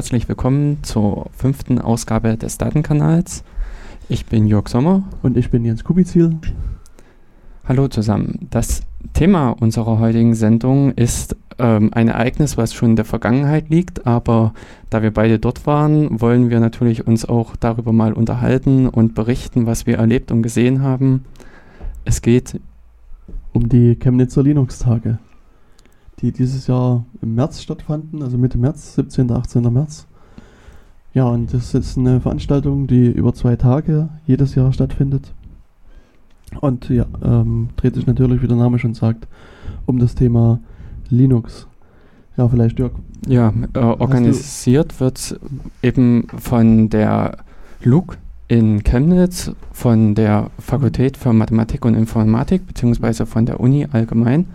herzlich willkommen zur fünften Ausgabe des Datenkanals. Ich bin Jörg Sommer. Und ich bin Jens Kubizil. Hallo zusammen. Das Thema unserer heutigen Sendung ist ähm, ein Ereignis, was schon in der Vergangenheit liegt, aber da wir beide dort waren, wollen wir natürlich uns auch darüber mal unterhalten und berichten, was wir erlebt und gesehen haben. Es geht um die Chemnitzer Linux-Tage die dieses Jahr im März stattfanden, also Mitte März, 17. 18. März. Ja, und das ist eine Veranstaltung, die über zwei Tage jedes Jahr stattfindet. Und ja, ähm, dreht sich natürlich, wie der Name schon sagt, um das Thema Linux. Ja, vielleicht Dirk. Ja, äh, organisiert wird eben von der LUG in Chemnitz, von der Fakultät für Mathematik und Informatik, beziehungsweise von der Uni allgemein.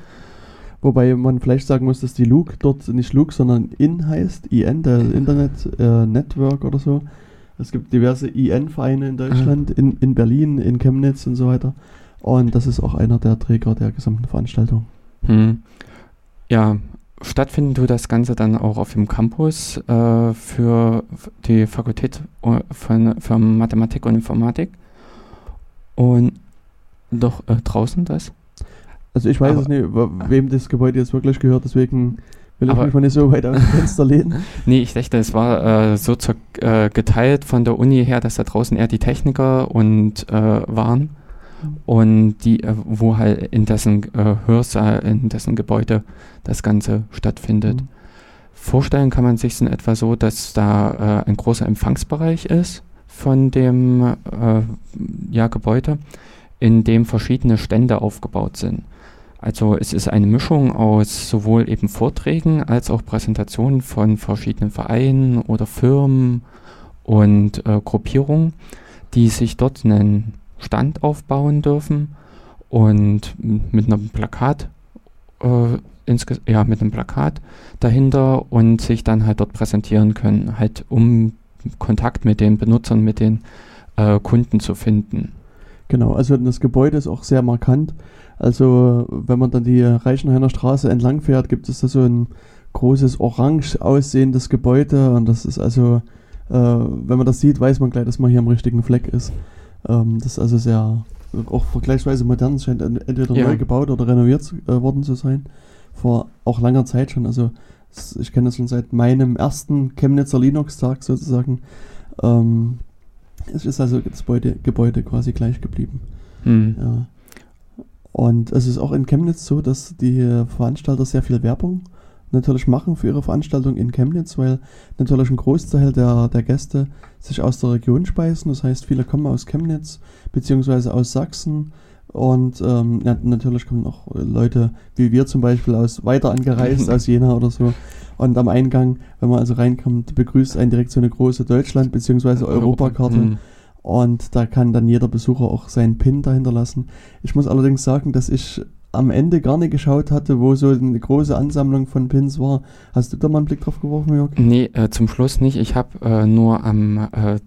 Wobei man vielleicht sagen muss, dass die Luke dort nicht Luke, sondern IN heißt, IN, der Internet äh, Network oder so. Es gibt diverse IN-Vereine in Deutschland, in, in Berlin, in Chemnitz und so weiter. Und das ist auch einer der Träger der gesamten Veranstaltung. Hm. Ja, stattfinden tut das Ganze dann auch auf dem Campus äh, für die Fakultät äh, von, für Mathematik und Informatik. Und doch äh, draußen das? Also ich weiß aber, es nicht, wem das Gebäude jetzt wirklich gehört, deswegen will ich mich mal nicht so weit aus dem Fenster lehnen. Nee, ich dachte, es war äh, so zur, äh, geteilt von der Uni her, dass da draußen eher die Techniker und äh, waren und die, äh, wo halt in dessen äh, Hörsaal, in dessen Gebäude das Ganze stattfindet. Mhm. Vorstellen kann man sich es in etwa so, dass da äh, ein großer Empfangsbereich ist von dem ja, Gebäude, in dem verschiedene Stände aufgebaut sind. Also es ist eine Mischung aus sowohl eben Vorträgen als auch Präsentationen von verschiedenen Vereinen oder Firmen und äh, Gruppierungen, die sich dort einen Stand aufbauen dürfen und mit einem Plakat äh, ja, mit einem Plakat dahinter und sich dann halt dort präsentieren können, halt um Kontakt mit den Benutzern, mit den äh, Kunden zu finden. Genau, also das Gebäude ist auch sehr markant. Also wenn man dann die Reichenhainer Straße entlang fährt, gibt es da so ein großes orange aussehendes Gebäude und das ist also, äh, wenn man das sieht, weiß man gleich, dass man hier am richtigen Fleck ist. Ähm, das ist also sehr, auch vergleichsweise modern, scheint entweder ja. neu gebaut oder renoviert äh, worden zu sein. Vor auch langer Zeit schon. Also ich kenne das schon seit meinem ersten Chemnitzer Linux-Tag sozusagen. Ähm, es ist also das Gebäude, Gebäude quasi gleich geblieben. Mhm. Ja. Und es ist auch in Chemnitz so, dass die Veranstalter sehr viel Werbung natürlich machen für ihre Veranstaltung in Chemnitz, weil natürlich ein Großteil der, der Gäste sich aus der Region speisen. Das heißt, viele kommen aus Chemnitz beziehungsweise aus Sachsen. Und ähm, ja, natürlich kommen auch Leute wie wir zum Beispiel aus weiter angereist, aus Jena oder so. Und am Eingang, wenn man also reinkommt, begrüßt einen direkt so eine große Deutschland- bzw. Europakarte. Europa. Und da kann dann jeder Besucher auch seinen PIN dahinter lassen. Ich muss allerdings sagen, dass ich am Ende gar nicht geschaut hatte, wo so eine große Ansammlung von Pins war. Hast du da mal einen Blick drauf geworfen, Jörg? Nee, äh, zum Schluss nicht. Ich habe äh, nur am, äh,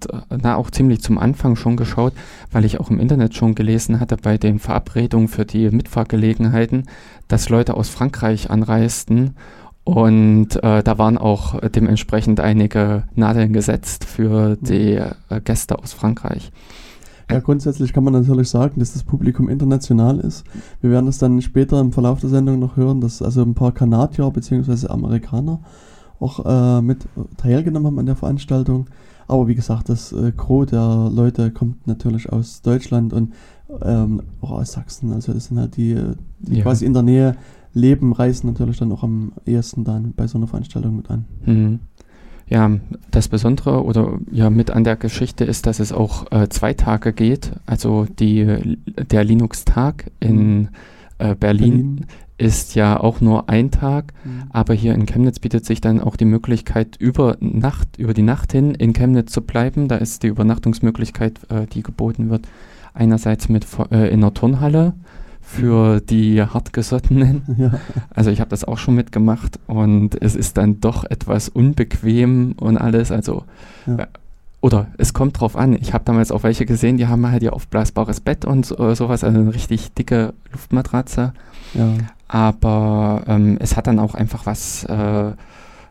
na auch ziemlich zum Anfang schon geschaut, weil ich auch im Internet schon gelesen hatte bei den Verabredungen für die Mitfahrgelegenheiten, dass Leute aus Frankreich anreisten und äh, da waren auch dementsprechend einige Nadeln gesetzt für die äh, Gäste aus Frankreich. Ja, grundsätzlich kann man natürlich sagen, dass das Publikum international ist. Wir werden das dann später im Verlauf der Sendung noch hören, dass also ein paar Kanadier bzw. Amerikaner auch äh, mit teilgenommen haben an der Veranstaltung. Aber wie gesagt, das äh, Gros der Leute kommt natürlich aus Deutschland und ähm, auch aus Sachsen. Also das sind halt die, die ja. quasi in der Nähe leben, reisen natürlich dann auch am ehesten dann bei so einer Veranstaltung mit an. Mhm. Ja, das Besondere oder ja mit an der Geschichte ist, dass es auch äh, zwei Tage geht. Also die, der Linux-Tag in mhm. äh, Berlin, Berlin, ist ja auch nur ein Tag, mhm. aber hier in Chemnitz bietet sich dann auch die Möglichkeit, über Nacht, über die Nacht hin in Chemnitz zu bleiben. Da ist die Übernachtungsmöglichkeit, äh, die geboten wird, einerseits mit äh, in der Turnhalle für die Hartgesottenen. Ja. Also ich habe das auch schon mitgemacht und es ist dann doch etwas unbequem und alles. Also ja. Äh, oder es kommt drauf an. Ich habe damals auch welche gesehen, die haben halt ihr aufblasbares Bett und so, äh, sowas, also eine richtig dicke Luftmatratze. Ja. Aber ähm, es hat dann auch einfach was äh,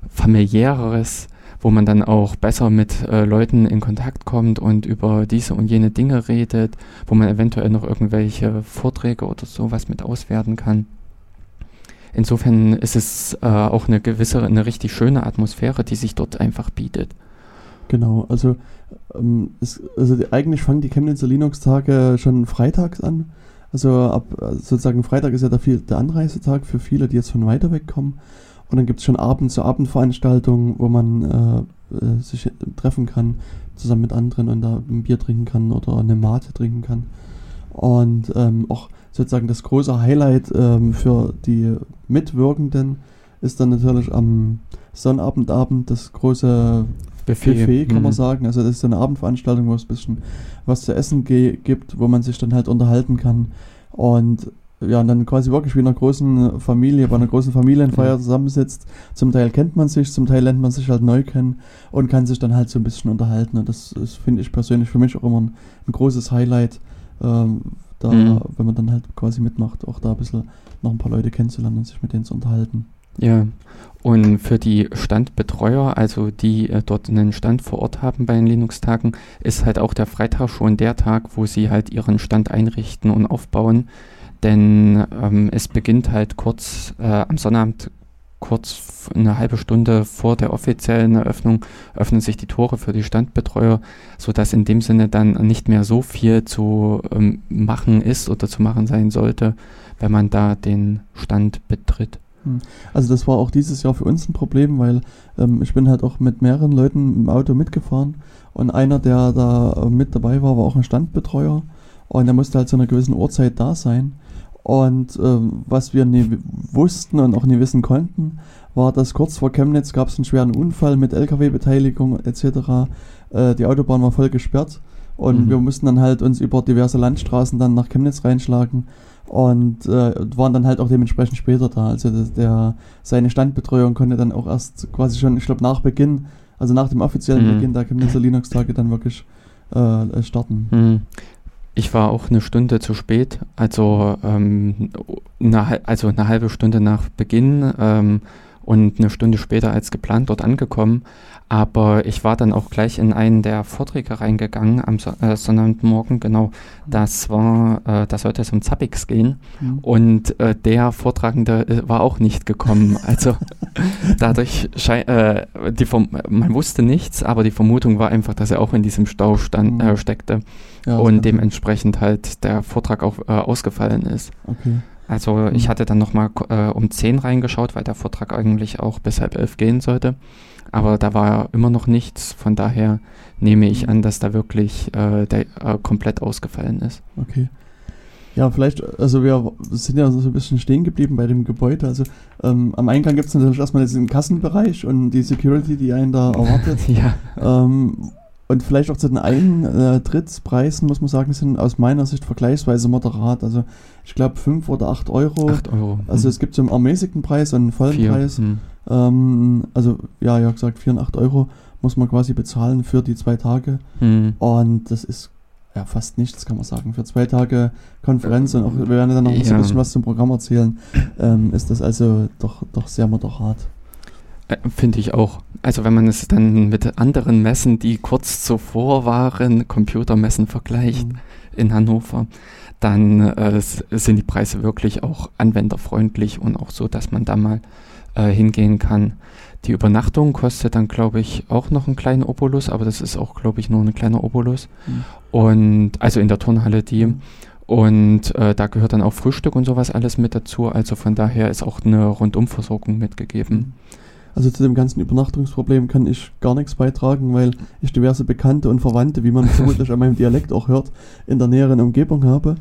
familiäreres wo man dann auch besser mit äh, Leuten in Kontakt kommt und über diese und jene Dinge redet, wo man eventuell noch irgendwelche Vorträge oder sowas mit auswerten kann. Insofern ist es äh, auch eine gewisse, eine richtig schöne Atmosphäre, die sich dort einfach bietet. Genau, also, ähm, es, also die, eigentlich fangen die Chemnitzer Linux-Tage schon freitags an. Also ab sozusagen Freitag ist ja der, viel, der Anreisetag für viele, die jetzt von weiter weg kommen. Und dann gibt es schon Abend zu Abendveranstaltungen, wo man äh, äh, sich treffen kann, zusammen mit anderen und da ein Bier trinken kann oder eine Mate trinken kann. Und ähm, auch sozusagen das große Highlight ähm, für die Mitwirkenden ist dann natürlich am Sonnabendabend das große Buffet, Buffet kann mhm. man sagen. Also das ist eine Abendveranstaltung, wo es ein bisschen was zu essen gibt, wo man sich dann halt unterhalten kann. Und ja, und dann quasi wirklich wie in einer großen Familie, bei einer großen Familienfeier zusammensitzt. Zum Teil kennt man sich, zum Teil lernt man sich halt neu kennen und kann sich dann halt so ein bisschen unterhalten. Und das, das finde ich persönlich für mich auch immer ein, ein großes Highlight, ähm, da, mhm. wenn man dann halt quasi mitmacht, auch da ein bisschen noch ein paar Leute kennenzulernen und sich mit denen zu unterhalten. Ja, und für die Standbetreuer, also die äh, dort einen Stand vor Ort haben bei den Linux-Tagen, ist halt auch der Freitag schon der Tag, wo sie halt ihren Stand einrichten und aufbauen. Denn ähm, es beginnt halt kurz äh, am Sonnabend, kurz eine halbe Stunde vor der offiziellen Eröffnung, öffnen sich die Tore für die Standbetreuer, sodass in dem Sinne dann nicht mehr so viel zu ähm, machen ist oder zu machen sein sollte, wenn man da den Stand betritt. Hm. Also das war auch dieses Jahr für uns ein Problem, weil ähm, ich bin halt auch mit mehreren Leuten im Auto mitgefahren und einer, der da äh, mit dabei war, war auch ein Standbetreuer und er musste halt zu einer gewissen Uhrzeit da sein. Und ähm, was wir nie wussten und auch nie wissen konnten, war, dass kurz vor Chemnitz gab es einen schweren Unfall mit LKW-Beteiligung etc. Äh, die Autobahn war voll gesperrt und mhm. wir mussten dann halt uns über diverse Landstraßen dann nach Chemnitz reinschlagen und äh, waren dann halt auch dementsprechend später da. Also der, der seine Standbetreuung konnte dann auch erst quasi schon, ich glaube nach Beginn, also nach dem offiziellen mhm. Beginn der Chemnitzer Linux-Tage dann wirklich äh, starten. Mhm. Ich war auch eine Stunde zu spät, also, ähm, eine, also eine halbe Stunde nach Beginn ähm, und eine Stunde später als geplant dort angekommen. Aber ich war dann auch gleich in einen der Vorträge reingegangen am so äh, Sonnabendmorgen. Genau, das war, äh, da sollte es um Zappix gehen. Mhm. Und äh, der Vortragende äh, war auch nicht gekommen. Also dadurch, äh, die man wusste nichts, aber die Vermutung war einfach, dass er auch in diesem Stau stand, mhm. Äh, steckte ja, und dementsprechend halt der Vortrag auch ausgefallen ist. Okay. Also mhm. ich hatte dann nochmal äh, um 10 reingeschaut, weil der Vortrag eigentlich auch bis halb elf gehen sollte. Aber da war immer noch nichts. Von daher nehme ich an, dass da wirklich äh, der äh, komplett ausgefallen ist. Okay. Ja, vielleicht, also wir sind ja so ein bisschen stehen geblieben bei dem Gebäude. Also ähm, am Eingang gibt es natürlich erstmal diesen Kassenbereich und die Security, die einen da erwartet. ja. Ähm, und vielleicht auch zu den Eintrittspreisen, muss man sagen, sind aus meiner Sicht vergleichsweise moderat. Also ich glaube 5 oder 8 Euro. 8 Euro. Also mhm. es gibt so einen ermäßigten Preis und einen vollen Vier. Preis. Mhm. Ähm, also ja, ja gesagt, 4 und 8 Euro muss man quasi bezahlen für die zwei Tage. Mhm. Und das ist ja fast nichts, kann man sagen. Für zwei Tage Konferenz und auch, wir werden dann noch ja. ein bisschen was zum Programm erzählen, ähm, ist das also doch, doch sehr moderat. Äh, Finde ich auch. Also wenn man es dann mit anderen Messen, die kurz zuvor waren, Computermessen vergleicht mhm. in Hannover, dann äh, sind die Preise wirklich auch anwenderfreundlich und auch so, dass man da mal äh, hingehen kann. Die Übernachtung kostet dann, glaube ich, auch noch einen kleinen Obolus, aber das ist auch, glaube ich, nur ein kleiner Obolus. Mhm. Und also in der Turnhalle die. Mhm. Und äh, da gehört dann auch Frühstück und sowas alles mit dazu. Also von daher ist auch eine Rundumversorgung mitgegeben. Mhm. Also zu dem ganzen Übernachtungsproblem kann ich gar nichts beitragen, weil ich diverse Bekannte und Verwandte, wie man vermutlich an meinem Dialekt auch hört, in der näheren Umgebung habe.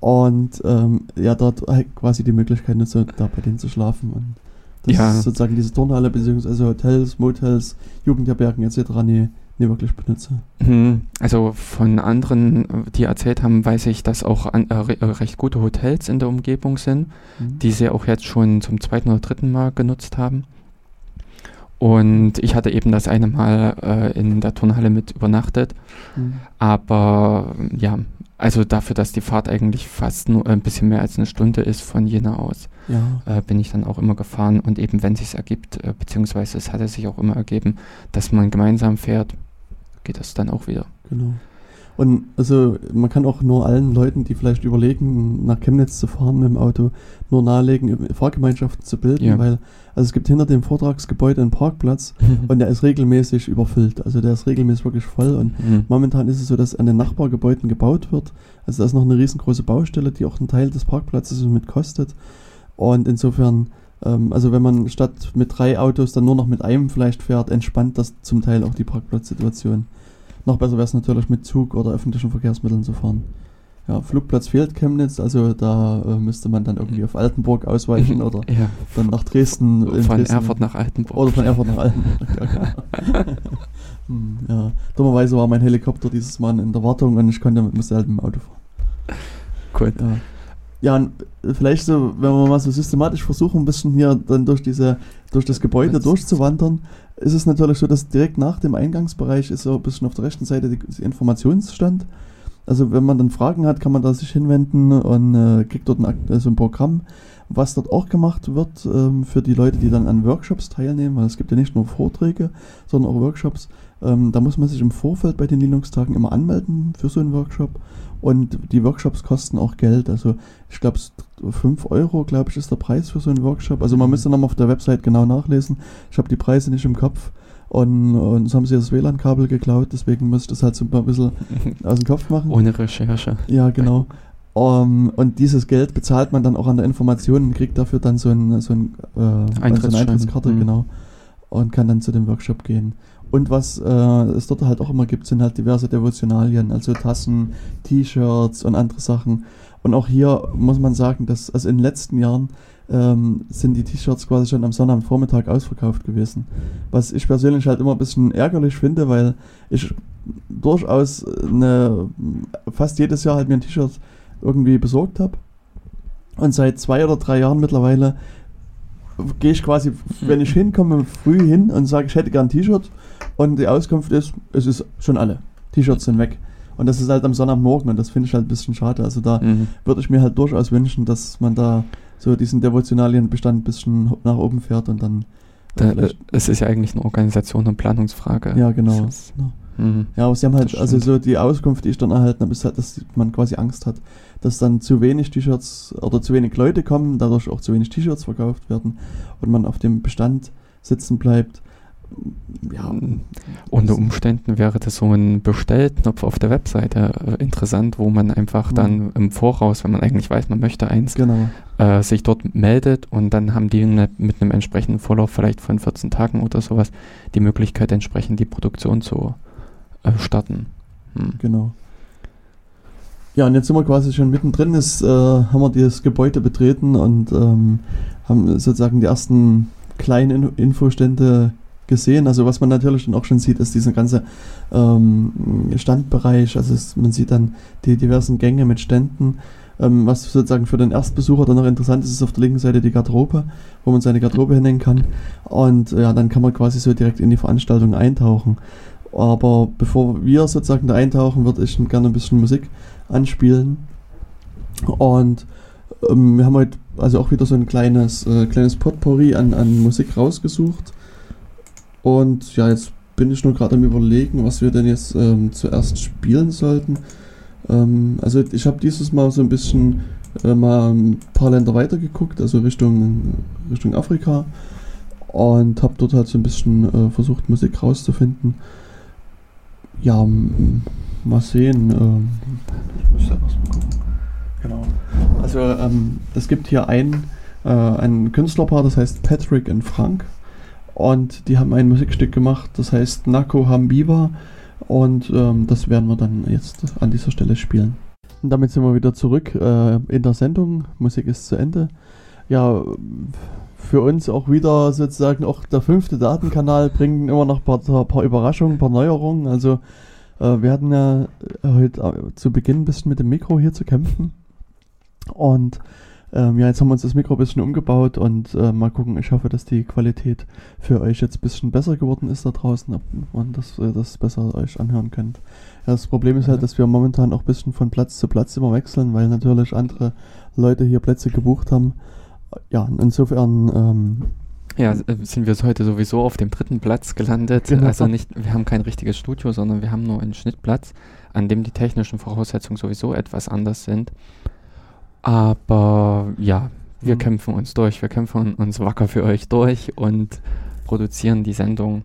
Und ähm, ja, dort halt quasi die Möglichkeit nutze, da bei denen zu schlafen. Und das ja. ist sozusagen diese Turnhalle, beziehungsweise Hotels, Motels, Jugendherbergen etc. nie, nie wirklich benutze. Mhm. Also von anderen, die erzählt haben, weiß ich, dass auch an, äh, recht gute Hotels in der Umgebung sind, mhm. die sie auch jetzt schon zum zweiten oder dritten Mal genutzt haben. Und ich hatte eben das eine Mal äh, in der Turnhalle mit übernachtet. Mhm. Aber ja, Also dafür, dass die Fahrt eigentlich fast nur ein bisschen mehr als eine Stunde ist von Jena aus, Ja. äh, bin ich dann auch immer gefahren. Und eben, wenn sich ergibt, äh, beziehungsweise es hatte sich auch immer ergeben, dass man gemeinsam fährt, geht das dann auch wieder. Genau. Und also man kann auch nur allen Leuten, die vielleicht überlegen, nach Chemnitz zu fahren mit dem Auto, nur nahelegen, Fahrgemeinschaften zu bilden, Ja. weil also es gibt hinter dem Vortragsgebäude einen Parkplatz und der ist regelmäßig überfüllt. Also der ist regelmäßig wirklich voll und Mhm. momentan ist es so, dass an den Nachbargebäuden gebaut wird. Also da ist noch eine riesengroße Baustelle, die auch einen Teil des Parkplatzes mit kostet. Und insofern, ähm, also wenn man statt mit drei Autos dann nur noch mit einem vielleicht fährt, entspannt das zum Teil auch die Parkplatzsituation. Noch besser wäre es natürlich mit Zug oder öffentlichen Verkehrsmitteln zu fahren. Ja, Flugplatz fehlt Chemnitz, also da äh, müsste man dann irgendwie auf Altenburg ausweichen oder ja, dann nach Dresden. in von Dresden- Erfurt nach Altenburg. oder von Erfurt nach Altenburg. ja, genau. Hm, ja. Dummerweise war mein Helikopter dieses Mal in der Wartung und ich konnte musste halt mit dem Auto fahren. Gut. Ja, ja und vielleicht so, wenn wir mal so systematisch versuchen, ein bisschen hier dann durch diese, durch das Gebäude durchzuwandern, ist es natürlich so, dass direkt nach dem Eingangsbereich ist so ein bisschen auf der rechten Seite die, die Informationsstand. Also wenn man dann Fragen hat, kann man da sich hinwenden und äh, kriegt dort ein, also ein Programm, was dort auch gemacht wird ähm, für die Leute, die dann an Workshops teilnehmen, weil es gibt ja nicht nur Vorträge, sondern auch Workshops. Ähm, da muss man sich im Vorfeld bei den Linux-Tagen immer anmelden für so einen Workshop und die Workshops kosten auch Geld. Also ich glaube, 5 Euro, glaube ich, ist der Preis für so einen Workshop. Also man müsste nochmal auf der Website genau nachlesen. Ich habe die Preise nicht im Kopf. Und, und so haben sie das WLAN-Kabel geklaut, deswegen muss ich das halt so ein bisschen aus dem Kopf machen. Ohne Recherche. Ja, genau. Um, und dieses Geld bezahlt man dann auch an der Information und kriegt dafür dann so, ein, so, ein, äh, also eine. Eintrittskarte, Mhm. genau. Und kann dann zu dem Workshop gehen. Und was äh, es dort halt auch immer gibt, sind halt diverse Devotionalien, also Tassen, T-Shirts und andere Sachen. Und auch hier muss man sagen, dass also in den letzten Jahren ähm, sind die T-Shirts quasi schon am Sonnabendvormittag ausverkauft gewesen. Was ich persönlich halt immer ein bisschen ärgerlich finde, weil ich durchaus eine, fast jedes Jahr halt mir ein T-Shirt irgendwie besorgt habe. Und seit zwei oder drei Jahren mittlerweile gehe ich quasi, wenn ich hinkomme, früh hin und sage, ich hätte gern ein T-Shirt. Und die Auskunft ist, es ist schon alle. T-Shirts sind weg. Und das ist halt am Sonntagmorgen und das finde ich halt ein bisschen schade. Also da Mhm. würde ich mir halt durchaus wünschen, dass man da so diesen Devotionalienbestand ein bisschen nach oben fährt und dann äh, Da, äh, vielleicht- es ist ja eigentlich eine Organisation und Planungsfrage. ja genau. Ist- Ja. Mhm. Ja, aber sie haben halt, also so die Auskunft, die ich dann erhalten habe, ist halt, dass man quasi Angst hat, dass dann zu wenig T-Shirts oder zu wenig Leute kommen, dadurch auch zu wenig T-Shirts verkauft werden und man auf dem Bestand sitzen bleibt. Ja, Mhm. Unter Umständen wäre das so ein Bestellknopf auf der Webseite äh, interessant, wo man einfach Mhm. dann im Voraus, wenn man eigentlich weiß, man möchte eins, genau. äh, sich dort meldet und dann haben die ne, mit einem entsprechenden Vorlauf vielleicht von 14 Tagen oder sowas die Möglichkeit entsprechend die Produktion zu äh, starten. Hm. Genau. Ja, und jetzt sind wir quasi schon mittendrin, ist, äh, haben wir das Gebäude betreten und ähm, haben sozusagen die ersten kleinen In Infostände gesehen. Also was man natürlich dann auch schon sieht, ist dieser ganze ähm, Standbereich. Also es, man sieht dann die diversen Gänge mit Ständen. Ähm, was sozusagen für den Erstbesucher dann noch interessant ist, ist auf der linken Seite die Garderobe, wo man seine Garderobe hinhängen kann. Und ja, dann kann man quasi so direkt in die Veranstaltung eintauchen. Aber bevor wir sozusagen da eintauchen, würde ich gerne ein bisschen Musik anspielen. Und ähm, wir haben heute also auch wieder so ein kleines, äh, kleines Potpourri an, an Musik rausgesucht. Und ja, jetzt bin ich nur gerade am überlegen, was wir denn jetzt ähm, zuerst spielen sollten. Ähm, also ich habe dieses Mal so ein bisschen äh, mal ein paar Länder weitergeguckt, also Richtung, Richtung Afrika. Und habe dort halt so ein bisschen äh, versucht, Musik rauszufinden. Ja, mal sehen. Ähm, ich muss selber mal gucken. Genau. Also ähm, es gibt hier ein, äh, ein Künstlerpaar, das heißt Patrick und Frank. Und die haben ein Musikstück gemacht, das heißt Nako Hambiba. Und ähm, das werden wir dann jetzt an dieser Stelle spielen. Und damit sind wir wieder zurück äh, in der Sendung. Musik ist zu Ende. Ja, für uns auch wieder sozusagen auch der fünfte Datenkanal bringt immer noch ein paar, paar Überraschungen, ein paar Neuerungen. Also äh, wir hatten ja heute äh, zu Beginn ein bisschen mit dem Mikro hier zu kämpfen. Und Ähm, ja, jetzt haben wir uns das Mikro ein bisschen umgebaut und äh, mal gucken. Ich hoffe, dass die Qualität für euch jetzt ein bisschen besser geworden ist da draußen und dass ihr das besser euch anhören könnt. Ja, das Problem ist halt, dass wir momentan auch ein bisschen von Platz zu Platz immer wechseln, weil natürlich andere Leute hier Plätze gebucht haben. Ja, insofern ähm, ja, äh, sind wir heute sowieso auf dem dritten Platz gelandet. Genau. Also nicht, wir haben kein richtiges Studio, sondern wir haben nur einen Schnittplatz, an dem die technischen Voraussetzungen sowieso etwas anders sind. Aber ja, wir mhm. kämpfen uns durch, wir kämpfen uns wacker für euch durch und produzieren die Sendung.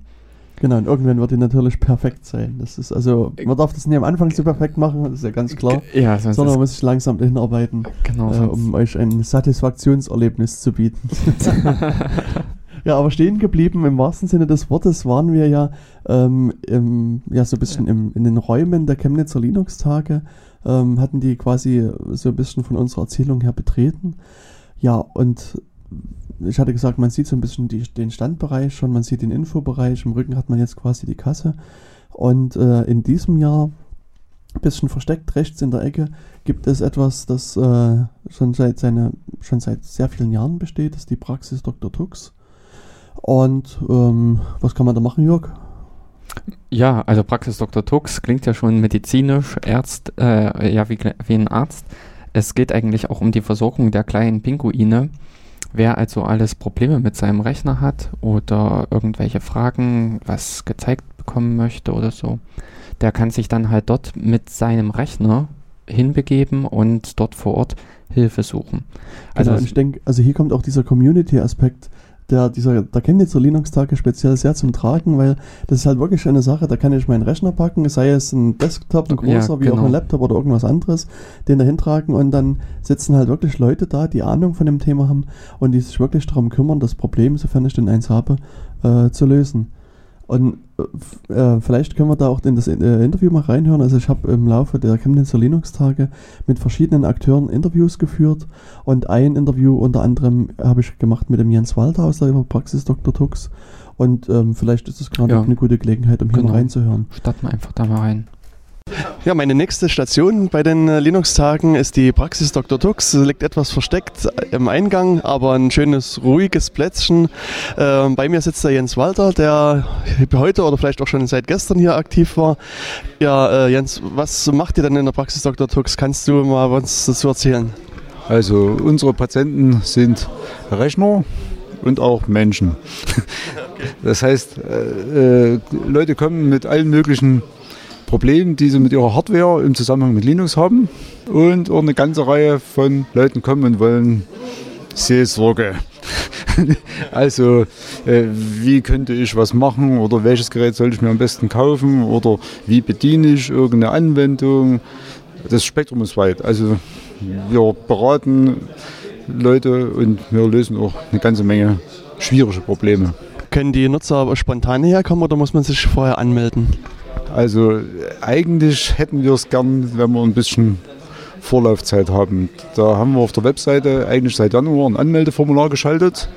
Genau, und irgendwann wird die natürlich perfekt sein. Das ist also, man darf das nicht am Anfang so perfekt machen, das ist ja ganz klar. Ja, sondern man muss sich langsam hinarbeiten, genau, äh, um euch ein Satisfaktionserlebnis zu bieten. Ja, aber stehen geblieben im wahrsten Sinne des Wortes waren wir ja, ähm, im, ja so ein bisschen im, in den Räumen der Chemnitzer Linux-Tage, ähm, hatten die quasi so ein bisschen von unserer Erzählung her betreten. Ja, und ich hatte gesagt, man sieht so ein bisschen die, den Standbereich schon, man sieht den Infobereich, im Rücken hat man jetzt quasi die Kasse. Und äh, in diesem Jahr, ein bisschen versteckt rechts in der Ecke, gibt es etwas, das äh, schon, seit seine, schon seit sehr vielen Jahren besteht, das ist die Praxis Dr. Tux. Und ähm, was kann man da machen, Jörg? Ja, also Praxis Dr. Tux klingt ja schon medizinisch, Ärzt, äh, ja, wie, wie ein Arzt. Es geht eigentlich auch um die Versorgung der kleinen Pinguine. Wer also alles Probleme mit seinem Rechner hat oder irgendwelche Fragen, was gezeigt bekommen möchte oder so, der kann sich dann halt dort mit seinem Rechner hinbegeben und dort vor Ort Hilfe suchen. Also genau, ich denke, also hier kommt auch dieser Community-Aspekt der, dieser, der Chemnitzer Linux-Tage speziell sehr zum Tragen, weil das ist halt wirklich eine Sache, da kann ich meinen Rechner packen, sei es ein Desktop, ein großer, ja, wie genau. auch ein Laptop oder irgendwas anderes, den da hintragen und dann sitzen halt wirklich Leute da, die Ahnung von dem Thema haben und die sich wirklich darum kümmern, das Problem, sofern ich denn eins habe, äh, zu lösen. Und äh, äh, vielleicht können wir da auch in das äh, Interview mal reinhören. Also ich habe im Laufe der Chemnitzer Linux-Tage mit verschiedenen Akteuren Interviews geführt und ein Interview unter anderem habe ich gemacht mit dem Jens Walter aus der Praxis Dr. Tux und ähm, vielleicht ist es gerade ja. eine gute Gelegenheit, um hier genau. mal reinzuhören. Starten wir einfach da mal rein. Ja, meine nächste Station bei den äh, Linux-Tagen ist die Praxis Dr. Tux. Sie liegt etwas versteckt im Eingang, aber ein schönes, ruhiges Plätzchen. Äh, bei mir sitzt der Jens Walter, der heute oder vielleicht auch schon seit gestern hier aktiv war. Ja, äh, Jens, was macht ihr denn in der Praxis Dr. Tux? Kannst du mal was dazu erzählen? Also, unsere Patienten sind Rechner und auch Menschen. Das heißt, äh, äh, Leute kommen mit allen möglichen Problemen, die sie mit ihrer Hardware im Zusammenhang mit Linux haben. Und auch eine ganze Reihe von Leuten kommen und wollen Seelsorge. also, äh, wie könnte ich was machen oder welches Gerät soll ich mir am besten kaufen oder wie bediene ich irgendeine Anwendung. Das Spektrum ist weit. Also, wir beraten Leute und wir lösen auch eine ganze Menge schwierige Probleme. Können die Nutzer spontan herkommen oder muss man sich vorher anmelden? Also eigentlich hätten wir es gern, wenn wir ein bisschen Vorlaufzeit haben. Da haben wir auf der Webseite eigentlich seit Januar ein Anmeldeformular geschaltet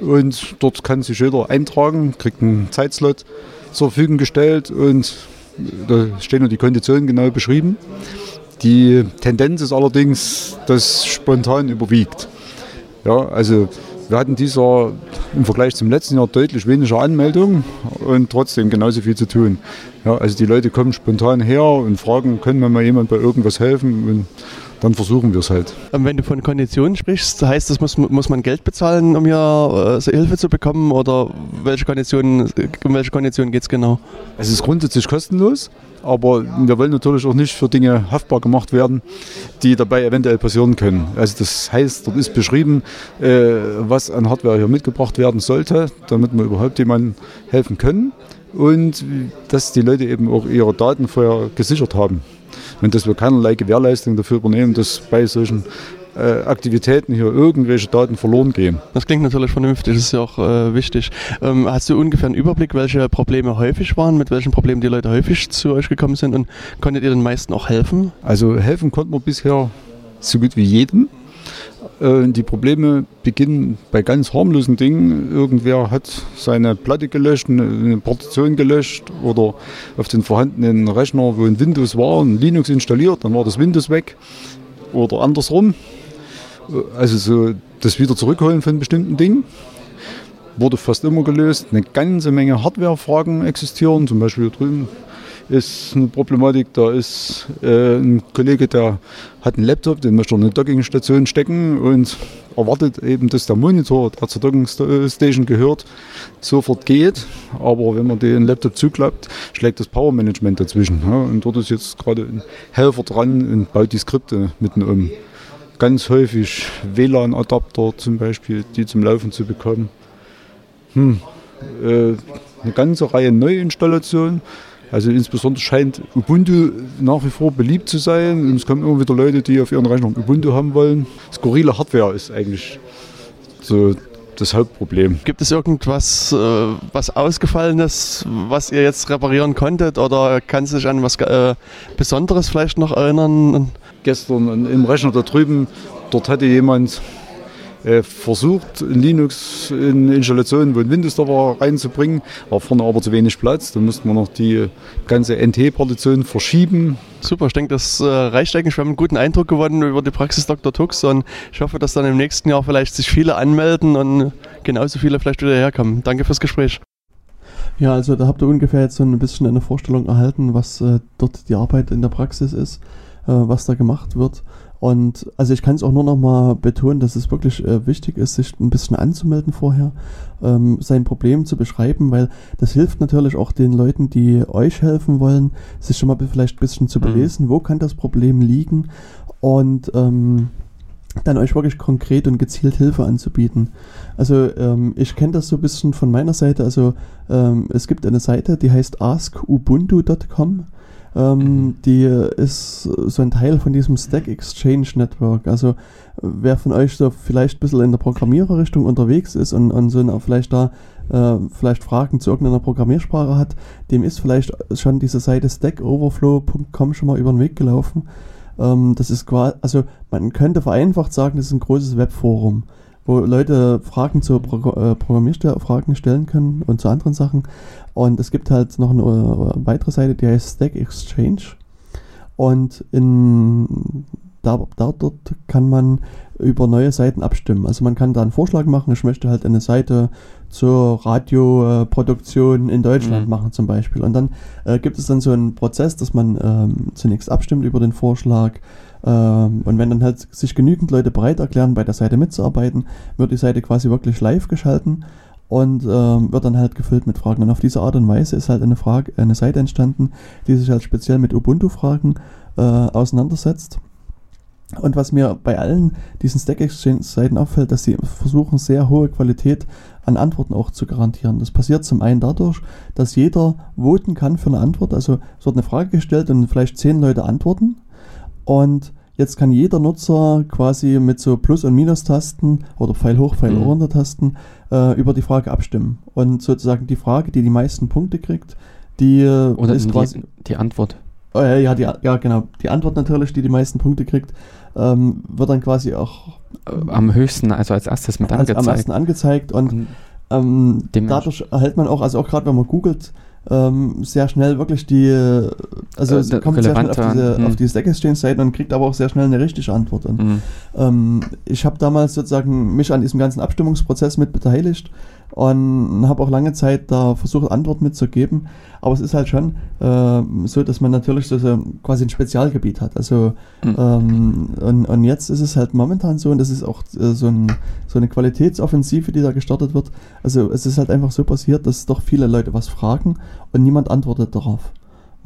und dort kann sich jeder eintragen, kriegt einen Zeitslot zur Verfügung gestellt und da stehen nur die Konditionen genau beschrieben. Die Tendenz ist allerdings, dass spontan überwiegt. Ja, also wir hatten dieses Jahr im Vergleich zum letzten Jahr deutlich weniger Anmeldungen und trotzdem genauso viel zu tun. Ja, also die Leute kommen spontan her und fragen, können wir mal jemand bei irgendwas helfen? Und dann versuchen wir es halt. Ähm, wenn du von Konditionen sprichst, heißt das, muss, muss man Geld bezahlen, um hier äh, Hilfe zu bekommen? Oder welche Konditionen, um welche Konditionen geht es genau? Es ist grundsätzlich kostenlos. Aber wir wollen natürlich auch nicht für Dinge haftbar gemacht werden, die dabei eventuell passieren können. Also das heißt, dort ist beschrieben, äh, was an Hardware hier mitgebracht werden sollte, damit wir überhaupt jemandem helfen können und dass die Leute eben auch ihre Daten vorher gesichert haben. Und dass wir keinerlei Gewährleistung dafür übernehmen, dass bei solchen äh, Aktivitäten hier irgendwelche Daten verloren gehen. Das klingt natürlich vernünftig, das ist ja auch äh, wichtig. Ähm, hast du ungefähr einen Überblick, welche Probleme häufig waren, mit welchen Problemen die Leute häufig zu euch gekommen sind und konntet ihr den meisten auch helfen? Also helfen konnten wir bisher so gut wie jedem. Äh, die Probleme beginnen bei ganz harmlosen Dingen. Irgendwer hat seine Platte gelöscht, eine Partition gelöscht oder auf den vorhandenen Rechner, wo ein Windows war, ein Linux installiert, dann war das Windows weg oder andersrum. Also so das wieder zurückholen von bestimmten Dingen wurde fast immer gelöst. Eine ganze Menge Hardware-Fragen existieren, zum Beispiel hier drüben ist eine Problematik, da ist äh, ein Kollege, der hat einen Laptop, den möchte er in eine Dockingstation stecken und erwartet eben, dass der Monitor, der zur Dockingstation gehört, sofort geht. Aber wenn man den Laptop zuklappt, schlägt das Power-Management dazwischen. Ja, und dort ist jetzt gerade ein Helfer dran und baut die Skripte mitten um. Ganz häufig WLAN-Adapter zum Beispiel, die zum Laufen zu bekommen. Hm, äh, eine ganze Reihe Neuinstallationen. Also insbesondere scheint Ubuntu nach wie vor beliebt zu sein. Und es kommen immer wieder Leute, die auf ihren Rechnern Ubuntu haben wollen. Skurrile Hardware ist eigentlich so das Hauptproblem. Gibt es irgendwas, äh, was ausgefallen ist, was ihr jetzt reparieren konntet? Oder kann sich an was äh, Besonderes vielleicht noch erinnern? Gestern im Rechner da drüben, dort hatte jemand äh, versucht, Linux in Installationen, wo ein Windows da war, reinzubringen, war vorne aber zu wenig Platz. Dann mussten wir noch die ganze NT-Partition verschieben. Super, ich denke, das äh, reicht eigentlich. Wir haben einen guten Eindruck gewonnen über die Praxis Dr. Tux und ich hoffe, dass dann im nächsten Jahr vielleicht sich viele anmelden und genauso viele vielleicht wieder herkommen. Danke fürs Gespräch. Ja, also da habt ihr ungefähr jetzt so ein bisschen eine Vorstellung erhalten, was äh, dort die Arbeit in der Praxis ist, äh, was da gemacht wird. Und also ich kann es auch nur noch mal betonen, dass es wirklich äh, wichtig ist, sich ein bisschen anzumelden vorher, ähm, sein Problem zu beschreiben, weil das hilft natürlich auch den Leuten, die euch helfen wollen, sich schon mal vielleicht ein bisschen zu mhm. belesen, mhm. wo kann das Problem liegen und ähm, dann euch wirklich konkret und gezielt Hilfe anzubieten. Also ähm, ich kenne das so ein bisschen von meiner Seite. Also ähm, es gibt eine Seite, die heißt askubuntu.com ähm, die ist so ein Teil von diesem Stack Exchange Network. Also wer von euch so vielleicht ein bisschen in der Programmiererrichtung unterwegs ist und, und so vielleicht da äh, vielleicht Fragen zu irgendeiner Programmiersprache hat, dem ist vielleicht schon diese Seite stackoverflow.com schon mal über den Weg gelaufen. Ähm, das ist quasi, also man könnte vereinfacht sagen, das ist ein großes Webforum wo Leute Fragen zu Pro äh, Programmierfragen stellen können und zu anderen Sachen. Und es gibt halt noch eine äh, weitere Seite, die heißt Stack Exchange. Und in, da, da, dort kann man über neue Seiten abstimmen. Also man kann da einen Vorschlag machen, ich möchte halt eine Seite zur Radioproduktion in Deutschland mhm. machen zum Beispiel. Und dann äh, gibt es dann so einen Prozess, dass man ähm, zunächst abstimmt über den Vorschlag, ähm, und wenn dann halt sich genügend Leute bereit erklären, bei der Seite mitzuarbeiten, wird die Seite quasi wirklich live geschalten und ähm, wird dann halt gefüllt mit Fragen. Und auf diese Art und Weise ist halt eine Frage, eine Seite entstanden, die sich halt speziell mit Ubuntu-Fragen äh, auseinandersetzt. Und was mir bei allen diesen Stack Exchange-Seiten auffällt, dass sie versuchen, sehr hohe Qualität an Antworten auch zu garantieren. Das passiert zum einen dadurch, dass jeder voten kann für eine Antwort. Also es wird eine Frage gestellt und vielleicht zehn Leute antworten. Und Jetzt kann jeder Nutzer quasi mit so Plus- und Minus-Tasten oder Pfeil hoch, Pfeil mhm. runter Tasten äh, über die Frage abstimmen. Und sozusagen die Frage, die die meisten Punkte kriegt, die äh, oder ist die, quasi die Antwort. Oh, ja, ja, die, ja, genau. Die Antwort natürlich, die die meisten Punkte kriegt, ähm, wird dann quasi auch äh, am höchsten, also als erstes mit angezeigt. Als am ersten angezeigt und ähm, dadurch erhält man auch, also auch gerade wenn man googelt, ähm, sehr schnell wirklich die, also äh, kommt sehr schnell auf diese, hm. auf die Stack Exchange Seiten und kriegt aber auch sehr schnell eine richtige Antwort. Und, hm. ähm, ich habe damals sozusagen mich an diesem ganzen Abstimmungsprozess mit beteiligt und habe auch lange Zeit da versucht, Antworten mitzugeben. Aber es ist halt schon äh, so, dass man natürlich so, so, quasi ein Spezialgebiet hat. Also mhm. ähm, und, und jetzt ist es halt momentan so, und das ist auch äh, so, ein, so eine Qualitätsoffensive, die da gestartet wird. Also es ist halt einfach so passiert, dass doch viele Leute was fragen und niemand antwortet darauf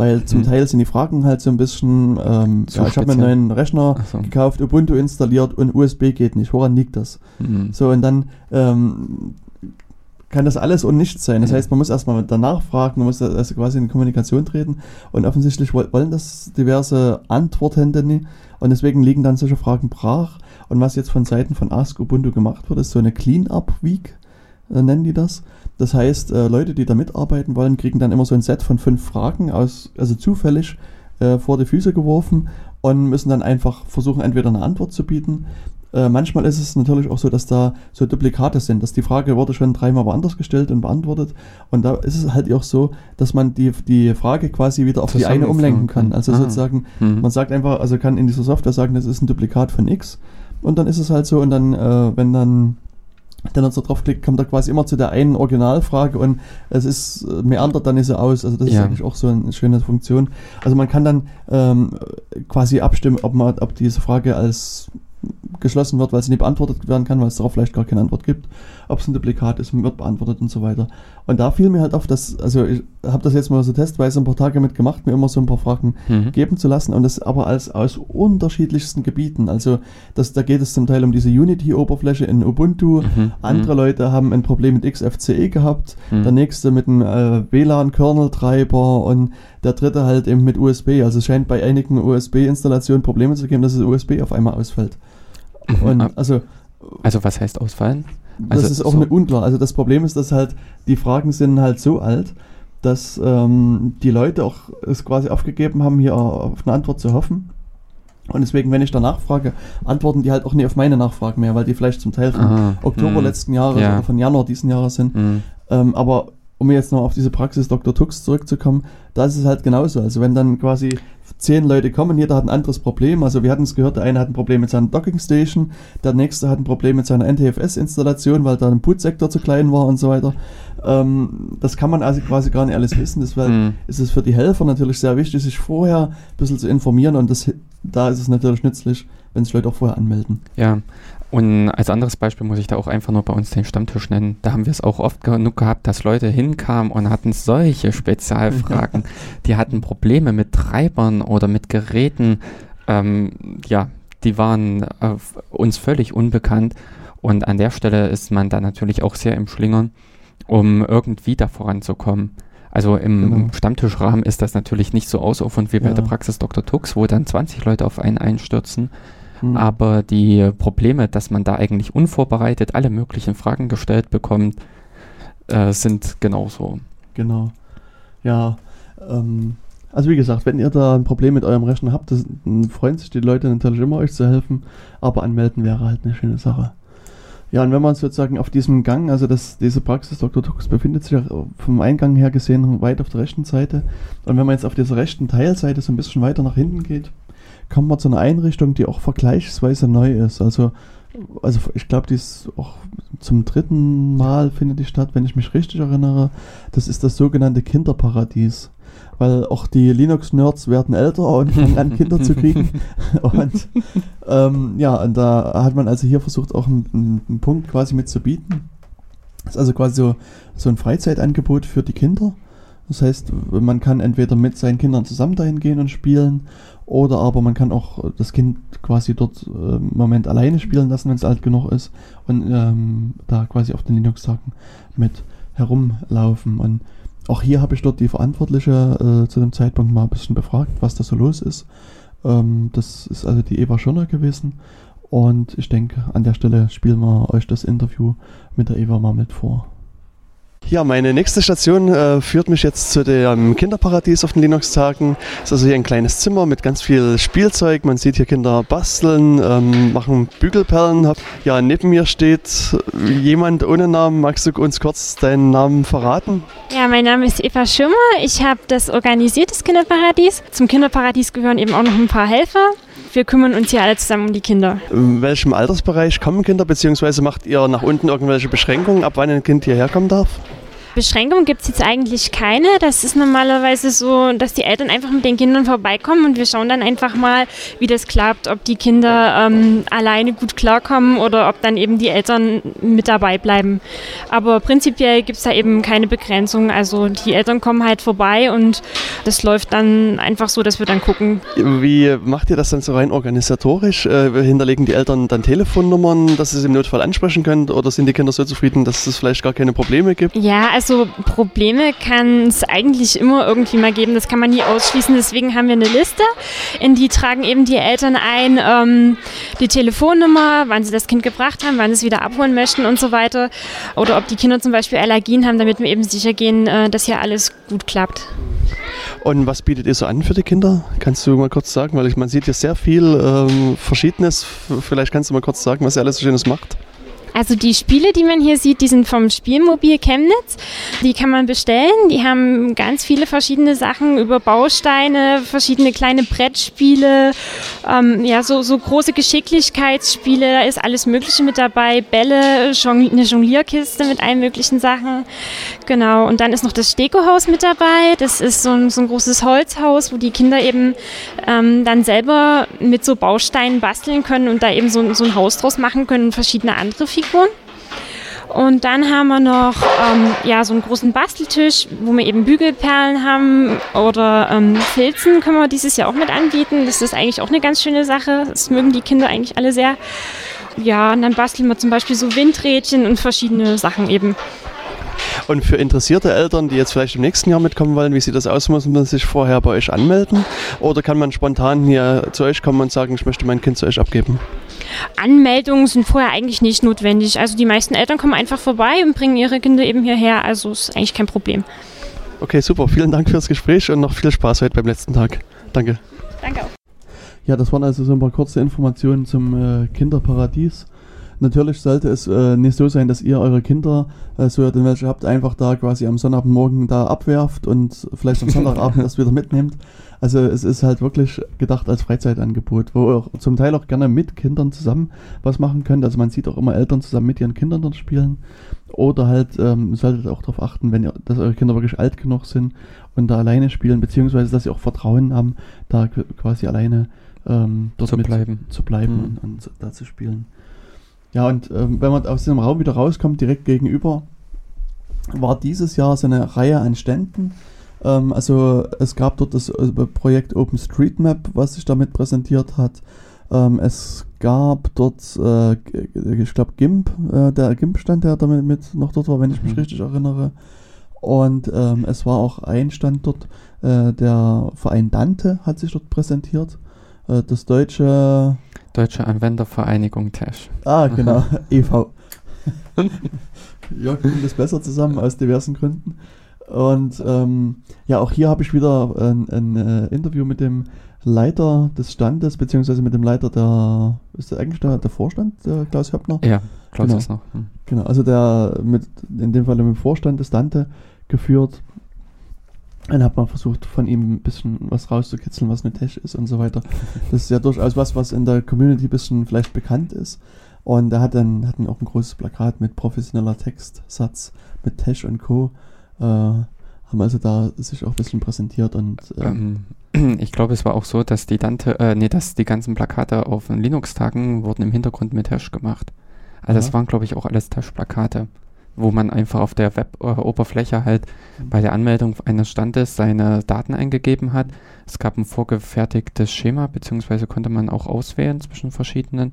weil zum hm. Teil sind die Fragen halt so ein bisschen, ähm, ja, ich habe mir einen neuen Rechner so. gekauft, Ubuntu installiert und USB geht nicht. Woran liegt das? Mhm. So, und dann ähm, kann das alles und nichts sein. Das ja. heißt, man muss erstmal danach fragen, man muss also quasi in Kommunikation treten und offensichtlich wollen das diverse Antwortende nicht und deswegen liegen dann solche Fragen brach. Und was jetzt von Seiten von Ask Ubuntu gemacht wird, ist so eine Clean-Up-Week, äh, nennen die das. Das heißt, äh, Leute, die da mitarbeiten wollen, kriegen dann immer so ein Set von fünf Fragen aus, also zufällig äh, vor die Füße geworfen und müssen dann einfach versuchen, entweder eine Antwort zu bieten äh, manchmal ist es natürlich auch so, dass da so Duplikate sind, dass die Frage wurde schon dreimal woanders gestellt und beantwortet. Und da ist es halt auch so, dass man die, die Frage quasi wieder auf die eine umlenken kann. Also Aha. sozusagen, mhm. man sagt einfach, also kann in dieser Software sagen, das ist ein Duplikat von X. und dann ist es halt so und dann, äh, wenn dann der Nutzer draufklickt, kommt er quasi immer zu der einen Originalfrage und es ist äh, meandert dann ist er aus. Also das Ja. ist eigentlich auch so eine schöne Funktion. Also man kann dann ähm, quasi abstimmen, ob man, ob diese Frage als geschlossen wird, weil sie nicht beantwortet werden kann, weil es darauf vielleicht gar keine Antwort gibt, ob es ein Duplikat ist, wird beantwortet und so weiter. Und da fiel mir halt auf, dass, also ich habe das jetzt mal so testweise ein paar Tage mitgemacht, mir immer so ein paar Fragen Mhm. geben zu lassen und das aber als aus unterschiedlichsten Gebieten. Also das, da geht es zum Teil um diese Unity-Oberfläche in Ubuntu. Mhm. Andere Leute haben ein Problem mit XFCE gehabt, Mhm. der nächste mit einem äh, WLAN-Kernel-Treiber und der dritte halt eben mit USB. Also es scheint bei einigen USB-Installationen Probleme zu geben, dass das USB auf einmal ausfällt. Mhm. Und Ah, also Also was heißt ausfallen? das Also ist auch so- eine unklar. Also das Problem ist, dass halt die Fragen sind halt so alt, dass ähm, die Leute auch es quasi aufgegeben haben, hier auf eine Antwort zu hoffen. Und deswegen, wenn ich danach frage, antworten die halt auch nie auf meine Nachfragen mehr, weil die vielleicht zum Teil von Ah, Oktober hm. letzten Jahres Ja. oder von Januar diesen Jahres sind. Mhm. Ähm, aber um jetzt noch auf diese Praxis Dr. Tux zurückzukommen, da ist es halt genauso. Also wenn dann quasi zehn Leute kommen, jeder hat ein anderes Problem. Also wir hatten es gehört, der eine hat ein Problem mit seiner Docking Station, der nächste hat ein Problem mit seiner NTFS-Installation, weil da ein Bootsektor zu klein war und so weiter. Ähm, das kann man also quasi gar nicht alles wissen. Deswegen Mhm. ist es für die Helfer natürlich sehr wichtig, sich vorher ein bisschen zu informieren und das, da ist es natürlich nützlich, wenn sich Leute auch vorher anmelden. Ja, und als anderes Beispiel muss ich da auch einfach nur bei uns den Stammtisch nennen. Da haben wir es auch oft genug gehabt, dass Leute hinkamen und hatten solche Spezialfragen. Die hatten Probleme mit Treibern oder mit Geräten. Ähm, ja, die waren äh, uns völlig unbekannt. Und an der Stelle ist man da natürlich auch sehr im Schlingern, um irgendwie da voranzukommen. Also im Genau. Stammtischrahmen ist das natürlich nicht so ausufernd wie bei Ja. der Praxis Dr. Tux, wo dann 20 Leute auf einen einstürzen. Hm. Aber die Probleme, dass man da eigentlich unvorbereitet alle möglichen Fragen gestellt bekommt, äh, sind genauso. Genau. Ja, ähm, also wie gesagt, wenn ihr da ein Problem mit eurem Rechner habt, das, dann freuen sich die Leute natürlich immer, euch zu helfen, aber anmelden wäre halt eine schöne Sache. Ja, und wenn man sozusagen auf diesem Gang, also das, diese Praxis Dr. Tux befindet sich ja vom Eingang her gesehen weit auf der rechten Seite. Und wenn man jetzt auf dieser rechten Teilseite so ein bisschen weiter nach hinten geht, kommt man zu einer Einrichtung, die auch vergleichsweise neu ist. Also, also ich glaube, die ist auch zum dritten Mal findet die statt, wenn ich mich richtig erinnere. Das ist das sogenannte Kinderparadies. Weil auch die Linux-Nerds werden älter und fangen an, Kinder zu kriegen. Und ähm, ja, und da hat man also hier versucht, auch einen, einen Punkt quasi mit zu bieten. Das ist also quasi so, so ein Freizeitangebot für die Kinder. Das heißt, man kann entweder mit seinen Kindern zusammen dahin gehen und spielen, oder aber man kann auch das Kind quasi dort äh, im Moment alleine spielen lassen, wenn es alt genug ist, und ähm, da quasi auf den Linux-Tagen mit herumlaufen. Und auch hier habe ich dort die Verantwortliche äh, zu dem Zeitpunkt mal ein bisschen befragt, was da so los ist. Ähm, das ist also die Eva Schirner gewesen. Und ich denke, an der Stelle spielen wir euch das Interview mit der Eva mal mit vor. Ja, meine nächste Station äh, führt mich jetzt zu dem Kinderparadies auf den Linux-Tagen. Es ist also hier ein kleines Zimmer mit ganz viel Spielzeug. Man sieht hier Kinder basteln, ähm, machen Bügelperlen. Ja, neben mir steht jemand ohne Namen. Magst du uns kurz deinen Namen verraten? Ja, mein Name ist Eva Schirmer. Ich habe das organisiert, das Kinderparadies. Zum Kinderparadies gehören eben auch noch ein paar Helfer. Wir kümmern uns hier alle zusammen um die Kinder. In welchem Altersbereich kommen Kinder, beziehungsweise macht ihr nach unten irgendwelche Beschränkungen, ab wann ein Kind hierher kommen darf? Beschränkungen gibt es jetzt eigentlich keine. Das ist normalerweise so, dass die Eltern einfach mit den Kindern vorbeikommen und wir schauen dann einfach mal, wie das klappt, ob die Kinder ähm, alleine gut klarkommen oder ob dann eben die Eltern mit dabei bleiben. Aber prinzipiell gibt es da eben keine Begrenzung. Also die Eltern kommen halt vorbei und das läuft dann einfach so, dass wir dann gucken, Wie macht ihr das dann so rein organisatorisch? Äh, hinterlegen die Eltern dann Telefonnummern, dass ihr sie im Notfall ansprechen könnt? Oder sind die Kinder so zufrieden, dass es vielleicht gar keine Probleme gibt? Ja, also Probleme kann es eigentlich immer irgendwie mal geben. Das kann man nie ausschließen. Deswegen haben wir eine Liste. In die tragen eben die Eltern ein, ähm, die Telefonnummer, wann sie das Kind gebracht haben, wann sie es wieder abholen möchten und so weiter. Oder ob die Kinder zum Beispiel Allergien haben, damit wir eben sicher gehen, äh, dass hier alles gut klappt. Und was bietet ihr so an für die Kinder? Kannst du mal kurz sagen, weil ich, man sieht hier sehr viel ähm, Verschiedenes. Vielleicht kannst du mal kurz sagen, was ihr alles so Schönes macht. Also die Spiele, die man hier sieht, die sind vom Spielmobil Chemnitz. Die kann man bestellen. Die haben ganz viele verschiedene Sachen über Bausteine, verschiedene kleine Brettspiele, ähm, ja, so, so große Geschicklichkeitsspiele. Da ist alles Mögliche mit dabei. Bälle, eine Jonglierkiste mit allen möglichen Sachen. Genau. Und dann ist noch das Stekohaus mit dabei. Das ist so ein, so ein großes Holzhaus, wo die Kinder eben ähm, dann selber mit so Bausteinen basteln können und da eben so, so ein Haus draus machen können, verschiedene andere Figuren. Und dann haben wir noch ähm, ja, so einen großen Basteltisch, wo wir eben Bügelperlen haben oder ähm, Filzen können wir dieses Jahr auch mit anbieten. Das ist eigentlich auch eine ganz schöne Sache. Das mögen die Kinder eigentlich alle sehr. Ja, und dann basteln wir zum Beispiel so Windrädchen und verschiedene Sachen eben. Und für interessierte Eltern, die jetzt vielleicht im nächsten Jahr mitkommen wollen, wie sieht das aus? Muss man sich vorher bei euch anmelden? Oder kann man spontan hier zu euch kommen und sagen, ich möchte mein Kind zu euch abgeben? Anmeldungen sind vorher eigentlich nicht notwendig. Also die meisten Eltern kommen einfach vorbei und bringen ihre Kinder eben hierher. Also ist eigentlich kein Problem. Okay, super. Vielen Dank fürs Gespräch und noch viel Spaß heute beim letzten Tag. Danke. Danke auch. Ja, das waren also so ein paar kurze Informationen zum äh, Kinderparadies. Natürlich sollte es äh, nicht so sein, dass ihr eure Kinder, äh, so ihr denn welche habt, einfach da quasi am Sonnabendmorgen da abwerft und vielleicht am Sonntagabend das wieder mitnehmt. Also es ist halt wirklich gedacht als Freizeitangebot, wo ihr zum Teil auch gerne mit Kindern zusammen was machen könnt. Also man sieht auch immer Eltern zusammen mit ihren Kindern dort spielen. Oder halt ähm, solltet auch darauf achten, wenn ihr, dass eure Kinder wirklich alt genug sind und da alleine spielen, beziehungsweise dass sie auch Vertrauen haben, da quasi alleine ähm, dort zu mit bleiben. zu bleiben Mhm. und, und da zu spielen. Ja, und ähm, wenn man aus dem Raum wieder rauskommt, direkt gegenüber, war dieses Jahr so eine Reihe an Ständen. Ähm, also es gab dort das äh, Projekt OpenStreetMap, was sich damit präsentiert hat. Ähm, es gab dort, äh, ich glaube, GIMP, äh, der GIMP-Stand, der damit mit noch dort war, wenn ich mich Mhm. richtig erinnere. Und ähm, es war auch ein Stand dort, äh, der Verein Dante hat sich dort präsentiert. Äh, das deutsche Deutsche Anwendervereinigung TASH. Ah, genau, e.V. ja, kommt das besser zusammen aus diversen Gründen. Und ähm, ja, auch hier habe ich wieder ein, ein äh, Interview mit dem Leiter des Standes, beziehungsweise mit dem Leiter der, ist das eigentlich der, der Vorstand, der Klaus Höppner? Ja, Klaus Genau. noch. Hm. Genau, also der mit, in dem Fall mit dem Vorstand des Dante geführt. Dann hat man versucht, von ihm ein bisschen was rauszukitzeln, was eine Tech ist und so weiter. Das ist ja durchaus was, was in der Community ein bisschen vielleicht bekannt ist. Und er hat dann, hat dann auch ein großes Plakat mit professioneller Textsatz, mit Tesh und Co. Äh, haben also da sich auch ein bisschen präsentiert und ähm, Ähm, ich glaube, es war auch so, dass die Dante, äh, nee, dass die ganzen Plakate auf den Linux-Tagen wurden im Hintergrund mit Hash gemacht. Also das Aha. waren, glaube ich, auch alles Tash-Plakate, wo man einfach auf der Web-Oberfläche halt bei der Anmeldung eines Standes seine Daten eingegeben hat. Es gab ein vorgefertigtes Schema, beziehungsweise konnte man auch auswählen zwischen verschiedenen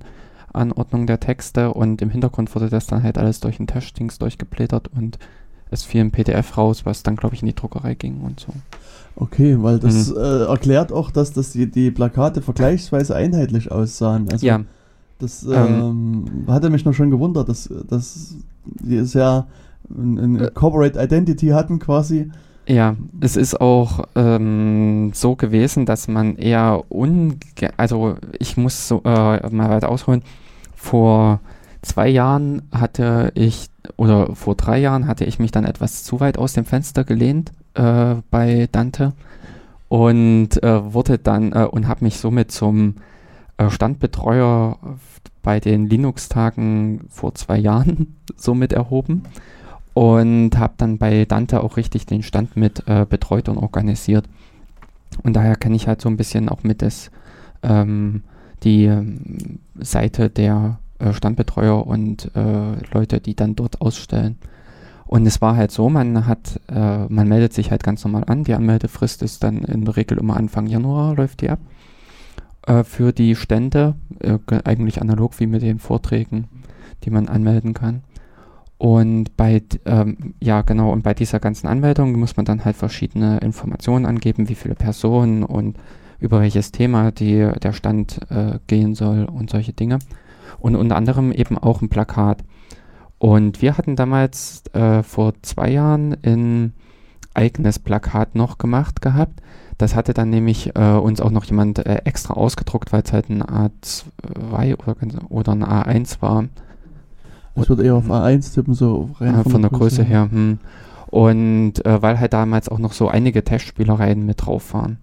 Anordnungen der Texte und im Hintergrund wurde das dann halt alles durch ein Tash-Dings durchgeblättert und es fiel ein PDF raus, was dann, glaube ich, in die Druckerei ging und so. okay, weil das Mhm. äh, erklärt auch, dass das die, die Plakate vergleichsweise einheitlich aussahen. Also ja, Das Ähm, ähm, hatte mich noch schon gewundert, dass, dass die sehr ein, ein Äh. Corporate Identity hatten quasi. Ja, es ist auch ähm, so gewesen, dass man eher unge... Also ich muss so, äh, mal weiter ausholen. Vor zwei Jahren hatte ich, oder vor drei Jahren hatte ich mich dann etwas zu weit aus dem Fenster gelehnt äh, bei Dante und äh, wurde dann äh, und habe mich somit zum Standbetreuer bei den Linux-Tagen vor zwei Jahren somit erhoben und habe dann bei Dante auch richtig den Stand mit äh, betreut und organisiert. Und daher kenne ich halt so ein bisschen auch mit das, ähm, die ähm, Seite der äh, Standbetreuer und äh, Leute, die dann dort ausstellen. Und es war halt so, man hat, äh, man meldet sich halt ganz normal an. Die Anmeldefrist ist dann in der Regel immer Anfang Januar, läuft die ab. Äh, für die Stände, äh, ge- eigentlich analog wie mit den Vorträgen, die man anmelden kann. Und bei, ähm, ja genau, und bei dieser ganzen Anmeldung muss man dann halt verschiedene Informationen angeben, wie viele Personen und über welches Thema die, der Stand äh, gehen soll und solche Dinge. Und unter anderem eben auch ein Plakat. Und wir hatten damals äh, vor zwei Jahren ein eigenes Plakat noch gemacht gehabt. Das hatte dann nämlich äh, uns auch noch jemand äh, extra ausgedruckt, weil es halt ein A2 oder, oder ein A1 war. Ich würde eher auf A1 tippen, so rein von, von der, der Größe her. her hm. Und äh, weil halt damals auch noch so einige Testspielereien mit drauf waren.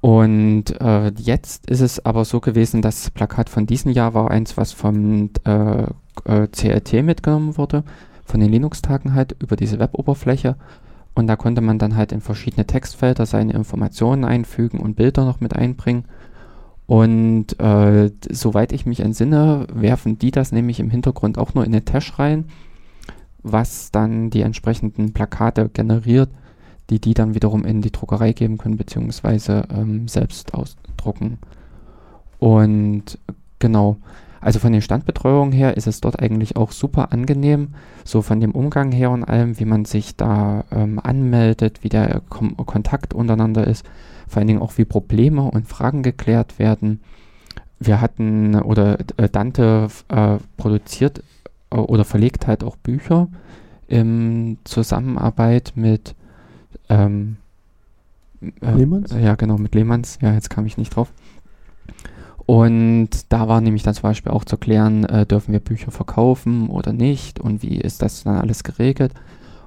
Und äh, jetzt ist es aber so gewesen, das Plakat von diesem Jahr war eins, was vom äh, äh CLT mitgenommen wurde, von den Linux-Tagen halt über diese Web-Oberfläche. Und da konnte man dann halt in verschiedene Textfelder seine Informationen einfügen und Bilder noch mit einbringen. Und äh, soweit ich mich entsinne, werfen die das nämlich im Hintergrund auch nur in den Tash rein, was dann die entsprechenden Plakate generiert die die dann wiederum in die Druckerei geben können, beziehungsweise ähm, selbst ausdrucken. Und genau, also von den Standbetreuungen her ist es dort eigentlich auch super angenehm, so von dem Umgang her und allem, wie man sich da ähm, anmeldet, wie der Kom Kontakt untereinander ist, vor allen Dingen auch wie Probleme und Fragen geklärt werden. Wir hatten, oder äh, Dante äh, produziert äh, oder verlegt halt auch Bücher in Zusammenarbeit mit ähm, äh, Lehmanns? Ja, genau, mit Lehmanns. Ja, jetzt kam ich nicht drauf. Und da war nämlich dann zum Beispiel auch zu klären, äh, dürfen wir Bücher verkaufen oder nicht und wie ist das dann alles geregelt.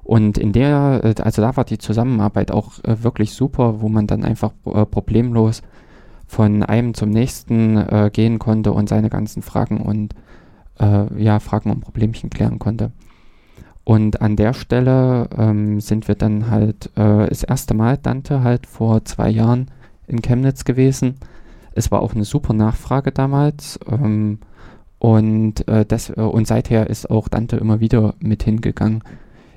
Und in der, äh, also da war die Zusammenarbeit auch äh, wirklich super, wo man dann einfach äh, problemlos von einem zum nächsten äh, gehen konnte und seine ganzen Fragen und ja, Fragen und Problemchen klären konnte. Und an der Stelle ähm, sind wir dann halt äh, das erste Mal Dante halt vor zwei Jahren in Chemnitz gewesen. Es war auch eine super Nachfrage damals. Ähm, und, äh, das, äh, und seither ist auch Dante immer wieder mit hingegangen.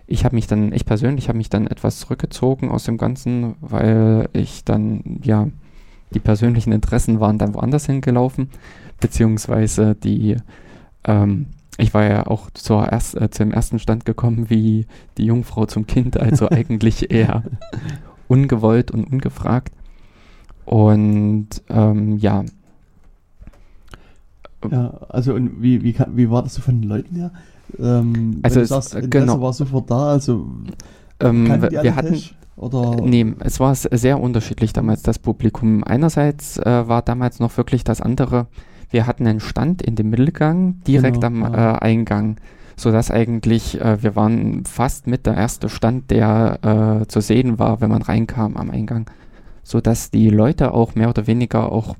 Ich habe mich dann, ich persönlich habe mich dann etwas zurückgezogen aus dem Ganzen, weil ich dann, ja, die persönlichen Interessen waren dann woanders hingelaufen, beziehungsweise die, ähm, ich war ja auch zur erst, äh, zum ersten Stand gekommen wie die Jungfrau zum Kind, also eigentlich eher ungewollt und ungefragt. Und ähm, ja. Ja, also und wie, wie, wie war das so von den Leuten her? Ähm, also es, sagst, genau. war sofort da, also ähm, wir hatten Tisch, oder? Nee, es war sehr unterschiedlich damals das Publikum. Einerseits äh, war damals noch wirklich das andere, wir hatten einen Stand in dem Mittelgang direkt genau, am ja. äh, Eingang, sodass eigentlich äh, wir waren fast mit der erste Stand, der äh, zu sehen war, wenn man reinkam am Eingang, sodass die Leute auch mehr oder weniger auch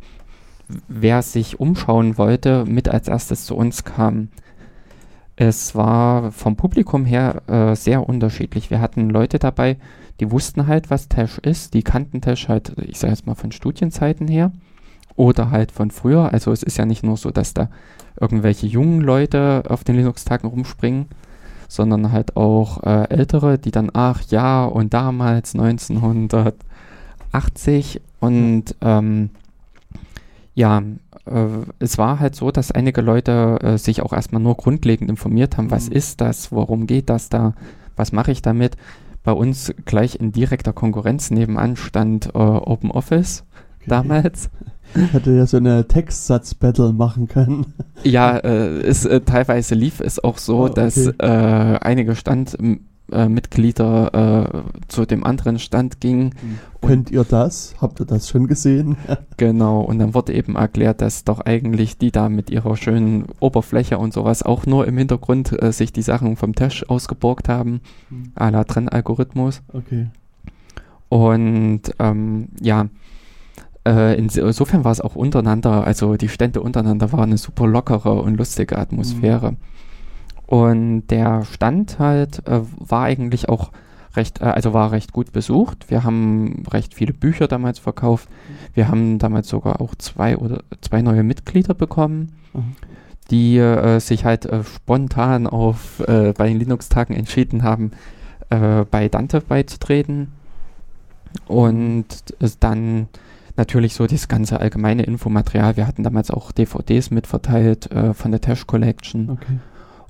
wer sich umschauen wollte, mit als erstes zu uns kam. Es war vom Publikum her äh, sehr unterschiedlich. Wir hatten Leute dabei, die wussten halt, was Tash ist. Die kannten Tash halt, ich sage jetzt mal von Studienzeiten her oder halt von früher. Also es ist ja nicht nur so, dass da irgendwelche jungen Leute auf den Linux-Tagen rumspringen, sondern halt auch äh, ältere, die dann, ach ja, und damals 1980 und ähm, ja, äh, es war halt so, dass einige Leute äh, sich auch erstmal nur grundlegend informiert haben, was mhm. ist das, worum geht das da, was mache ich damit. Bei uns gleich in direkter Konkurrenz nebenan stand äh, Open Office okay. damals. Hätte ja so eine Textsatz-Battle machen können. Ja, äh, es, äh, teilweise lief es auch so, oh, okay. dass äh, einige Standmitglieder äh, äh, zu dem anderen Stand gingen. Hm. Könnt ihr das? Habt ihr das schon gesehen? genau, und dann wurde eben erklärt, dass doch eigentlich die da mit ihrer schönen Oberfläche und sowas auch nur im Hintergrund äh, sich die Sachen vom Tisch ausgeborgt haben, hm. à la Trennalgorithmus. Okay. Und ähm, ja, äh, insofern war es auch untereinander, also die Stände untereinander waren eine super lockere und lustige Atmosphäre. Mhm. Und der Stand halt äh, war eigentlich auch recht, äh, also war recht gut besucht. Wir haben recht viele Bücher damals verkauft. Wir haben damals sogar auch zwei oder zwei neue Mitglieder bekommen, mhm. die äh, sich halt äh, spontan auf äh, bei den Linux-Tagen entschieden haben, bei Dante beizutreten. Und dann natürlich so das ganze allgemeine Infomaterial. Wir hatten damals auch DVDs mitverteilt äh, von der Tash Collection. Okay.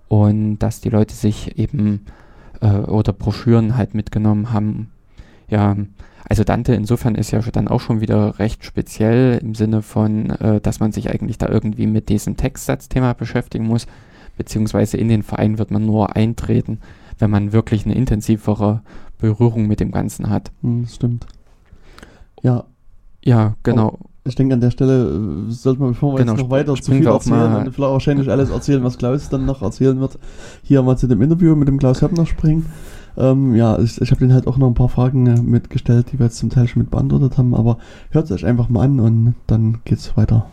Und dass die Leute sich eben äh, oder Broschüren halt mitgenommen haben. Ja, also Dante insofern ist ja dann auch schon wieder recht speziell im Sinne von, äh, dass man sich eigentlich da irgendwie mit diesem Textsatzthema beschäftigen muss, beziehungsweise in den Verein wird man nur eintreten, wenn man wirklich eine intensivere Berührung mit dem Ganzen hat. Hm, stimmt. Ja, ja, genau. Ich denke, an der Stelle äh, sollte man, bevor wir Genau, jetzt noch weiter zu viel wir erzählen und vielleicht wahrscheinlich alles erzählen, was Klaus dann noch erzählen wird, hier mal zu dem Interview mit dem Klaus Höppner springen. Ähm, ja, ich, ich habe den halt auch noch ein paar Fragen äh, mitgestellt, die wir jetzt zum Teil schon mit beantwortet haben, aber hört es euch einfach mal an und dann geht's weiter.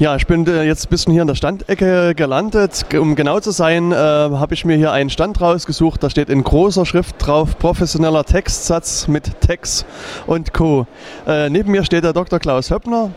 Ja, ich bin äh, jetzt ein bisschen hier in der Standecke gelandet. Ge- Um genau zu sein, äh, habe ich mir hier einen Stand rausgesucht. Da steht in großer Schrift drauf professioneller Textsatz mit Text und Co. Äh, neben mir steht der Dr. Klaus Höppner.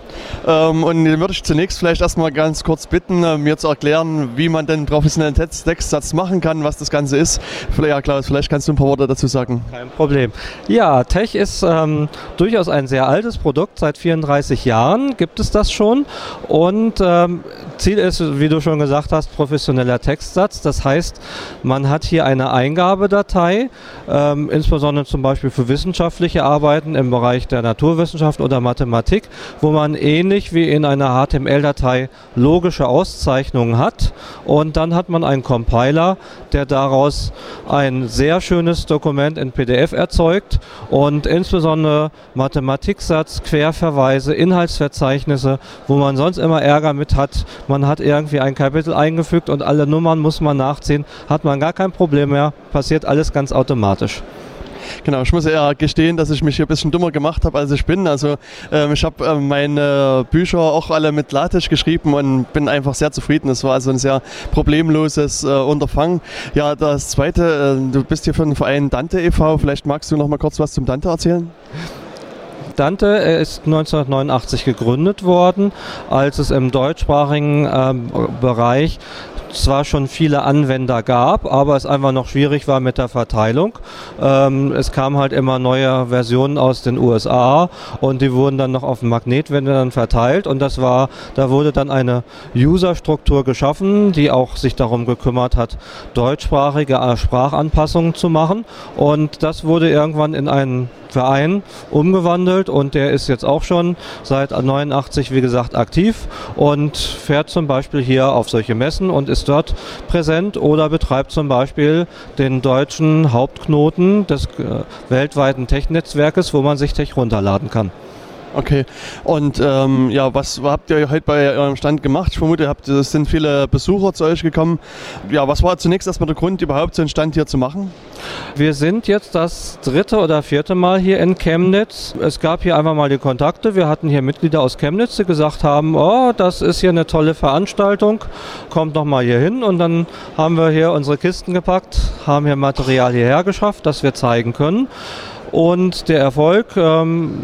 Ähm, und den würde ich zunächst vielleicht erstmal ganz kurz bitten, äh, mir zu erklären, wie man den professionellen Text Textsatz machen kann, was das Ganze ist. Vielleicht, ja, Klaus, vielleicht kannst du ein paar Worte dazu sagen. Kein Problem. Ja, Tech ist ähm, durchaus ein sehr altes Produkt. Seit 34 Jahren gibt es das schon. Und ähm, Ziel ist, wie du schon gesagt hast, professioneller Textsatz. Das heißt, man hat hier eine Eingabedatei, ähm, insbesondere zum Beispiel für wissenschaftliche Arbeiten im Bereich der Naturwissenschaft oder Mathematik, wo man ähnlich wie in einer HTML-Datei logische Auszeichnungen hat. Und dann hat man einen Compiler, der daraus ein sehr schönes Dokument in PDF erzeugt und insbesondere Mathematiksatz, Querverweise, Inhaltsverzeichnisse, wo man sonst immer Ärger mit hat. Man hat irgendwie ein Kapitel eingefügt und alle Nummern muss man nachziehen, hat man gar kein Problem mehr, passiert alles ganz automatisch. Genau, ich muss ja gestehen, dass ich mich hier ein bisschen dummer gemacht habe, als ich bin. Also ähm, ich habe ähm, meine Bücher auch alle mit LaTeX geschrieben und bin einfach sehr zufrieden. Es war also ein sehr problemloses äh, Unterfangen. Ja, das Zweite, äh, du bist hier für den Verein Dante e.V. Vielleicht magst du noch mal kurz was zum Dante erzählen? Dante er ist 1989 gegründet worden, als es im deutschsprachigen ähm, Bereich zwar schon viele Anwender gab, aber es einfach noch schwierig war mit der Verteilung. Ähm, es kamen halt immer neue Versionen aus den USA und die wurden dann noch auf Magnetwänden verteilt und das war, da wurde dann eine User-Struktur geschaffen, die auch sich darum gekümmert hat, deutschsprachige äh, Sprachanpassungen zu machen und das wurde irgendwann in einen Verein umgewandelt und der ist jetzt auch schon seit 89 wie gesagt aktiv und fährt zum Beispiel hier auf solche Messen und ist dort präsent oder betreibt zum Beispiel den deutschen Hauptknoten des äh, weltweiten Tech-Netzwerkes, wo man sich Tech runterladen kann. Okay. Und ähm, ja, was habt ihr heute bei eurem Stand gemacht? Ich vermute, es sind viele Besucher zu euch gekommen. Ja, was war zunächst erstmal der Grund, überhaupt so einen Stand hier zu machen? Wir sind jetzt das dritte oder vierte Mal hier in Chemnitz. Es gab hier einfach mal die Kontakte. Wir hatten hier Mitglieder aus Chemnitz, die gesagt haben, oh, das ist hier eine tolle Veranstaltung, kommt noch mal hier hin. Und dann haben wir hier unsere Kisten gepackt, haben hier Material hierher geschafft, das wir zeigen können. Und der Erfolg ähm,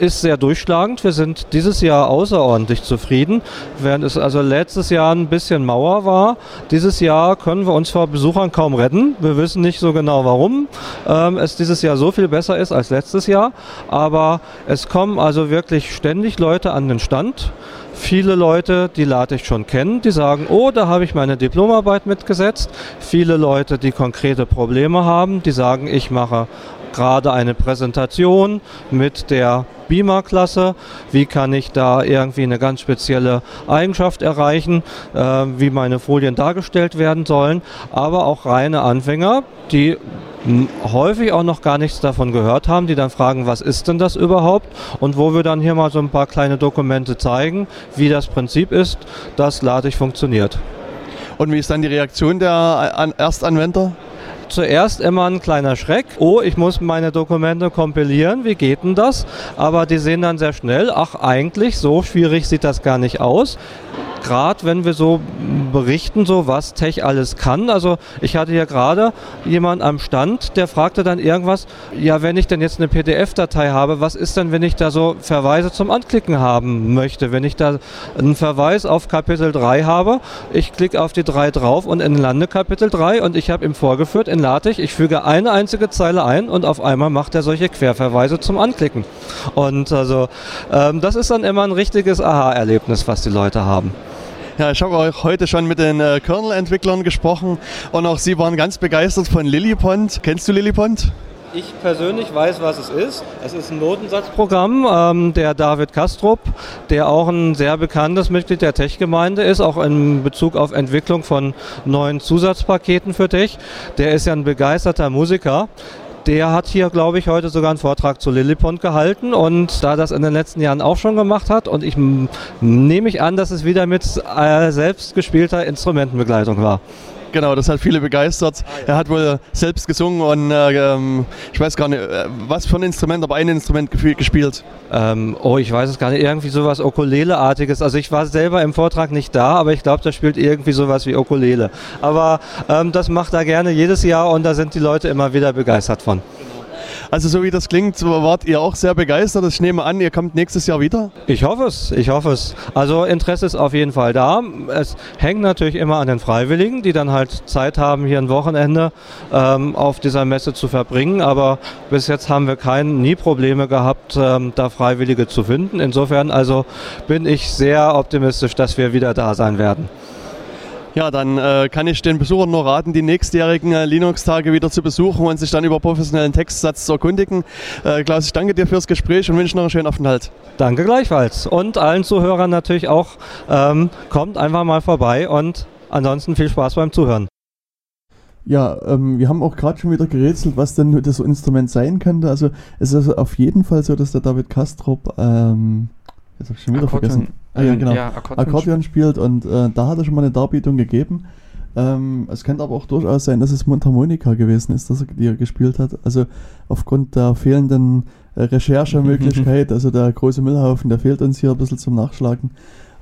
ist sehr durchschlagend. Wir sind dieses Jahr außerordentlich zufrieden. Während es also letztes Jahr ein bisschen Mauer war, dieses Jahr können wir uns vor Besuchern kaum retten. Wir wissen nicht so genau warum ähm, es dieses Jahr so viel besser ist als letztes Jahr. Aber es kommen also wirklich ständig Leute an den Stand. Viele Leute, die LaTeX schon kennen, die sagen, oh, da habe ich meine Diplomarbeit mitgesetzt. Viele Leute, die konkrete Probleme haben, die sagen, ich mache gerade eine Präsentation mit der Beamer-Klasse. Wie kann ich da irgendwie eine ganz spezielle Eigenschaft erreichen, äh, wie meine Folien dargestellt werden sollen. Aber auch reine Anfänger, die häufig auch noch gar nichts davon gehört haben, die dann fragen, was ist denn das überhaupt? Und wo wir dann hier mal so ein paar kleine Dokumente zeigen, wie das Prinzip ist, dass LaTeX funktioniert. Und wie ist dann die Reaktion der An Erstanwender? Zuerst immer ein kleiner Schreck. Oh, ich muss meine Dokumente kompilieren. Wie geht denn das? Aber die sehen dann sehr schnell, ach eigentlich, so schwierig sieht das gar nicht aus. Gerade wenn wir so berichten, so was Tech alles kann. Also ich hatte hier gerade jemand am Stand, der fragte dann irgendwas, ja, wenn ich denn jetzt eine PDF-Datei habe, was ist denn, wenn ich da so Verweise zum Anklicken haben möchte? Wenn ich da einen Verweis auf Kapitel 3 habe, ich klicke auf die 3 drauf und lande Kapitel 3 und ich habe ihm vorgeführt in LaTeX, ich füge eine einzige Zeile ein und auf einmal macht er solche Querverweise zum Anklicken. Und also ähm, das ist dann immer ein richtiges Aha-Erlebnis, was die Leute haben. Ja, ich habe auch heute schon mit den äh, Kernel-Entwicklern gesprochen und auch sie waren ganz begeistert von Lillipond. Kennst du Lillipond? Ich persönlich weiß, was es ist. Es ist ein Notensatzprogramm. Ähm, der David Kastrup, der auch ein sehr bekanntes Mitglied der Tech-Gemeinde ist, auch in Bezug auf Entwicklung von neuen Zusatzpaketen für Tech. Der ist ja ein begeisterter Musiker. der hat hier, glaube ich, heute sogar einen Vortrag zu Lillipond gehalten und da das in den letzten Jahren auch schon gemacht hat und ich nehme ich an, dass es wieder mit äh, selbst gespielter Instrumentenbegleitung war. Genau, das hat viele begeistert. Er hat wohl selbst gesungen und äh, ähm, ich weiß gar nicht, äh, was für ein Instrument, aber ein Instrument gespielt. Ähm, oh, ich weiß es gar nicht, irgendwie sowas Ukulele-artiges. Also ich war selber im Vortrag nicht da, aber ich glaube, da spielt irgendwie sowas wie Ukulele. Aber ähm, das macht er gerne jedes Jahr und da sind die Leute immer wieder begeistert von. Also so wie das klingt, wart ihr auch sehr begeistert. Ich nehme an, ihr kommt nächstes Jahr wieder? Ich hoffe es, ich hoffe es. Also Interesse ist auf jeden Fall da. Es hängt natürlich immer an den Freiwilligen, die dann halt Zeit haben, hier ein Wochenende ähm, auf dieser Messe zu verbringen. Aber bis jetzt haben wir kein, nie Probleme gehabt, ähm, da Freiwillige zu finden. Insofern also bin ich sehr optimistisch, dass wir wieder da sein werden. Ja, dann äh, kann ich den Besuchern nur raten, die nächstjährigen äh, Linux-Tage wieder zu besuchen und sich dann über professionellen Textsatz zu erkundigen. Äh, Klaus, ich danke dir fürs Gespräch und wünsche noch einen schönen Aufenthalt. Danke gleichfalls. Und allen Zuhörern natürlich auch, ähm, kommt einfach mal vorbei und ansonsten viel Spaß beim Zuhören. Ja, ähm, wir haben auch gerade schon wieder gerätselt, was denn das Instrument sein könnte. Also es ist auf jeden Fall so, dass der David Kastrop, ähm, jetzt habe ich schon wieder Akkordeon. vergessen. Ah, ja, genau. Ja, Akkordeon, Akkordeon spielt und äh, da hat er schon mal eine Darbietung gegeben. Ähm, es könnte aber auch durchaus sein, dass es Mundharmonika gewesen ist, dass er, die er gespielt hat. Also aufgrund der fehlenden äh, Recherchemöglichkeit, also der große Müllhaufen, der fehlt uns hier ein bisschen zum Nachschlagen.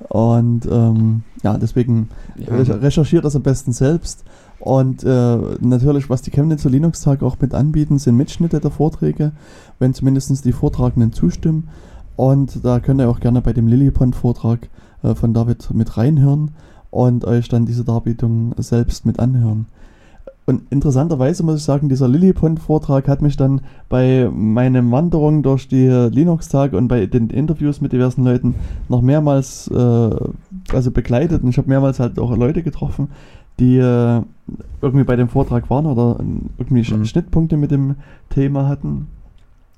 Und ähm, ja, deswegen ja. recherchiert das am besten selbst. Und äh, natürlich, was die Chemnitzer Linux-Tage auch mit anbieten, sind Mitschnitte der Vorträge, wenn zumindest die Vortragenden zustimmen. Und da könnt ihr auch gerne bei dem Lillipond-Vortrag äh, von David mit reinhören und euch dann diese Darbietung selbst mit anhören. Und interessanterweise muss ich sagen, dieser Lillipond-Vortrag hat mich dann bei meinen Wanderungen durch die Linux-Tage und bei den Interviews mit diversen Leuten noch mehrmals äh, also begleitet. Und ich habe mehrmals halt auch Leute getroffen, die äh, irgendwie bei dem Vortrag waren oder irgendwie mhm. Schnittpunkte mit dem Thema hatten.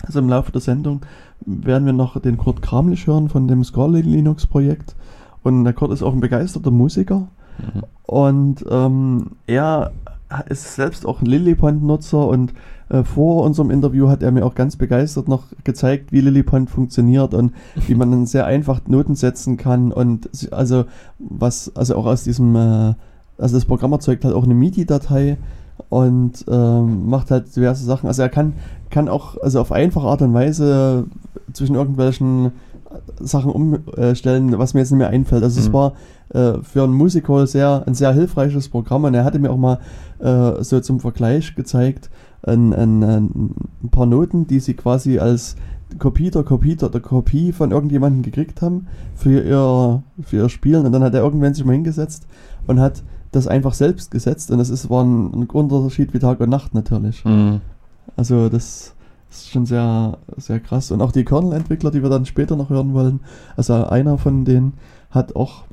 Also im Laufe der Sendung werden wir noch den Kurt Kramlich hören von dem Scarlet Linux Projekt. Und der Kurt ist auch ein begeisterter Musiker. Mhm. Und ähm, er ist selbst auch ein Lillipond-Nutzer und äh, vor unserem Interview hat er mir auch ganz begeistert noch gezeigt, wie Lillipond funktioniert und wie man dann sehr einfach Noten setzen kann und also was, also auch aus diesem, äh, also das Programm erzeugt halt auch eine MIDI-Datei und ähm, macht halt diverse Sachen. Also er kann, kann auch also auf einfache Art und Weise zwischen irgendwelchen Sachen umstellen, was mir jetzt nicht mehr einfällt. Also mhm. es war äh, für einen Musiker sehr, ein sehr hilfreiches Programm und er hatte mir auch mal äh, so zum Vergleich gezeigt, ein, ein, ein, paar Noten, die sie quasi als Kopie der Kopie der, der Kopie von irgendjemandem gekriegt haben für ihr, für ihr Spielen und dann hat er irgendwann sich mal hingesetzt und hat das einfach selbst gesetzt und das ist, war ein, ein Unterschied wie Tag und Nacht natürlich. Mhm. Also das ist schon sehr, sehr krass. Und auch die Kernel-Entwickler, die wir dann später noch hören wollen, also einer von denen hat auch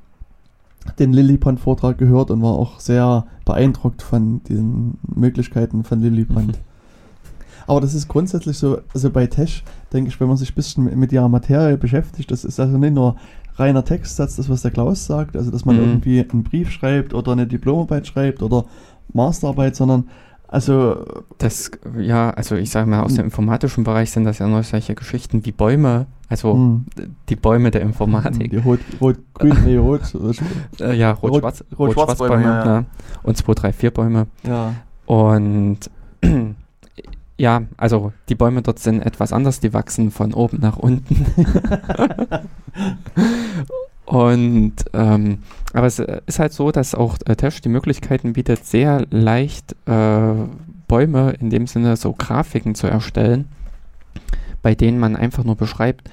den Lillipond-Vortrag gehört und war auch sehr beeindruckt von den Möglichkeiten von Lillipond. Mhm. Aber das ist grundsätzlich so, also bei Tesh, denke ich, wenn man sich ein bisschen mit, mit ihrer Materie beschäftigt, das ist also nicht nur reiner Textsatz, das was der Klaus sagt, also dass man mhm. irgendwie einen Brief schreibt oder eine Diplomarbeit schreibt oder Masterarbeit, sondern also das ja, also ich sage mal aus dem informatischen Bereich sind das ja nur solche Geschichten wie Bäume, also mh. die Bäume der Informatik. Die rot, rot, grün, nee, rot, äh, ja, rot, rot, schwarz, rot, schwarz Bäume, Bäume ja, ja. und 2, 3, 4 Bäume. Ja. Und ja, also die Bäume dort sind etwas anders, die wachsen von oben nach unten. Und ähm, aber es ist halt so, dass auch äh, Tesh die Möglichkeiten bietet, sehr leicht äh, Bäume in dem Sinne so Grafiken zu erstellen, bei denen man einfach nur beschreibt,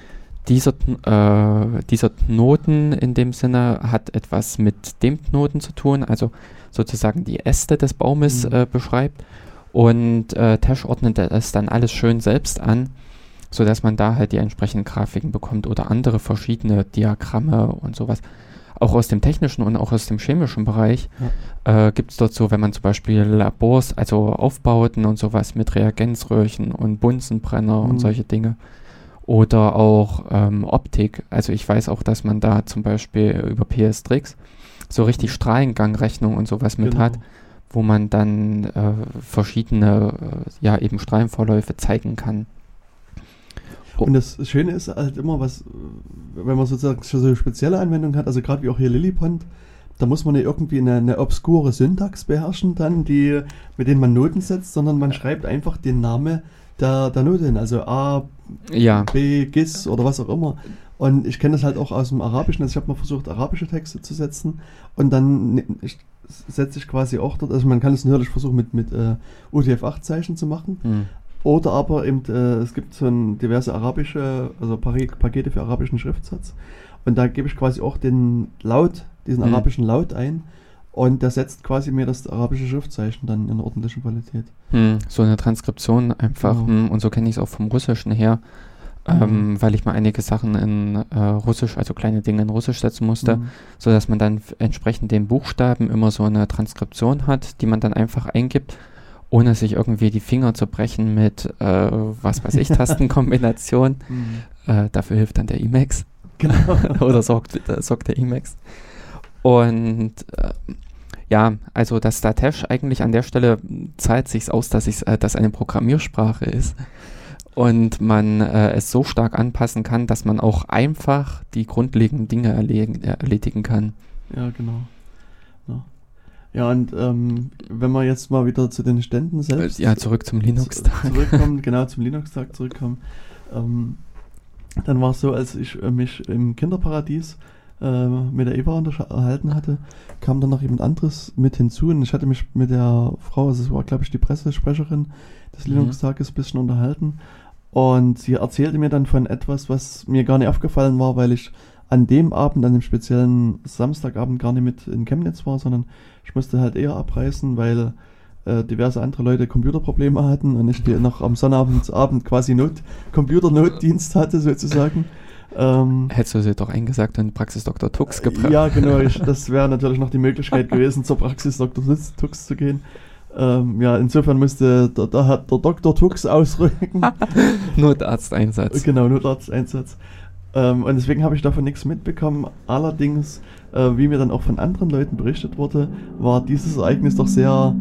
dieser, äh, dieser Knoten in dem Sinne hat etwas mit dem Knoten zu tun, also sozusagen die Äste des Baumes mhm. äh, beschreibt. Und äh, Tesh ordnet es dann alles schön selbst an sodass man da halt die entsprechenden Grafiken bekommt oder andere verschiedene Diagramme und sowas. Auch aus dem technischen und auch aus dem chemischen Bereich ja. äh, gibt es dort so, wenn man zum Beispiel Labors, also Aufbauten und sowas mit Reagenzröhrchen und Bunsenbrenner mhm. und solche Dinge. Oder auch ähm, Optik. Also ich weiß auch, dass man da zum Beispiel über PS-Tricks so richtig Strahlengangrechnung und sowas mit genau. hat wo man dann äh, verschiedene, äh, ja, eben Strahlenvorläufe zeigen kann. Und das Schöne ist halt immer, was, wenn man sozusagen so spezielle Anwendung hat, also gerade wie auch hier Lillipond, da muss man ja irgendwie eine, eine obskure Syntax beherrschen dann, die, mit denen man Noten setzt, sondern man schreibt einfach den Namen der, der Note hin, also A, Ja, B, GIS oder was auch immer. Und ich kenne das halt auch aus dem Arabischen, also ich habe mal versucht, arabische Texte zu setzen und dann setze ich quasi auch dort, also man kann es natürlich versuchen mit, mit äh, UTF-8-Zeichen zu machen, hm. oder aber eben, äh, es gibt so ein diverse arabische, also Pakete für arabischen Schriftsatz. Und da gebe ich quasi auch den Laut, diesen Mhm. arabischen Laut ein. Und der setzt quasi mir das arabische Schriftzeichen dann in ordentlicher Qualität. Hm, so eine Transkription einfach. Genau. Hm, und so kenne ich es auch vom Russischen her, ähm, weil ich mal einige Sachen in äh, Russisch, also kleine Dinge in Russisch setzen musste, Mhm. so dass man dann entsprechend den Buchstaben immer so eine Transkription hat, die man dann einfach eingibt, ohne sich irgendwie die Finger zu brechen mit, äh, was weiß ich, Tastenkombination. Mhm. Äh, dafür hilft dann der Emacs. Genau. oder sorgt, äh, sorgt der Emacs. Und äh, ja, also das Statesh eigentlich an der Stelle zahlt sich aus, dass es äh, dass eine Programmiersprache ist und man äh, es so stark anpassen kann, dass man auch einfach die grundlegenden Dinge erledigen, äh, erledigen kann. Ja, genau. Ja, ja und ähm, wenn wir jetzt mal wieder zu den Ständen selbst Äh, ja, zurück zum Linux-Tag. zu- zurückkommen, genau zum Linux-Tag zurückkommen, ähm, dann war es so, als ich äh, mich im Kinderparadies äh, mit der Eva unterhalten hatte, kam dann noch jemand anderes mit hinzu und ich hatte mich mit der Frau, also es war glaube ich die Pressesprecherin des Mhm. Linux-Tages, ein bisschen unterhalten und sie erzählte mir dann von etwas, was mir gar nicht aufgefallen war, weil ich an dem Abend, an dem speziellen Samstagabend gar nicht mit in Chemnitz war, sondern ich musste halt eher abreißen, weil äh, diverse andere Leute Computerprobleme hatten und ich die noch am Sonnabendabend quasi Not Computernotdienst hatte sozusagen. Ähm, Hättest du sie doch eingesagt und Praxis Dr. Tux gebracht. ja, genau. Ich, das wäre natürlich noch die Möglichkeit gewesen, zur Praxis Dr. Tux zu gehen. Ähm, ja, insofern musste der, der, hat der Dr. Tux ausrücken. Notarzteinsatz. Genau, Notarzteinsatz. Ähm, und deswegen habe ich davon nichts mitbekommen. Allerdings, äh, wie mir dann auch von anderen Leuten berichtet wurde, war dieses Ereignis doch sehr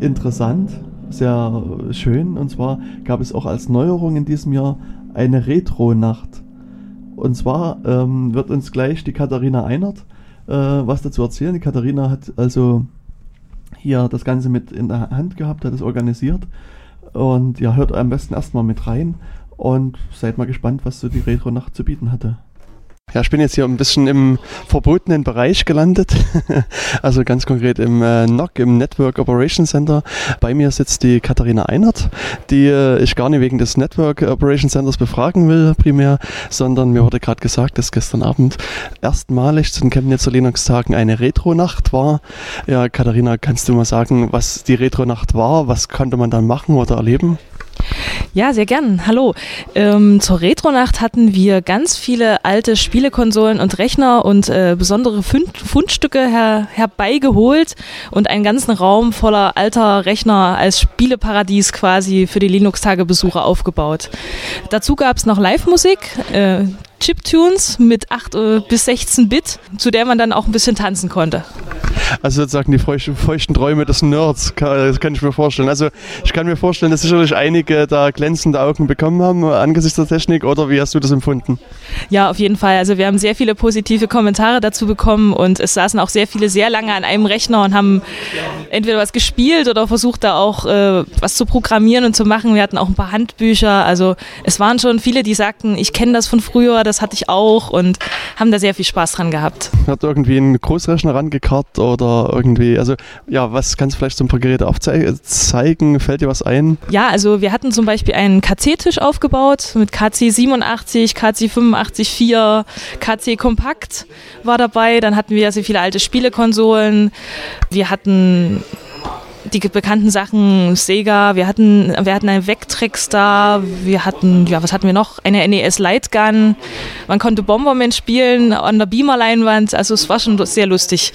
interessant, sehr schön. Und zwar gab es auch als Neuerung in diesem Jahr eine Retro-Nacht. Und zwar ähm, wird uns gleich die Katharina Einert äh, was dazu erzählen. Die Katharina hat also hier das Ganze mit in der Hand gehabt, hat es organisiert. Und ja, hört am besten erstmal mit rein und seid mal gespannt, was so die Retro-Nacht zu bieten hatte. Ja, ich bin jetzt hier ein bisschen im verbotenen Bereich gelandet. also ganz konkret im äh, NOC, im Network Operation Center. Bei mir sitzt die Katharina Einert, die äh, ich gar nicht wegen des Network Operation Centers befragen will primär, sondern mir wurde gerade gesagt, dass gestern Abend erstmalig zu den Chemnitzer Linux-Tagen eine Retro-Nacht war. Ja, Katharina, kannst du mal sagen, was die Retro-Nacht war? Was konnte man dann machen oder erleben? Ja, sehr gern. Hallo. Ähm, zur Retronacht hatten wir ganz viele alte Spielekonsolen und Rechner und äh, besondere Fund Fundstücke her herbeigeholt und einen ganzen Raum voller alter Rechner als Spieleparadies quasi für die Linux-Tage-Besucher aufgebaut. Dazu gab es noch Live-Musik. Äh, Chiptunes mit 8 äh, bis 16 Bit, zu der man dann auch ein bisschen tanzen konnte. Also sozusagen die feuchten, feuchten Träume des Nerds, das kann ich mir vorstellen. Also ich kann mir vorstellen, dass sicherlich einige da glänzende Augen bekommen haben angesichts der Technik oder wie hast du das empfunden? Ja, auf jeden Fall. Also wir haben sehr viele positive Kommentare dazu bekommen und es saßen auch sehr viele sehr lange an einem Rechner und haben entweder was gespielt oder versucht da auch äh, was zu programmieren und zu machen. Wir hatten auch ein paar Handbücher. Also es waren schon viele, die sagten, ich kenne das von früher, das hatte ich auch und haben da sehr viel Spaß dran gehabt. Hat irgendwie einen Großrechner rangekarrt oder irgendwie, also ja, was kannst du vielleicht so ein paar Geräte aufzeigen? Fällt dir was ein? Ja, also wir hatten zum Beispiel einen KC-Tisch aufgebaut mit KC 87, KC 85, 4, KC Kompakt war dabei. Dann hatten wir sehr viele alte Spielekonsolen. Wir hatten die bekannten Sachen Sega, wir hatten, wir hatten einen Vectrex da, wir hatten, ja, was hatten wir noch? Eine NES Lightgun. Man konnte Bomberman spielen an der Beamer-Leinwand, also es war schon sehr lustig.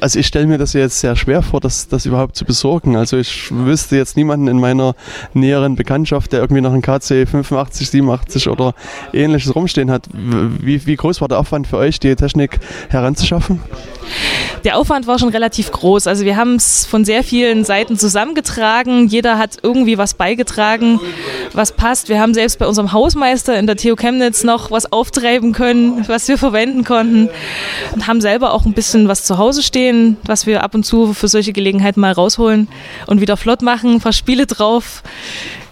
also ich stelle mir das jetzt sehr schwer vor, das, das überhaupt zu besorgen. Also ich wüsste jetzt niemanden in meiner näheren Bekanntschaft, der irgendwie noch einen KC 85, 87 oder ähnliches rumstehen hat. Wie, wie groß war der Aufwand für euch, die Technik heranzuschaffen? Der Aufwand war schon relativ groß. Also wir haben es von sehr vielen Seiten zusammengetragen. Jeder hat irgendwie was beigetragen, was passt. Wir haben selbst bei unserem Hausmeister in der TU Chemnitz noch was auftreiben können, was wir verwenden konnten. Und haben selber auch ein bisschen was zu Hause stehen, was wir ab und zu für solche Gelegenheiten mal rausholen und wieder flott machen, ein paar Spiele drauf.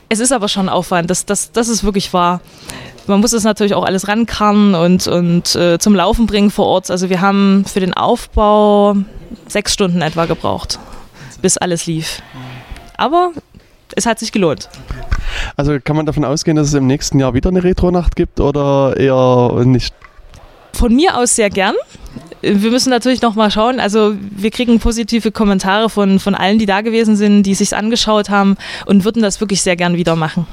Es ist aber schon Aufwand, das, das, das ist wirklich wahr man muss es natürlich auch alles rankarren und, und äh, zum Laufen bringen vor Ort. Also wir haben für den Aufbau sechs Stunden etwa gebraucht, bis alles lief. Aber es hat sich gelohnt. Also kann man davon ausgehen, dass es im nächsten Jahr wieder eine Retro-Nacht gibt oder eher nicht? Von mir aus sehr gern. Wir müssen natürlich noch mal schauen. Also wir kriegen positive Kommentare von, von allen, die da gewesen sind, die sich angeschaut haben und würden das wirklich sehr gern wieder machen.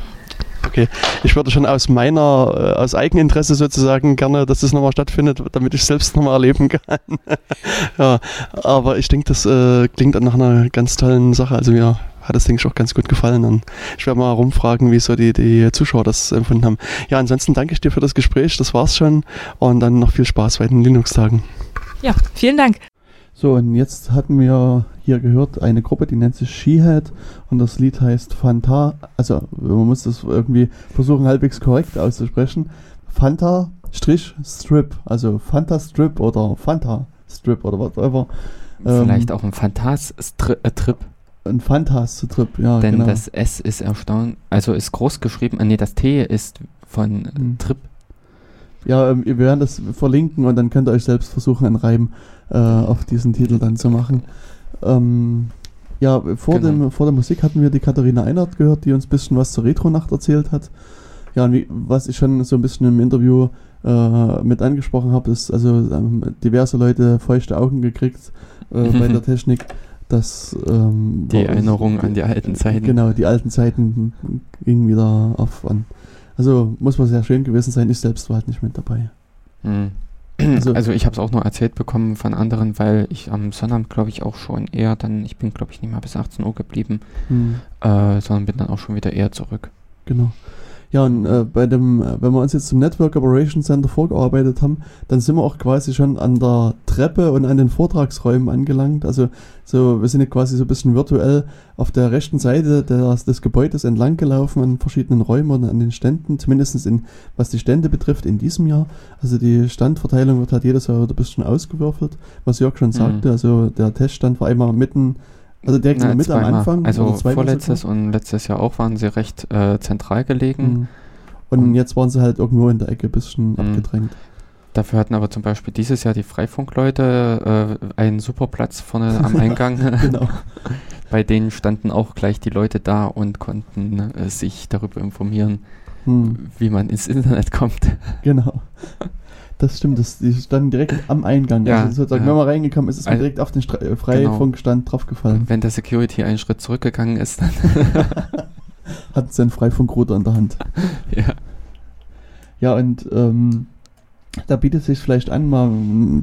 Okay, ich würde schon aus meiner, äh, aus Eigeninteresse sozusagen gerne, dass das nochmal stattfindet, damit ich es selbst nochmal erleben kann. ja, aber ich denke, das äh, klingt nach einer ganz tollen Sache. Also mir hat das, denke ich, auch ganz gut gefallen. Und ich werde mal rumfragen, wie so die, die Zuschauer das empfunden haben. Ja, ansonsten danke ich dir für das Gespräch. Das war's schon. Und dann noch viel Spaß bei den Linux-Tagen. Ja, vielen Dank. So, und jetzt hatten wir hier gehört eine Gruppe, die nennt sich Shehead und das Lied heißt Fanta, also man muss das irgendwie versuchen halbwegs korrekt auszusprechen. Fanta Strip, also Fanta Strip oder Fanta Strip oder whatever. Vielleicht ähm, auch ein Fantas-Trip. Äh, ein Fantas-Trip, ja. Denn genau. das S ist erstaunt, also ist groß geschrieben, äh, nee, das T ist von hm. Trip. Ja, ähm, wir werden das verlinken und dann könnt ihr euch selbst versuchen, einen Reim äh, auf diesen Titel dann zu machen. Ähm, ja, vor, genau. dem, vor der Musik hatten wir die Katharina Einert gehört, die uns ein bisschen was zur Retro-Nacht erzählt hat. Ja, und wie, was ich schon so ein bisschen im Interview äh, mit angesprochen habe, ist also ähm, diverse Leute feuchte Augen gekriegt äh, bei der Technik. Dass, ähm, die Erinnerung an die alten Zeiten. Genau, die alten Zeiten gingen wieder auf an. Also muss man sehr schön gewesen sein. Ich selbst war halt nicht mit dabei. Mhm. Also, also ich habe es auch nur erzählt bekommen von anderen, weil ich am Sonnabend, glaube ich, auch schon eher dann, ich bin, glaube ich, nicht mal bis 18 Uhr geblieben, mhm. äh, sondern bin dann auch schon wieder eher zurück. Genau. Ja, und äh, bei dem, äh, wenn wir uns jetzt zum Network Operations Center vorgearbeitet haben, dann sind wir auch quasi schon an der Treppe und an den Vortragsräumen angelangt. Also so, wir sind ja quasi so ein bisschen virtuell auf der rechten Seite des, des Gebäudes entlang gelaufen an verschiedenen Räumen und an den Ständen, zumindest in, was die Stände betrifft in diesem Jahr. Also die Standverteilung wird halt jedes Jahr wieder ein bisschen ausgewürfelt, was Jörg schon mhm. sagte. Also der Teststand war einmal mitten also direkt Na, mit am Anfang? Also vorletztes und letztes Jahr auch waren sie recht äh, zentral gelegen. Mhm. Und, und, jetzt waren sie halt irgendwo in der Ecke ein bisschen mhm. abgedrängt. Dafür hatten aber zum Beispiel dieses Jahr die Freifunkleute äh, einen super Platz vorne am Eingang. genau. Bei denen standen auch gleich die Leute da und konnten äh, sich darüber informieren, hm. wie man ins Internet kommt. Genau. Das stimmt, das, die standen direkt am Eingang. Ja, also sozusagen, ja. wenn man reingekommen ist, ist man also, direkt auf den Stra äh, Freifunkstand genau. draufgefallen. Wenn der Security einen Schritt zurückgegangen ist, dann hat seinen Freifunkrouter in der Hand. Ja. Ja, und ähm, da bietet es sich vielleicht an, mal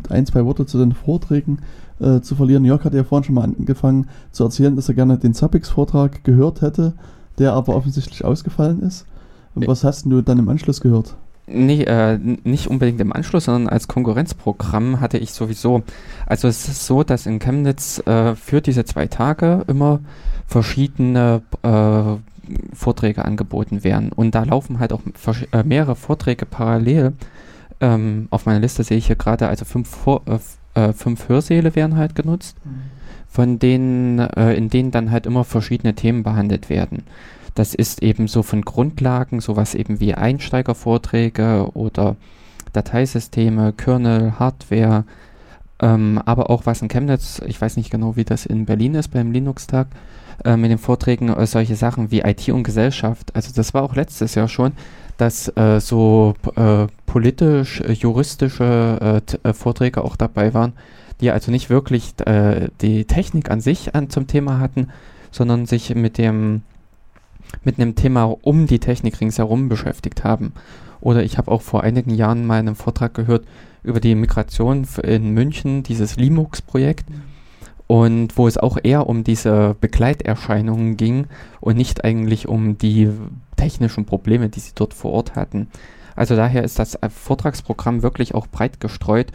ein, zwei Worte zu den Vorträgen äh, zu verlieren. Jörg hat ja vorhin schon mal angefangen zu erzählen, dass er gerne den Zappix-Vortrag gehört hätte, der aber offensichtlich ausgefallen ist. Und was hast du dann im Anschluss gehört? Nee, äh, nicht unbedingt im Anschluss, sondern als Konkurrenzprogramm hatte ich sowieso. Also es ist so, dass in Chemnitz äh, für diese zwei Tage immer verschiedene äh, Vorträge angeboten werden. Und da laufen halt auch äh, mehrere Vorträge parallel. Ähm, auf meiner Liste sehe ich hier gerade, also fünf, Vor äh, äh, fünf Hörsäle werden halt genutzt, mhm. von denen, in denen dann halt immer verschiedene Themen behandelt werden. Das ist eben so von Grundlagen, sowas eben wie Einsteigervorträge oder Dateisysteme, Kernel, Hardware, ähm, aber auch was in Chemnitz, ich weiß nicht genau, wie das in Berlin ist beim Linux-Tag, äh, mit den Vorträgen äh, solche Sachen wie IT und Gesellschaft. Also das war auch letztes Jahr schon, dass äh, so äh, politisch, äh, juristische äh, Vorträge auch dabei waren, die also nicht wirklich die Technik an sich an, zum Thema hatten, sondern sich mit dem mit einem Thema um die Technik ringsherum beschäftigt haben. Oder ich habe auch vor einigen Jahren mal einen Vortrag gehört über die Migration in München, dieses Linux-Projekt. und wo es auch eher um diese Begleiterscheinungen ging und nicht eigentlich um die technischen Probleme, die sie dort vor Ort hatten. Also daher ist das Vortragsprogramm wirklich auch breit gestreut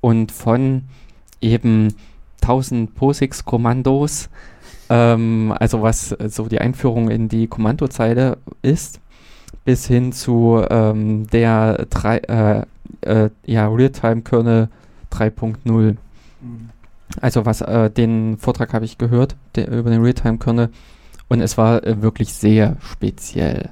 und von eben 1000 POSIX-Kommandos, ähm, also was so die Einführung in die Kommandozeile ist, bis hin zu ähm, der drei, äh, äh, ja, Realtime-Kernel 3.0. Also was äh, den Vortrag habe ich gehört der, über den Realtime-Kernel und es war äh, wirklich sehr speziell.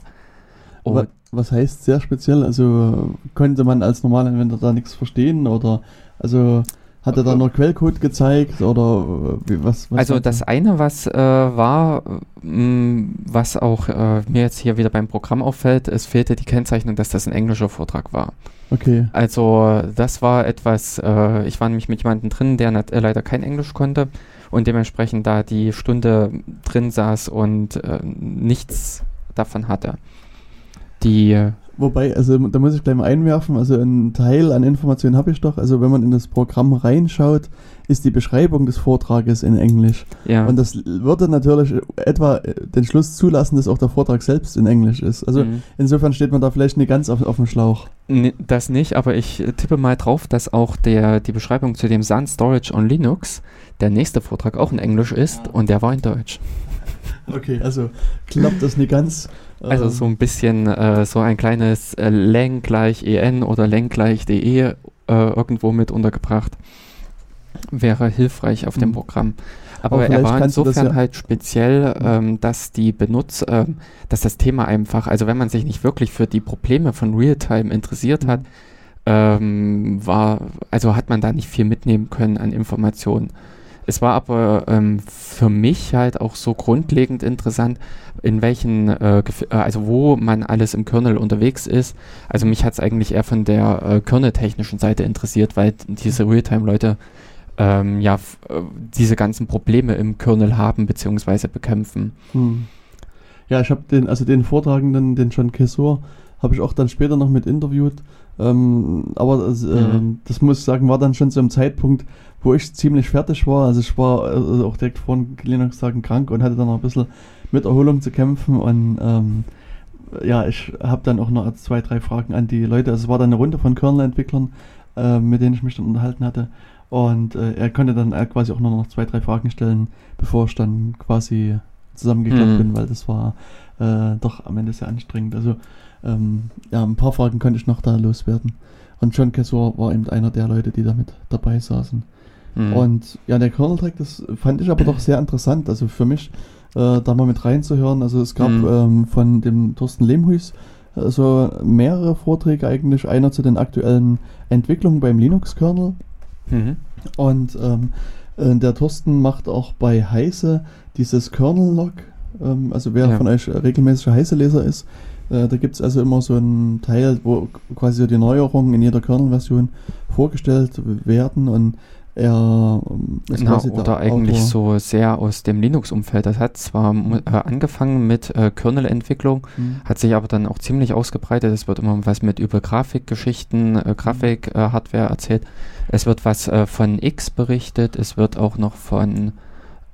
Was, was heißt sehr speziell? Also konnte man als Normalanwender da nichts verstehen oder also hat er da nur Quellcode gezeigt oder wie, was, was? Also das eine, was äh, war, mh, was auch äh, mir jetzt hier wieder beim Programm auffällt, es fehlte die Kennzeichnung, dass das ein englischer Vortrag war. Okay. Also das war etwas, äh, ich war nämlich mit jemandem drin, der nicht, äh, leider kein Englisch konnte und dementsprechend da die Stunde drin saß und äh, nichts davon hatte. Die Wobei, also da muss ich gleich mal einwerfen, also ein Teil an Informationen habe ich doch. Also wenn man in das Programm reinschaut, ist die Beschreibung des Vortrages in Englisch. Ja. Und das würde natürlich etwa den Schluss zulassen, dass auch der Vortrag selbst in Englisch ist. Also Mhm. insofern steht man da vielleicht nicht ganz auf, auf dem Schlauch. N das nicht, aber ich äh, tippe mal drauf, dass auch der, die Beschreibung zu dem Sun Storage on Linux, der nächste Vortrag auch in Englisch ist und der war in Deutsch. Okay, also klappt das nicht ganz. Also Ähm, so ein bisschen äh, so ein kleines äh, Lang gleich en oder Lang gleich de äh, irgendwo mit untergebracht. Wäre hilfreich auf dem Mhm. Programm. Aber Aber er war insofern ja- halt speziell, ähm, dass die Benutzer, ähm, dass das Thema einfach, also wenn man sich nicht wirklich für die Probleme von Realtime interessiert hat, ähm, war, also hat man da nicht viel mitnehmen können an Informationen. Es war aber ähm, für mich halt auch so grundlegend interessant, in welchen, äh, äh, also wo man alles im Kernel unterwegs ist. Also mich hat es eigentlich eher von der äh, kerneltechnischen Seite interessiert, weil diese Realtime-Leute ähm, ja äh, diese ganzen Probleme im Kernel haben bzw. bekämpfen. Hm. Ja, ich habe den, also den Vortragenden, den John Kessor, habe ich auch dann später noch mit interviewt. Ähm, aber das, Mhm. ähm, das muss ich sagen, war dann schon zu einem Zeitpunkt, wo ich ziemlich fertig war. Also ich war also auch direkt vor den Linux-Tagen krank und hatte dann noch ein bisschen mit Erholung zu kämpfen. Und ähm, ja, ich habe dann auch noch zwei, drei Fragen an die Leute. Also es war dann eine Runde von Kernel-Entwicklern, äh, mit denen ich mich dann unterhalten hatte. Und äh, er konnte dann äh, quasi auch nur noch zwei, drei Fragen stellen, bevor ich dann quasi zusammengeklappt Mhm. bin, weil das war äh, doch am Ende sehr anstrengend. Also ähm, ja, ein paar Fragen konnte ich noch da loswerden. Und John Kessor war eben einer der Leute, die damit dabei saßen. Mhm. Und ja, der Kernel-Track, das fand ich aber doch sehr interessant. Also für mich, äh, da mal mit reinzuhören. Also es gab Mhm. ähm, von dem Thorsten Lehmhuis äh, so mehrere Vorträge eigentlich. Einer zu den aktuellen Entwicklungen beim Linux-Kernel. Mhm. Und ähm, äh, der Thorsten macht auch bei Heise dieses Kernel-Log. Ähm, also wer Ja. von euch regelmäßiger Heise-Leser ist, äh, da gibt es also immer so einen Teil, wo quasi so die Neuerungen in jeder Kernel-Version vorgestellt werden und er ähm, ist Na, quasi der oder eigentlich Autor. so sehr aus dem Linux-Umfeld. Das hat zwar äh, angefangen mit äh, Kernel-Entwicklung, Mhm. hat sich aber dann auch ziemlich ausgebreitet. Es wird immer was mit über Grafikgeschichten, äh, Grafik-Hardware erzählt. Es wird was äh, von X berichtet. Es wird auch noch von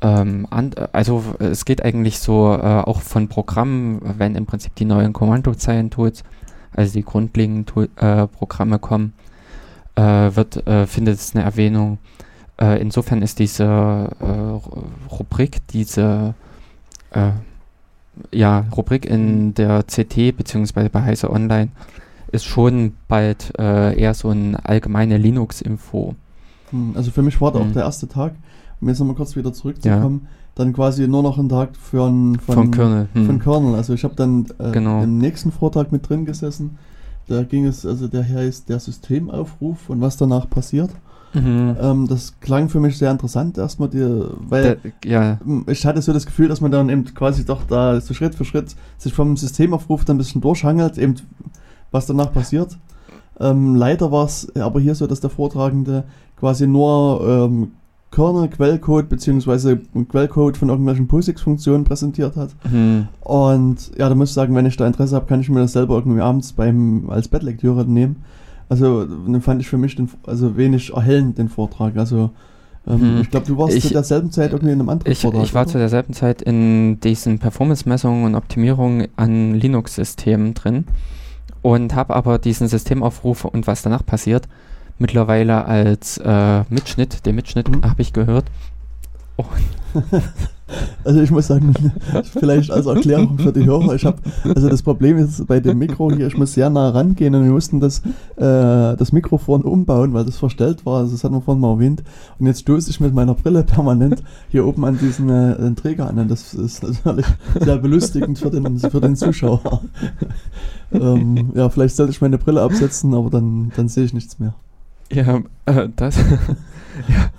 ähm, äh, also es geht eigentlich so äh, auch von Programmen, wenn im Prinzip die neuen Kommandozeilen-Tools, also die grundlegenden Tool, äh, Programme kommen, äh, wird, äh, findet es eine Erwähnung. Äh, insofern ist diese äh, Ru- Rubrik, diese ja, Rubrik in der CT beziehungsweise bei Heise Online ist schon bald eher so eine allgemeine Linux-Info. Hm, Also für mich war da auch Mhm. der erste Tag, um jetzt nochmal kurz wieder zurückzukommen, dann quasi nur noch ein Tag für ein, von, Von Kernel. hm. Von Kernel. Also ich habe dann äh, Genau. im nächsten Vortrag mit drin gesessen. Da ging es, also der heißt der Systemaufruf und was danach passiert. Mhm. Ähm, das klang für mich sehr interessant erstmal, die, weil Der, ja, ich hatte so das Gefühl, dass man dann eben quasi doch da so Schritt für Schritt sich vom Systemaufruf dann ein bisschen durchhangelt, eben was danach passiert. Ähm, leider war es aber hier so, dass der Vortragende quasi nur ähm, Kernel, Quellcode beziehungsweise Quellcode von irgendwelchen POSIX-Funktionen präsentiert hat. hm. Und ja, da muss ich sagen, wenn ich da Interesse habe, kann ich mir das selber irgendwie abends beim als Bettlektüre nehmen. Also dann fand ich für mich den, also wenig erhellend den Vortrag. Also Ähm, Hm. Ich glaube, du warst Ich- zu derselben Zeit irgendwie in einem anderen Ich, Vortrag. ich war oder? zu derselben Zeit in diesen Performance-Messungen und Optimierungen an Linux-Systemen drin und habe aber diesen Systemaufruf und was danach passiert mittlerweile als äh, Mitschnitt, den Mitschnitt Mhm. habe ich gehört. Also ich muss sagen, vielleicht als Erklärung für die Hörer, ich habe, also das Problem ist bei dem Mikro hier, ich muss sehr nah rangehen und wir mussten das, äh, das Mikrofon umbauen, weil das verstellt war, also das hatten wir vorhin mal erwähnt. Und jetzt stoße ich mit meiner Brille permanent hier oben an diesen äh, Träger an und das ist natürlich sehr belustigend für den, für den Zuschauer. ähm, ja, vielleicht sollte ich meine Brille absetzen, aber dann, dann sehe ich nichts mehr. Ja, äh, das. ja.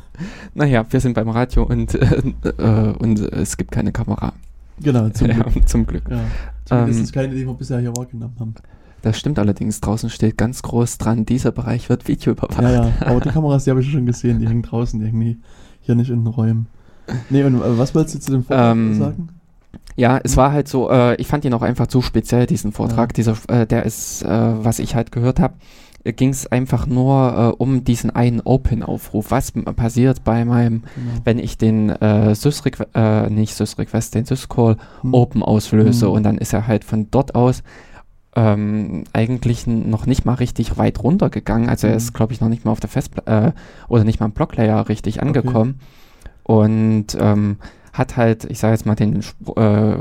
Naja, wir sind beim Radio und, äh, äh, und es gibt keine Kamera. Genau, zum ja, Glück. zum Glück. Ja, zumindest Ähm, ist keine, die wir bisher hier wahrgenommen haben. Das stimmt allerdings. Draußen steht ganz groß dran, dieser Bereich wird Video überwacht. Ja, ja, aber die Kameras, die habe ich schon gesehen, die hängen draußen irgendwie, hier nicht in den Räumen. Nee, und äh, was wolltest du zu dem Vortrag Ähm, sagen? Ja, es war halt so, äh, ich fand ihn auch einfach zu speziell, diesen Vortrag. Ja. Dieser, äh, der ist, äh, was ich halt gehört habe, ging es einfach nur äh, um diesen einen Open-Aufruf. Was passiert bei meinem, Genau. wenn ich den äh, Sys-Requ- äh, nicht Sys-Request, den Syscall Hm. Open auslöse Hm. und dann ist er halt von dort aus ähm, eigentlich noch nicht mal richtig weit runtergegangen. Also er Hm. ist, glaube ich, noch nicht mal auf der Festplatte äh, oder nicht mal im Blocklayer richtig Okay. angekommen. Und ähm, hat halt, ich sage jetzt mal, den, äh,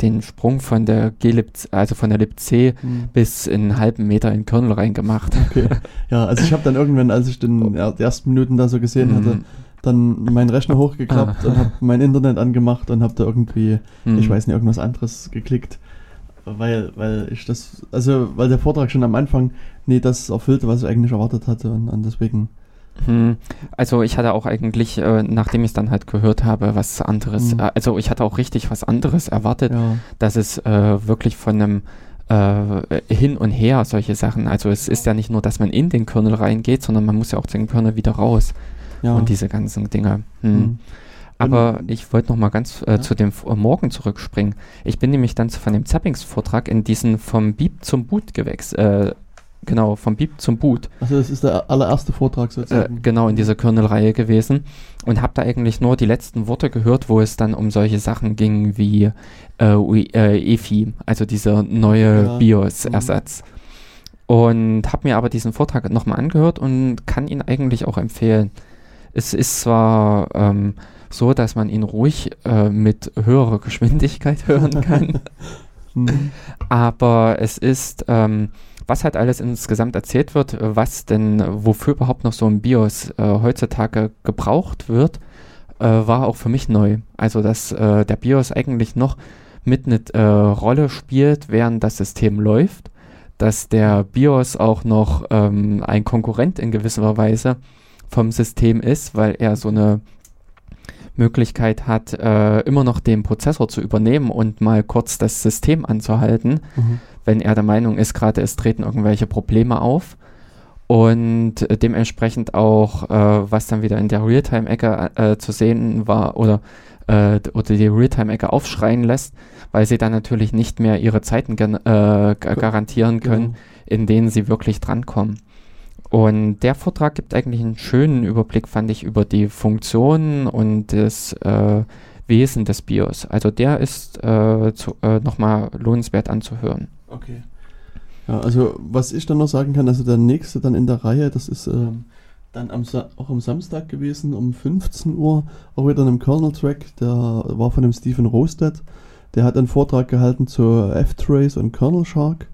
den Sprung von der glib, also von der libc Hm. bis in einen halben Meter in den Kernel reingemacht. Okay. Ja, also ich habe dann irgendwann, als ich den er- die ersten Minuten da so gesehen hatte, Mhm. dann meinen Rechner hochgeklappt Ah. und habe mein Internet angemacht und habe da irgendwie, Mhm. ich weiß nicht, irgendwas anderes geklickt. Weil, weil ich das, also weil der Vortrag schon am Anfang nee, das erfüllte, was ich eigentlich erwartet hatte und, und deswegen. Hm, Also ich hatte auch eigentlich, äh, nachdem ich es dann halt gehört habe, was anderes, Mhm. äh, also ich hatte auch richtig was anderes erwartet, Ja, dass es äh, wirklich von einem äh, hin und her solche Sachen, also es ist ja nicht nur, dass man in den Kernel reingeht, sondern man muss ja auch den Kernel wieder raus ja. und diese ganzen Dinge. Hm. Mhm. Aber ich wollte noch mal ganz äh, Ja. zu dem äh, Morgen zurückspringen. Ich bin nämlich dann zu- von dem Zappings-Vortrag in diesen vom Beep zum Boot gewechselt. Äh, genau, vom Beep zum Boot. Also das ist der allererste Vortrag Äh, sozusagen. genau, in dieser Kernel-Reihe gewesen. Und habe da eigentlich nur die letzten Worte gehört, wo es dann um solche Sachen ging wie äh, Ui- äh, EFI, also dieser neue Ja. BIOS-Ersatz. Und habe mir aber diesen Vortrag nochmal angehört und kann ihn eigentlich auch empfehlen. Es ist zwar ähm, so, dass man ihn ruhig äh, mit höherer Geschwindigkeit hören kann, Mhm. aber es ist, ähm, was halt alles insgesamt erzählt wird, äh, was denn, wofür überhaupt noch so ein BIOS äh, heutzutage gebraucht wird, äh, war auch für mich neu. Also, dass äh, der BIOS eigentlich noch mit eine äh, Rolle spielt, während das System läuft, dass der BIOS auch noch ähm, ein Konkurrent in gewisser Weise vom System ist, weil er so eine Möglichkeit hat, äh, immer noch den Prozessor zu übernehmen und mal kurz das System anzuhalten, Mhm. Wenn er der Meinung ist, gerade es treten irgendwelche Probleme auf. Und äh, dementsprechend auch, äh, was dann wieder in der Realtime-Ecke äh, zu sehen war oder, äh, oder die Realtime-Ecke aufschreien lässt, weil sie dann natürlich nicht mehr ihre Zeiten äh, ga- garantieren können, Genau. in denen sie wirklich drankommen. Und der Vortrag gibt eigentlich einen schönen Überblick, fand ich, über die Funktionen und das äh, Wesen des BIOS. Also der ist äh, zu, nochmal lohnenswert anzuhören. Okay. Ja, also was ich dann noch sagen kann, also der nächste dann in der Reihe, das ist ähm, dann am auch am Samstag gewesen, um 15 Uhr, auch wieder in einem Kernel-Track, der war von dem Stephen Rosted. Der hat einen Vortrag gehalten zu F-Trace und Kernel Shark.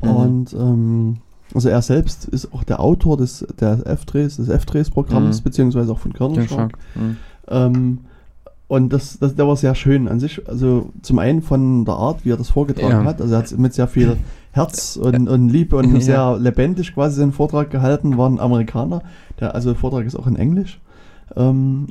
Mhm. Und ähm, also er selbst ist auch der Autor des der F-Trace, des F-Trace-Programms, Mhm. beziehungsweise auch von Kernel. Shark. Mhm. Ähm, und das, das, der war sehr schön an sich. Also zum einen von der Art, wie er das vorgetragen Ja. hat. Also er hat mit sehr viel Herz und, und Liebe und Ja. sehr lebendig quasi seinen Vortrag gehalten, war ein Amerikaner. Der, also der Vortrag ist auch in Englisch. Ähm,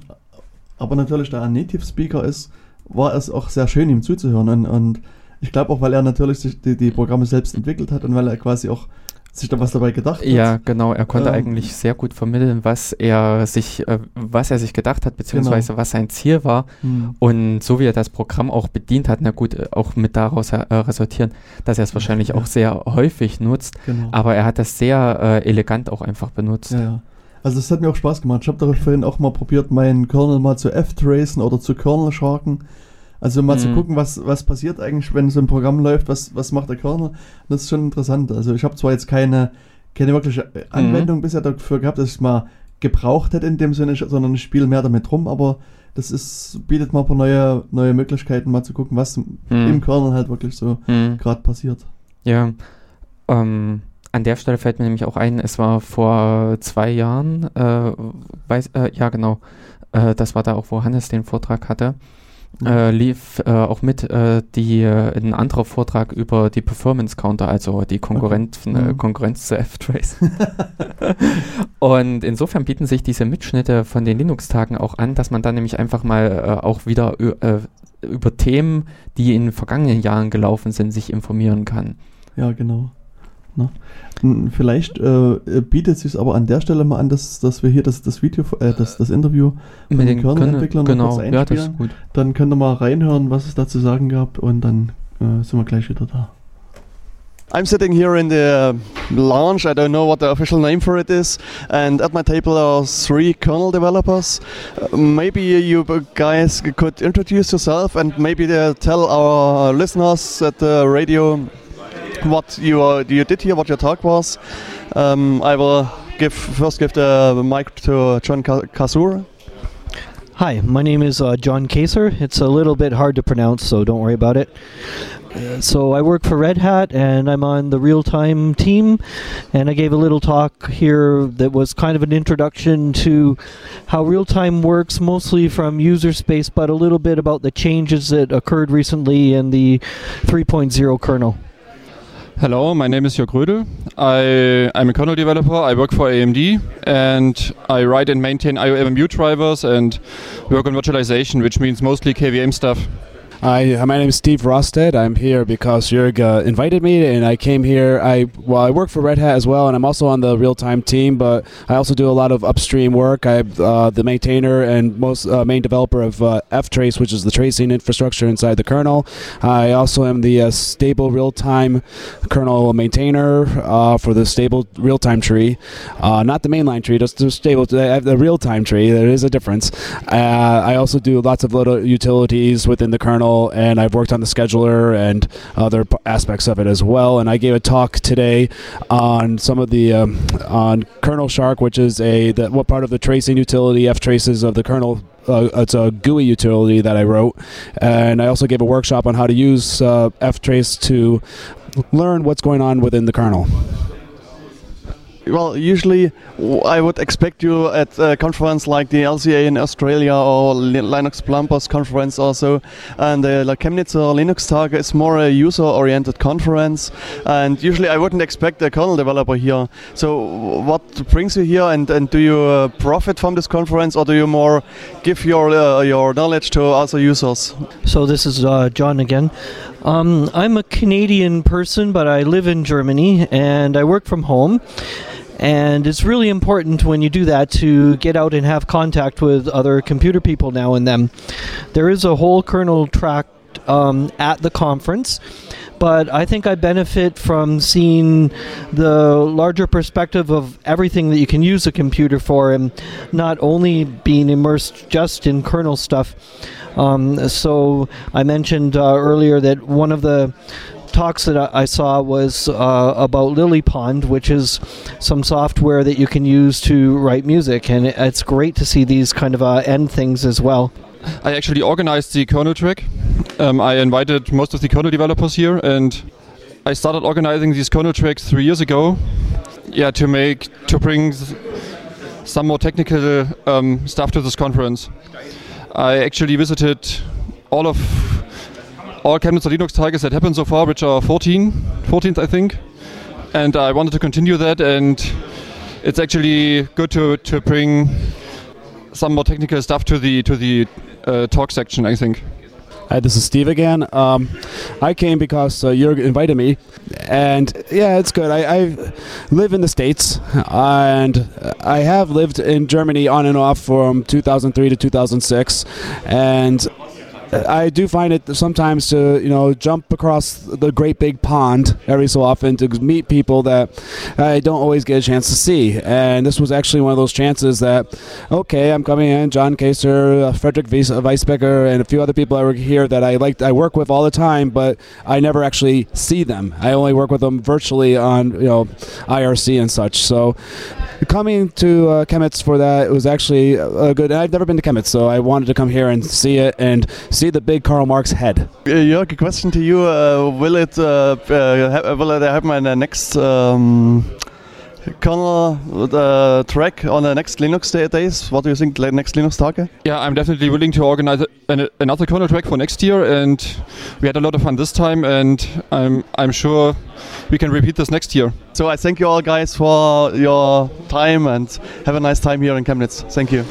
aber natürlich, da er ein Native Speaker ist, war es auch sehr schön, ihm zuzuhören. Und, und ich glaube auch, weil er natürlich sich die, die Programme selbst entwickelt hat und weil er quasi auch sich da was dabei gedacht hat. Ja, genau. Er konnte Ähm, eigentlich sehr gut vermitteln, was er sich, äh, was er sich gedacht hat, beziehungsweise was sein Ziel war. Hm. Und so wie er das Programm auch bedient hat, na gut, äh, auch mit daraus äh, resultieren, dass er es wahrscheinlich Ja. auch sehr häufig nutzt. Genau. Aber er hat das sehr äh, elegant auch einfach benutzt. Ja, ja. Also das hat mir auch Spaß gemacht. Ich habe daraufhin auch mal probiert, meinen Kernel mal zu F-Tracen oder zu Kernel-Sharken. Also mal mhm. zu gucken, was, was passiert eigentlich, wenn so ein Programm läuft, was, was macht der Kernel. Das ist schon interessant. Also ich habe zwar jetzt keine, keine wirkliche mhm. Anwendung mhm. bisher dafür gehabt, dass ich es mal gebraucht hätte in dem Sinne, sondern ich spiele mehr damit rum, aber das ist, bietet mal ein paar neue, neue Möglichkeiten, mal zu gucken, was mhm. im Kernel halt wirklich so mhm. gerade passiert. Ja, ähm, an der Stelle fällt mir nämlich auch ein, es war vor zwei Jahren, äh, weiß, äh, ja genau, äh, das war da auch, wo Hannes den Vortrag hatte. Äh, lief äh, auch mit äh, die, ein anderer Vortrag über die Performance Counter, also die Konkurrent, okay. mhm. Konkurrenz zu F-Trace. Und insofern bieten sich diese Mitschnitte von den Linux-Tagen auch an, dass man dann nämlich einfach mal auch wieder über Themen, die in vergangenen Jahren gelaufen sind, sich informieren kann. Ja, genau. Ne? Vielleicht äh, bietet es sich aber an der Stelle mal an, dass, dass wir hier das, das Video, äh, das, das Interview mit den Kernel-Entwicklern genau, einspielen. Ja, das ist gut. Dann könnt ihr mal reinhören, was es da zu sagen gab und dann äh, sind wir gleich wieder da. I'm sitting here in the lounge. I don't know what the official name for it is. And at my table are three kernel developers. Uh, maybe you guys could introduce yourself and maybe uh, tell our listeners at the radio what you uh, you did here, what your talk was. Um, I will give first give the mic to John Kasur. Hi, my name is uh, John Kaser. It's a little bit hard to pronounce, so don't worry about it. Uh, so I work for Red Hat, and I'm on the real-time team. And I gave a little talk here that was kind of an introduction to how real-time works, mostly from user space, but a little bit about the changes that occurred recently in the 3.0 kernel. Hello, my name is Jörg Rödel. I, I'm a kernel developer. I work for AMD and I write and maintain IOMMU drivers and work on virtualization, which means mostly KVM stuff. Hi, my name is Steve Rosted. I'm here because Jörg uh, invited me, and I came here. I well, I work for Red Hat as well, and I'm also on the real-time team. But I also do a lot of upstream work. I'm uh, the maintainer and most uh, main developer of uh, ftrace, which is the tracing infrastructure inside the kernel. I also am the uh, stable real-time kernel maintainer uh, for the stable real-time tree, not the mainline tree, just the stable. The real-time tree. There is a difference. I also do lots of little utilities within the kernel and I've worked on the scheduler and other aspects of it as well. And I gave a talk today on some of the um, on Kernel Shark, which is a the, what part of the tracing utility f traces of the kernel uh, it's a GUI utility that I wrote, and I also gave a workshop on how to use uh, ftrace to learn what's going on within the kernel well, usually I would expect you at a conference like the LCA in Australia or Linux Plumbers conference also. And the Chemnitzer Linux Tag is more a user-oriented conference. And usually I wouldn't expect a kernel developer here. So what brings you here and, and do you uh, profit from this conference or do you more give your, uh, your knowledge to other users? So this is uh, John again. Um, I'm a Canadian person, but I live in Germany and I work from home. And it's really important when you do that to get out and have contact with other computer people now and then. There is a whole kernel track um, at the conference but I think I benefit from seeing the larger perspective of everything that you can use a computer for and not only being immersed just in kernel stuff. Um, so I mentioned uh, earlier that one of the talks that I saw was uh, about Lily Pond, which is some software that you can use to write music, and it's great to see these kind of uh, end things as well. I actually organized the kernel track. Um, I invited most of the kernel developers here, and I started organizing these kernel tracks three years ago. Yeah, to make to bring some more technical um, stuff to this conference. I actually visited all of all Chemnitzer Linux Tigers that happened so far, which are 14, 14th I think. And I wanted to continue that, and it's actually good to, to bring some more technical stuff to the to the uh, talk section. I think. Hi, this is Steve again. Um, I came because uh, Jörg invited me, and yeah, it's good. I, I, live in the States, and I have lived in Germany on and off from 2003 to 2006, and I do find it sometimes to you know jump across the great big pond every so often to meet people that I don't always get a chance to see. And this was actually one of those chances that, okay, I'm coming in, John Kaser, uh, Frederick uh, Weisbecker, and a few other people I work here that I like, I work with all the time, but I never actually see them. I only work with them virtually on you know IRC and such. So coming to uh, for that was actually uh, good. I've never been to Chemitz, so I wanted to come here and see it and see the big Karl Marx head. Uh, Jörg, a question to you. Uh, will it uh, uh, will it happen in the next um, kernel uh, track on the next Linux day- days? What do you think? Next Linux Tage? Yeah, I'm definitely willing to organize an, another kernel track for next year, and we had a lot of fun this time, and I'm I'm sure we can repeat this next year. So I thank you all guys for your time and have a nice time here in Chemnitz. Thank you.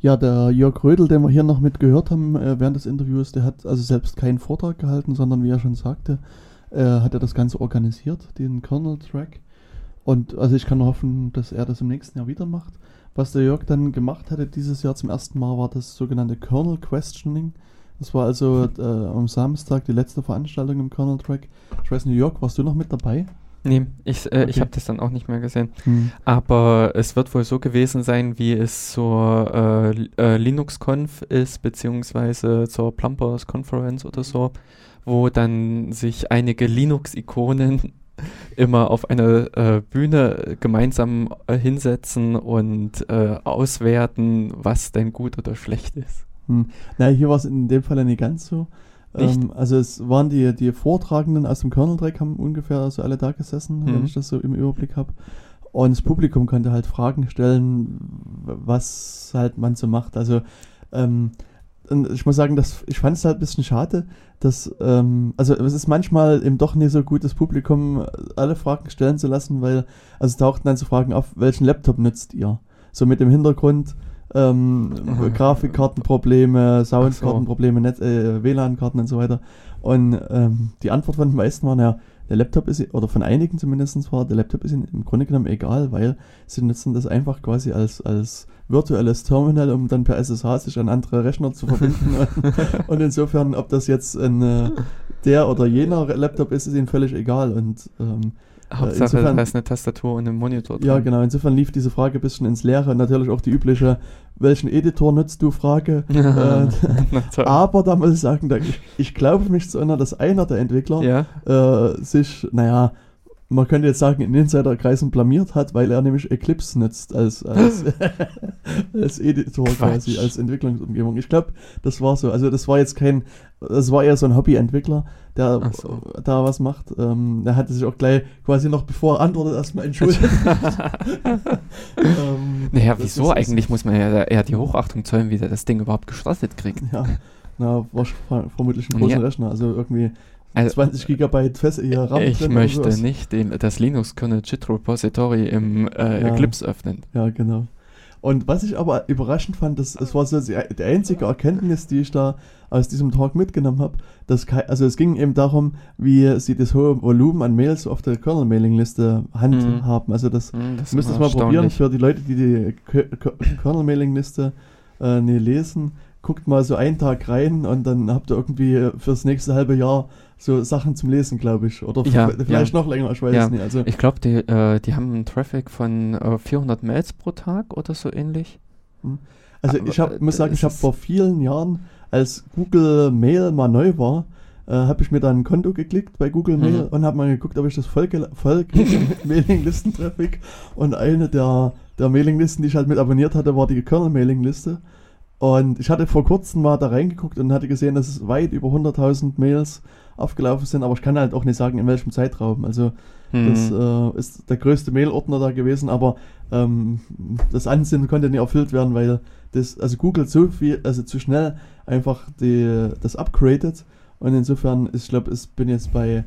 Ja, der Jörg Rödel, den wir hier noch mit gehört haben äh, während des Interviews, der hat also selbst keinen Vortrag gehalten, sondern wie er schon sagte, äh, hat er das Ganze organisiert, den Kernel-Track. Und also ich kann hoffen, dass er das im nächsten Jahr wieder macht. Was der Jörg dann gemacht hatte dieses Jahr zum ersten Mal, war das sogenannte Kernel Questioning. Das war also äh, am Samstag die letzte Veranstaltung im Kernel-Track. Ich weiß nicht, Jörg, warst du noch mit dabei? Nee, ich, äh, ich Okay. habe das dann auch nicht mehr gesehen. Hm. Aber es wird wohl so gewesen sein, wie es zur äh, äh, LinuxConf ist, beziehungsweise zur Plumpers Conference oder so, wo dann sich einige Linux-Ikonen immer auf eine äh, Bühne gemeinsam äh, hinsetzen und äh, auswerten, was denn gut oder schlecht ist. Hm. Na, hier war es in dem Fall ja nicht ganz so. Ähm, also es waren die, die Vortragenden aus dem Kernel-Track haben ungefähr so alle da gesessen, wenn Mhm. ich das so im Überblick habe. Und das Publikum konnte halt Fragen stellen, was halt man so macht. Also ähm, ich muss sagen, dass ich fand es halt ein bisschen schade, dass ähm, also es ist manchmal eben doch nicht so gut, das Publikum alle Fragen stellen zu lassen, weil also tauchten dann so Fragen auf, welchen Laptop nutzt ihr? So mit dem Hintergrund ähm, Grafikkartenprobleme, Soundkartenprobleme, Net äh, WLAN-Karten und so weiter. Und ähm, die Antwort von den meisten war, ja, der Laptop ist, oder von einigen zumindest war, der Laptop ist ihnen im Grunde genommen egal, weil sie nutzen das einfach quasi als, als virtuelles Terminal, um dann per SSH sich an andere Rechner zu verbinden. und, und insofern, ob das jetzt ein, äh, der oder jener Laptop ist, ist ihnen völlig egal. Und ähm, Hauptsache, insofern- da ist eine Tastatur und ein Monitor drin. ja, genau. Insofern lief diese Frage ein bisschen ins Leere. Natürlich auch die übliche, welchen Editor nutzt du Frage. Äh, aber da muss ich sagen, ich, ich glaube mich zu erinnern, dass einer der Entwickler Ja. äh, sich, naja, man könnte jetzt sagen, in Insiderkreisen blamiert hat, weil er nämlich Eclipse nutzt als, als, als Editor Quatsch. quasi, als Entwicklungsumgebung. Ich glaube, das war so. Also das war jetzt kein, das war eher so ein Hobbyentwickler, der so. da was macht. Ähm, er hatte sich auch gleich quasi noch bevor er antwortet erstmal entschuldigt. ähm, Naja, wieso ist- eigentlich muss man ja eher die Hochachtung zollen, wie der das Ding überhaupt gestartet kriegt. Ja, na, war ver- vermutlich ein großer Ja. Rechner, also irgendwie Also, 20 Gigabyte fest hier RAM ich möchte nicht den, das Linux-Kernel JIT Repository im äh, Ja. Eclipse öffnen. Ja, genau. Und was ich aber überraschend fand, das, das war so die, die einzige Erkenntnis, die ich da aus diesem Talk mitgenommen habe. Dass also es ging eben darum, wie sie das hohe Volumen an Mails auf der Kernel-Mailing-Liste handhaben. Also das Hm, das ihr müsst das mal probieren für die Leute, die die Kernel-Mailing-Liste äh, nie lesen. Guckt mal so einen Tag rein und dann habt ihr irgendwie fürs nächste halbe Jahr so Sachen zum Lesen, glaube ich. Oder Ja, vielleicht ja. noch länger, ich weiß Ja. es nicht. Also, Ich glaube, die, äh, die haben einen Traffic von äh, 400 Mails pro Tag oder so ähnlich. Also Aber, ich hab, äh, muss sagen, ich habe vor vielen Jahren, als Google Mail mal neu war, äh, habe ich mir dann ein Konto geklickt bei Google Mhm. Mail und habe mal geguckt, ob ich das voll, voll mit Mailinglisten-Traffic. Und eine der, der Mailinglisten, die ich halt mit abonniert hatte, war die Kernel-Mailingliste. Und ich hatte vor kurzem mal da reingeguckt und hatte gesehen, dass es weit über 100.000 Mails aufgelaufen sind, aber ich kann halt auch nicht sagen, in welchem Zeitraum. Also das Hm. äh, ist der größte Mail-Ordner da gewesen, aber ähm, das Ansinnen konnte nicht erfüllt werden, weil das, also Google so viel, also zu schnell einfach die, das upgradet und insofern, ist, ich glaube, ich bin jetzt bei,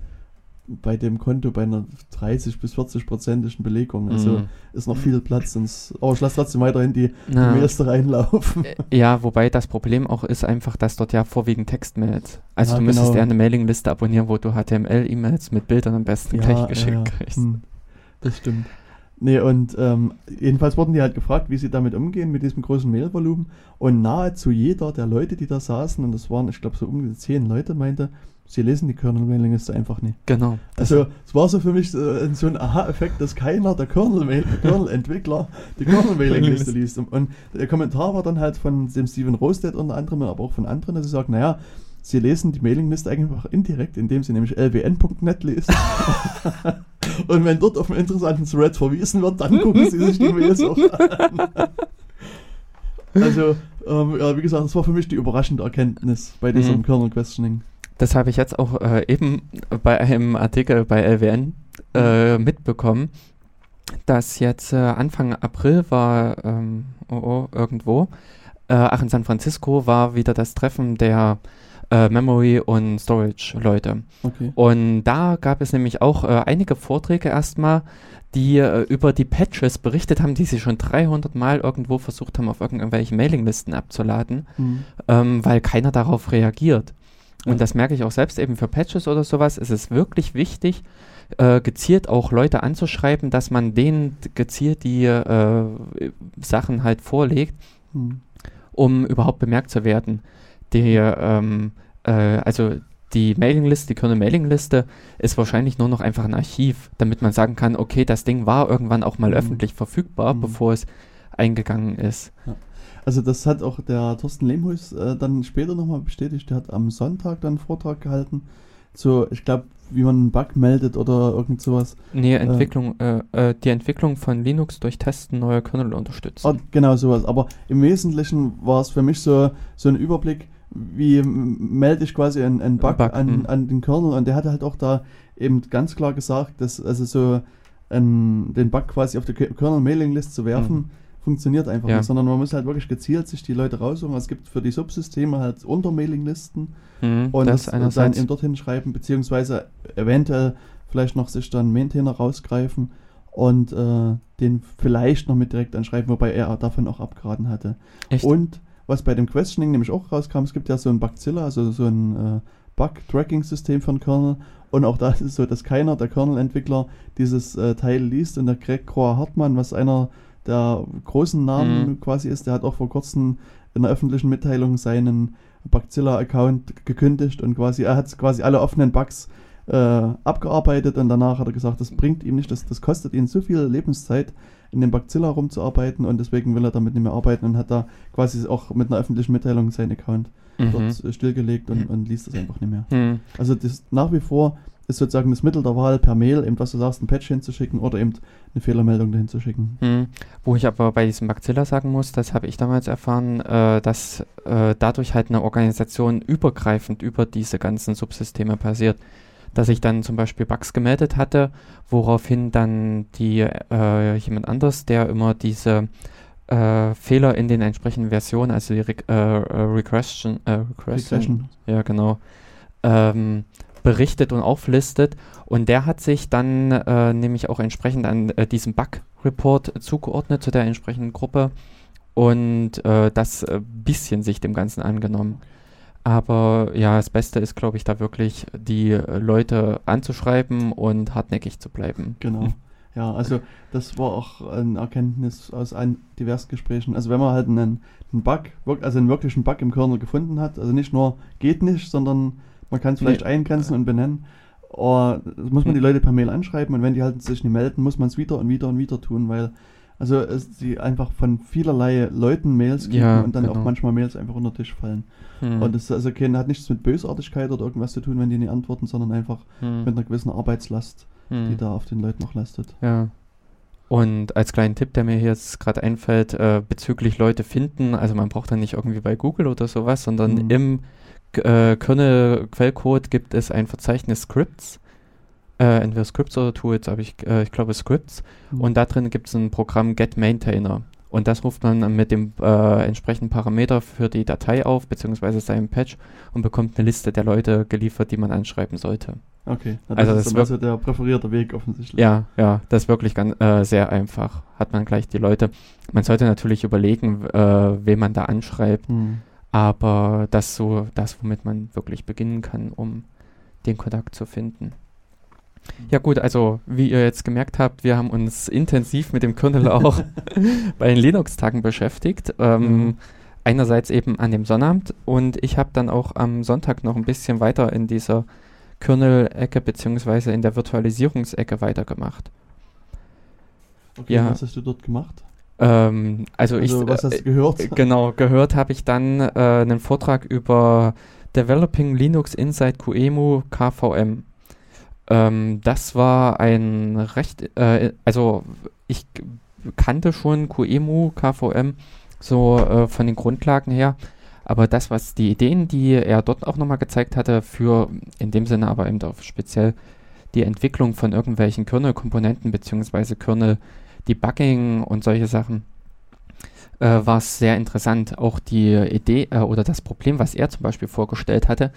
bei dem Konto bei einer 30 bis 40 prozentigen Belegung, also Mhm. ist noch viel Platz, sonst, aber ich lasse trotzdem weiterhin die, die Na. Mails da reinlaufen. Äh, Ja, wobei das Problem auch ist einfach, dass dort ja vorwiegend Textmails. Also Ja, du müsstest genau. eher eine Mailingliste abonnieren, wo du HTML-E-Mails mit Bildern am besten gleich geschickt ja. kriegst. Hm, das stimmt. Nee, und ähm, jedenfalls wurden die halt gefragt, wie sie damit umgehen, mit diesem großen Mailvolumen. Und nahezu jeder der Leute, die da saßen, und das waren, ich glaube, so um die zehn Leute, meinte, sie lesen die Kernel-Mailingliste einfach nicht. Genau. Also es war so für mich so ein Aha-Effekt, dass keiner der Kernel-Entwickler die Kernel-Mailingliste liest. Und, der Kommentar war dann halt von dem Steven Rosted unter anderem, aber auch von anderen, dass sie sagen, naja, sie lesen die Mailingliste einfach indirekt, indem sie nämlich lwn.net lesen. und wenn dort auf einen interessanten Thread verwiesen wird, dann gucken sie sich die Mails auch an. also, ähm, ja, wie gesagt, das war für mich die überraschende Erkenntnis bei diesem Mhm. Kernel-Questioning. Das habe ich jetzt auch äh, eben bei einem Artikel bei LWN äh, mitbekommen, dass jetzt äh, Anfang April war, ähm, oh, oh, irgendwo, äh, ach in San Francisco war wieder das Treffen der äh, Memory- und Storage-Leute. Okay. Und da gab es nämlich auch äh, einige Vorträge erstmal, die äh, über die Patches berichtet haben, die sie schon 300 Mal irgendwo versucht haben, auf irgendwelchen Mailinglisten abzuladen, Mhm. ähm, weil keiner darauf reagiert. Ja. Und das merke ich auch selbst eben für Patches oder sowas. Es ist wirklich wichtig, äh, gezielt auch Leute anzuschreiben, dass man denen gezielt die äh, Sachen halt vorlegt, Mhm. um überhaupt bemerkt zu werden. Die, ähm, äh, also die Mailingliste, die Kernel-Mailingliste ist wahrscheinlich nur noch einfach ein Archiv, damit man sagen kann, okay, das Ding war irgendwann auch mal Mhm. öffentlich verfügbar, Mhm. bevor es eingegangen ist. Also das hat auch der Thorsten Lehmhuis äh, dann später nochmal bestätigt. Der hat am Sonntag dann einen Vortrag gehalten zu, ich glaube, wie man einen Bug meldet oder irgend sowas. Nee, Entwicklung, äh, äh, die Entwicklung von Linux durch Testen neuer Kernel unterstützen. Ah, genau sowas. Aber im Wesentlichen war es für mich so, so ein Überblick, wie melde ich quasi einen, einen Bug, Bug, an, hm. an den Kernel. Und der hat halt auch da eben ganz klar gesagt, dass also so ein, den Bug quasi auf die Ke- Kernel-Mailing-List zu werfen, Mhm. Funktioniert einfach Ja. nicht, sondern man muss halt wirklich gezielt sich die Leute raussuchen. Es gibt für die Subsysteme halt Untermailing-Listen Mhm, und das das, dann eben dorthin schreiben, beziehungsweise eventuell vielleicht noch sich dann Maintainer rausgreifen und äh, den vielleicht noch mit direkt anschreiben, wobei er davon auch abgeraten hatte. Echt? Und was bei dem Questioning nämlich auch rauskam, es gibt ja so ein Bugzilla, also so ein äh, Bug-Tracking-System den Kernel. Und auch da ist es so, dass keiner der Kernel-Entwickler dieses äh, Teil liest. Und der Greg Kroa Hartmann, was einer der großen Namen Mhm. quasi ist, der hat auch vor kurzem in einer öffentlichen Mitteilung seinen Bugzilla-Account gekündigt und quasi, er hat quasi alle offenen Bugs äh, abgearbeitet und danach hat er gesagt, das bringt ihm nicht, das, das kostet ihn so viel Lebenszeit, in dem Bugzilla rumzuarbeiten und deswegen will er damit nicht mehr arbeiten und hat da quasi auch mit einer öffentlichen Mitteilung seinen Account Mhm. dort stillgelegt und, und liest das einfach nicht mehr. Mhm. Also das nach wie vor ist sozusagen das Mittel der Wahl per Mail, eben was du sagst, ein Patch hinzuschicken oder eben eine Fehlermeldung dahin zu schicken. Mhm. Wo ich aber bei diesem Bacilla sagen muss, das habe ich damals erfahren, äh, dass äh, dadurch halt eine Organisation übergreifend über diese ganzen Subsysteme passiert. Dass ich dann zum Beispiel Bugs gemeldet hatte, woraufhin dann die äh, jemand anders, der immer diese äh, Fehler in den entsprechenden Versionen, also die Re äh, äh, Regression, äh, Regression, Regression. ja genau, ähm, berichtet und auflistet. Und der hat sich dann äh, nämlich auch entsprechend an äh, diesem Bug-Report zugeordnet zu der entsprechenden Gruppe und äh, das äh, bisschen sich dem Ganzen angenommen. Aber ja, das Beste ist, glaube ich, da wirklich die äh, Leute anzuschreiben und hartnäckig zu bleiben. Genau. Ja, also das war auch eine Erkenntnis aus ein, diversen Gesprächen. Also wenn man halt einen, einen Bug, also einen wirklichen Bug im Kernel gefunden hat, also nicht nur geht nicht, sondern man kann es vielleicht Nee. eingrenzen und benennen, das muss man die Leute per Mail anschreiben und wenn die halt sich nicht melden, muss man es wieder und wieder und wieder tun, weil also es, sie einfach von vielerlei Leuten Mails kriegen Ja, und dann genau. auch manchmal Mails einfach unter den Tisch fallen. Hm. Und das also kein, hat nichts mit Bösartigkeit oder irgendwas zu tun, wenn die nicht antworten, sondern einfach Hm. mit einer gewissen Arbeitslast, Hm. die da auf den Leuten noch lastet. Ja. Und als kleinen Tipp, der mir hier jetzt gerade einfällt, äh, bezüglich Leute finden, also man braucht dann nicht irgendwie bei Google oder sowas, sondern Mhm. im äh, Kernel-Quellcode gibt es ein Verzeichnis Scripts. Äh, entweder Scripts oder Tools, aber ich, äh, ich glaube Scripts. Mhm. Und da drin gibt es ein Programm Get Maintainer. Und das ruft man mit dem äh, entsprechenden Parameter für die Datei auf, beziehungsweise seinem Patch und bekommt eine Liste der Leute geliefert, die man anschreiben sollte. Okay, na, das Also ist das also der präferierte Weg offensichtlich. Ja, ja, das ist wirklich ganz, äh, sehr einfach. Hat man gleich die Leute. Man sollte natürlich überlegen, äh, wen man da anschreibt, Hm. Aber das so das, womit man wirklich beginnen kann, um den Kontakt zu finden. Ja gut, also wie ihr jetzt gemerkt habt, wir haben uns intensiv mit dem Kernel auch bei den Linux-Tagen beschäftigt. Ähm, Mhm. Einerseits eben an dem Sonnabend und ich habe dann auch am Sonntag noch ein bisschen weiter in dieser Kernel-Ecke beziehungsweise in der Virtualisierungsecke weitergemacht. Okay, Ja. was hast du dort gemacht? Ähm, also, Also, ich, was hast du gehört? äh, Genau, gehört habe ich dann äh, einen Vortrag über Developing Linux Inside QEMU KVM. Ähm, das war ein recht, äh, also ich kannte schon QEMU KVM so äh, von den Grundlagen her, aber das, was die Ideen, die er dort auch nochmal gezeigt hatte, für in dem Sinne aber eben auch speziell die Entwicklung von irgendwelchen Kernel-Komponenten beziehungsweise Kernel-Debugging und solche Sachen, äh, war es sehr interessant. Auch die Idee äh, oder das Problem, was er zum Beispiel vorgestellt hatte,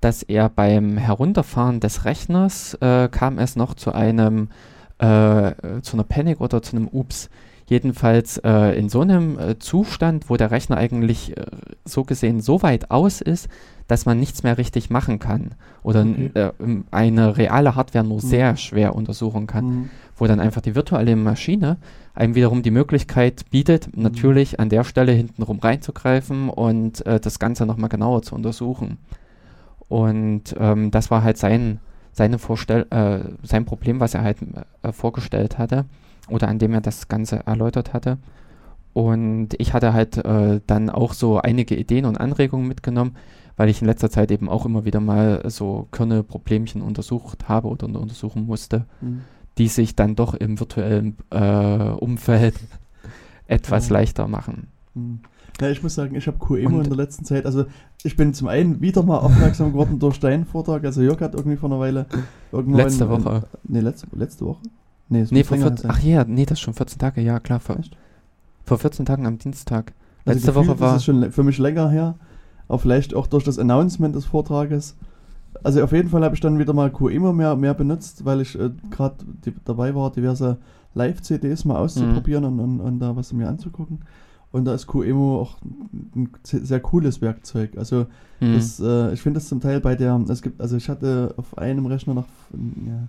dass er beim Herunterfahren des Rechners äh, kam es noch zu einem äh, zu einer Panic oder zu einem Ups. Jedenfalls äh, in so einem äh, Zustand, wo der Rechner eigentlich so gesehen so weit aus ist, dass man nichts mehr richtig machen kann oder Okay. eine reale Hardware nur Mhm. sehr schwer untersuchen kann Mhm. Wo dann einfach die virtuelle Maschine einem wiederum die Möglichkeit bietet, Mhm. natürlich an der Stelle hintenrum reinzugreifen und äh, das Ganze nochmal genauer zu untersuchen. Und ähm, das war halt sein, seine Vorstell äh, sein Problem, was er halt äh, vorgestellt hatte oder an dem er das Ganze erläutert hatte. Und ich hatte halt äh, dann auch so einige Ideen und Anregungen mitgenommen, weil ich in letzter Zeit eben auch immer wieder mal so Kernel-Problemchen untersucht habe oder untersuchen musste Mhm. Die sich dann doch im virtuellen äh, Umfeld etwas Ja. leichter machen. Hm. Ja, ich muss sagen, ich habe Und- in der letzten Zeit, also ich bin zum einen wieder mal aufmerksam geworden durch deinen Vortrag, also Jörg hat irgendwie vor einer Weile irgendwann... Letzte Woche. nee, letzte, letzte Woche? Nee, Nee, vor länger 14, sein. ach ja, nee, das ist schon 14 Tage, ja klar, vor, Echt? vor 14 Tagen am Dienstag. Also Letzte gefühlt Woche war, ist es schon für mich länger her, aber vielleicht auch durch das Announcement des Vortrages. Also auf jeden Fall habe ich dann wieder mal QEMU mehr, mehr benutzt, weil ich äh, gerade dabei war, diverse Live-CDs mal auszuprobieren und, und, und da was mir anzugucken. Und da ist QEMU auch ein sehr cooles Werkzeug. Also hm, das, äh, ich finde das zum Teil bei der, es gibt, also ich hatte auf einem Rechner noch, ja,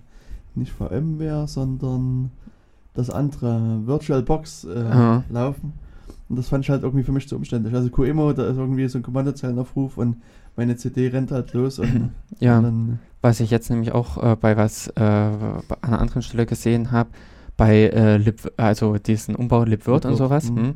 nicht VMware, sondern das andere VirtualBox äh, laufen. Und das fand ich halt irgendwie für mich zu umständlich. Also QEMU, da ist irgendwie so ein Kommandozeilenaufruf und meine CD rennt halt los und, ja, und dann, was ich jetzt nämlich auch äh, bei was äh, bei einer anderen Stelle gesehen habe, bei äh, Lib, also diesen Umbau LibWirt und sowas. mhm.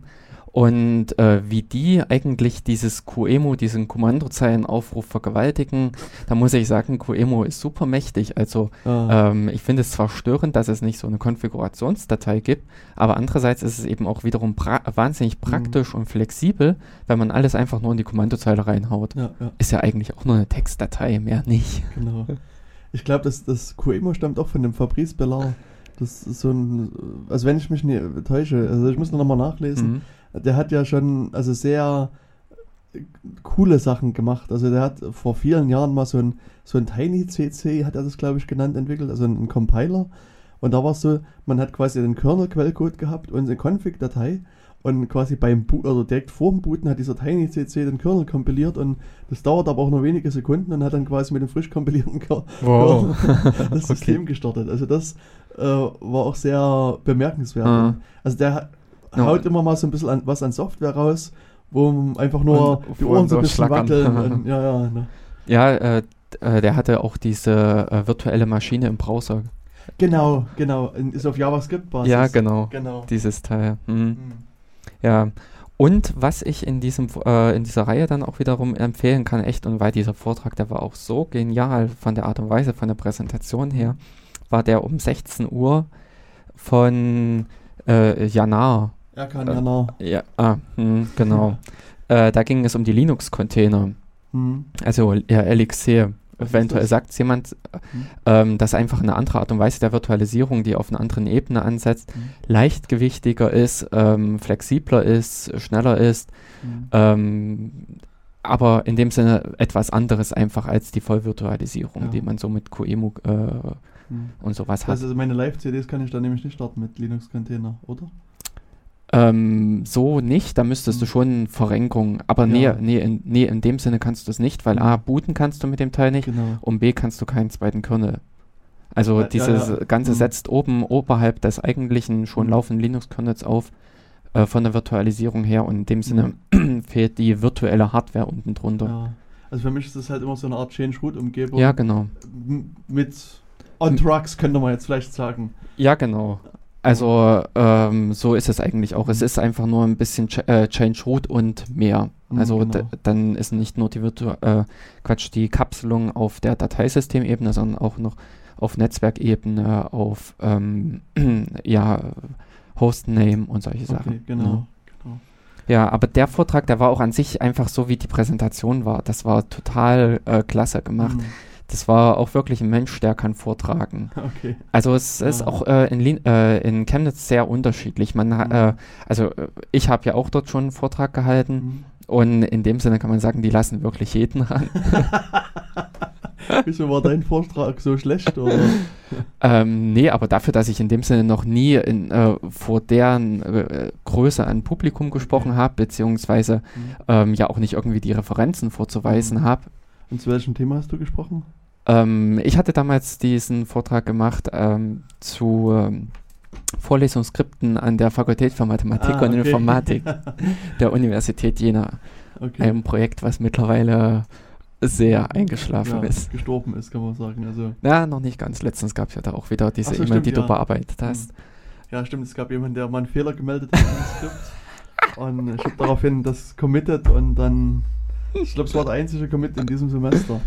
Und äh, wie die eigentlich dieses QEMU, diesen Kommandozeilenaufruf vergewaltigen, da muss ich sagen, QEMU ist super mächtig. Also ah, Ähm, ich finde es zwar störend, dass es nicht so eine Konfigurationsdatei gibt, aber andererseits ist es eben auch wiederum pra wahnsinnig praktisch und flexibel, wenn man alles einfach nur in die Kommandozeile reinhaut. ja, ja, Ist ja eigentlich auch nur eine Textdatei, mehr nicht. genau. Ich glaube, das, das QEMU stammt auch von dem Fabrice Bellard. Das ist so ein, also wenn ich mich nicht täusche, also ich muss noch mal nachlesen. Mhm. Der hat ja schon also sehr äh, coole Sachen gemacht. Also der hat vor vielen Jahren mal so ein, so ein Tiny CC, hat er das glaube ich genannt, entwickelt, also ein Compiler. Und da war es so, man hat quasi den Kernel-Quellcode gehabt und eine Config-Datei und quasi beim Boot oder direkt vor dem Booten hat dieser Tiny CC den Kernel kompiliert und das dauert aber auch nur wenige Sekunden und hat dann quasi mit dem frisch kompilierten Ker Wow. das System gestartet. Also das äh, war auch sehr bemerkenswert. Ah. Also der Ja. haut immer mal so ein bisschen an, was an Software raus, wo einfach nur Und die Ohren so ein bisschen schlackern. wackeln. Und, ja, ja, ne. Ja, äh, äh, der hatte auch diese äh, virtuelle Maschine im Browser. Genau, genau. Ist auf JavaScript-Basis. Ja, genau. Genau. Dieses Teil. Mhm. Hm. Ja. Und was ich in diesem äh, in dieser Reihe dann auch wiederum empfehlen kann, echt, und weil dieser Vortrag, der war auch so genial von der Art und Weise, von der Präsentation her, war der um 16 Uhr von äh, Janar. Er kann Äh, ja noch. Ja, ah, hm, genau. äh, da ging es um die Linux-Container, Hm. also ja, Elixir. Was ist Eventuell sagt jemand, Hm. ähm, dass einfach eine andere Art und Weise der Virtualisierung, die auf einer anderen Ebene ansetzt, Hm. leichtgewichtiger ist, ähm, flexibler ist, schneller ist, Hm. ähm, aber in dem Sinne etwas anderes einfach als die Vollvirtualisierung, Ja. die man so mit QEMU äh, Hm. und sowas hat. Ist meine Live-CDs kann ich da nämlich nicht starten mit Linux-Container, oder? Ähm, so nicht, da müsstest du Hm. schon Verrenkung, aber Ja. nee, nee, in, nee, in dem Sinne kannst du es nicht, weil. A, booten kannst du mit dem Teil nicht Genau. und B, kannst du keinen zweiten Kernel Also Ja, dieses ja. Ganze Mhm. setzt oben oberhalb des eigentlichen schon Mhm. laufenden Linux-Kernels auf, äh, von der Virtualisierung her und in dem Sinne fehlt die virtuelle Hardware unten drunter. Mhm. Ja. Also für mich ist das halt immer so eine Art Change-Root-Umgebung. Ja, genau. Mit On Drugs könnte man jetzt vielleicht sagen. Ja, genau. Also ähm, so ist es eigentlich auch. Es ist einfach nur ein bisschen Ch äh, Change Root und mehr. Mhm, Also genau. dann ist nicht nur die Virtu äh, Quatsch, die Kapselung auf der Dateisystemebene, sondern auch noch auf Netzwerkebene, auf ähm, ja, Hostname und solche Sachen. Okay, genau. Ja. genau. Ja, aber der Vortrag, der war auch an sich einfach so, wie die Präsentation war. Das war total äh, klasse gemacht. Mhm. Das war auch wirklich ein Mensch, der kann vortragen. Okay. Also es ist Ah. auch äh, in, Lin äh, in Chemnitz sehr unterschiedlich. Man, Mhm. äh, also äh, ich habe ja auch dort schon einen Vortrag gehalten Mhm. und in dem Sinne kann man sagen, die lassen wirklich jeden ran. Wieso war dein Vortrag so schlecht? Oder? ähm, nee, aber dafür, dass ich in dem Sinne noch nie in, äh, vor deren äh, Größe an Publikum gesprochen habe, beziehungsweise Mhm. ähm, ja auch nicht irgendwie die Referenzen vorzuweisen Mhm. habe. Und zu welchem Thema hast du gesprochen? Ähm, ich hatte damals diesen Vortrag gemacht ähm, zu ähm, Vorlesungsskripten an der Fakultät für Mathematik Ah, und okay. Informatik der Universität Jena. Okay. Ein Projekt, was mittlerweile sehr eingeschlafen ja, ist. gestorben ist, kann man sagen. Also, Ja, noch nicht ganz. Letztens gab es ja da auch wieder diese so, E-Mail, stimmt, die du ja. bearbeitet hast. ja, stimmt, es gab jemanden, der mal einen Fehler gemeldet hat im Skript. Und ich habe daraufhin das committed und dann, ich glaube, es war der einzige Commit in diesem Semester.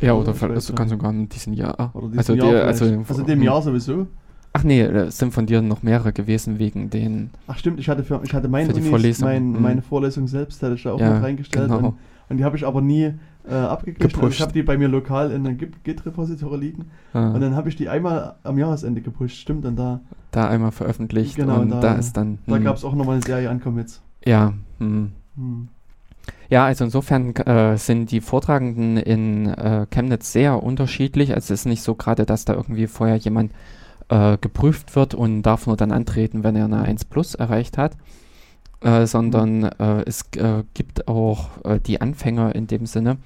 Ja, Also, oder vielleicht weiß sogar nicht. sogar in diesem Jahr. Oder diesem also, Jahr vielleicht. also, also dem Jahr sowieso. Ach nee, es sind von dir noch mehrere gewesen wegen den. Ach stimmt, ich hatte, für, ich hatte meine, Unis, Vorlesung, mein, mhm. meine Vorlesung selbst hatte ich da auch Ja, mit reingestellt genau. und, und die habe ich aber nie äh, abgeglichen. Also ich habe die bei mir lokal in einem Git- Git-Repository liegen Ah, und dann habe ich die einmal am Jahresende gepusht, stimmt, und da, da einmal veröffentlicht Genau, und da- da, ist dann. da hm, gab es auch nochmal eine Serie an Commits. Ja, hm. Hm. Ja, also insofern äh, sind die Vortragenden in äh, Chemnitz sehr unterschiedlich. Also es ist nicht so gerade, dass da irgendwie vorher jemand äh, geprüft wird und darf nur dann antreten, wenn er eine 1 Plus erreicht hat, äh, sondern äh, es äh, gibt auch die Anfänger in dem Sinne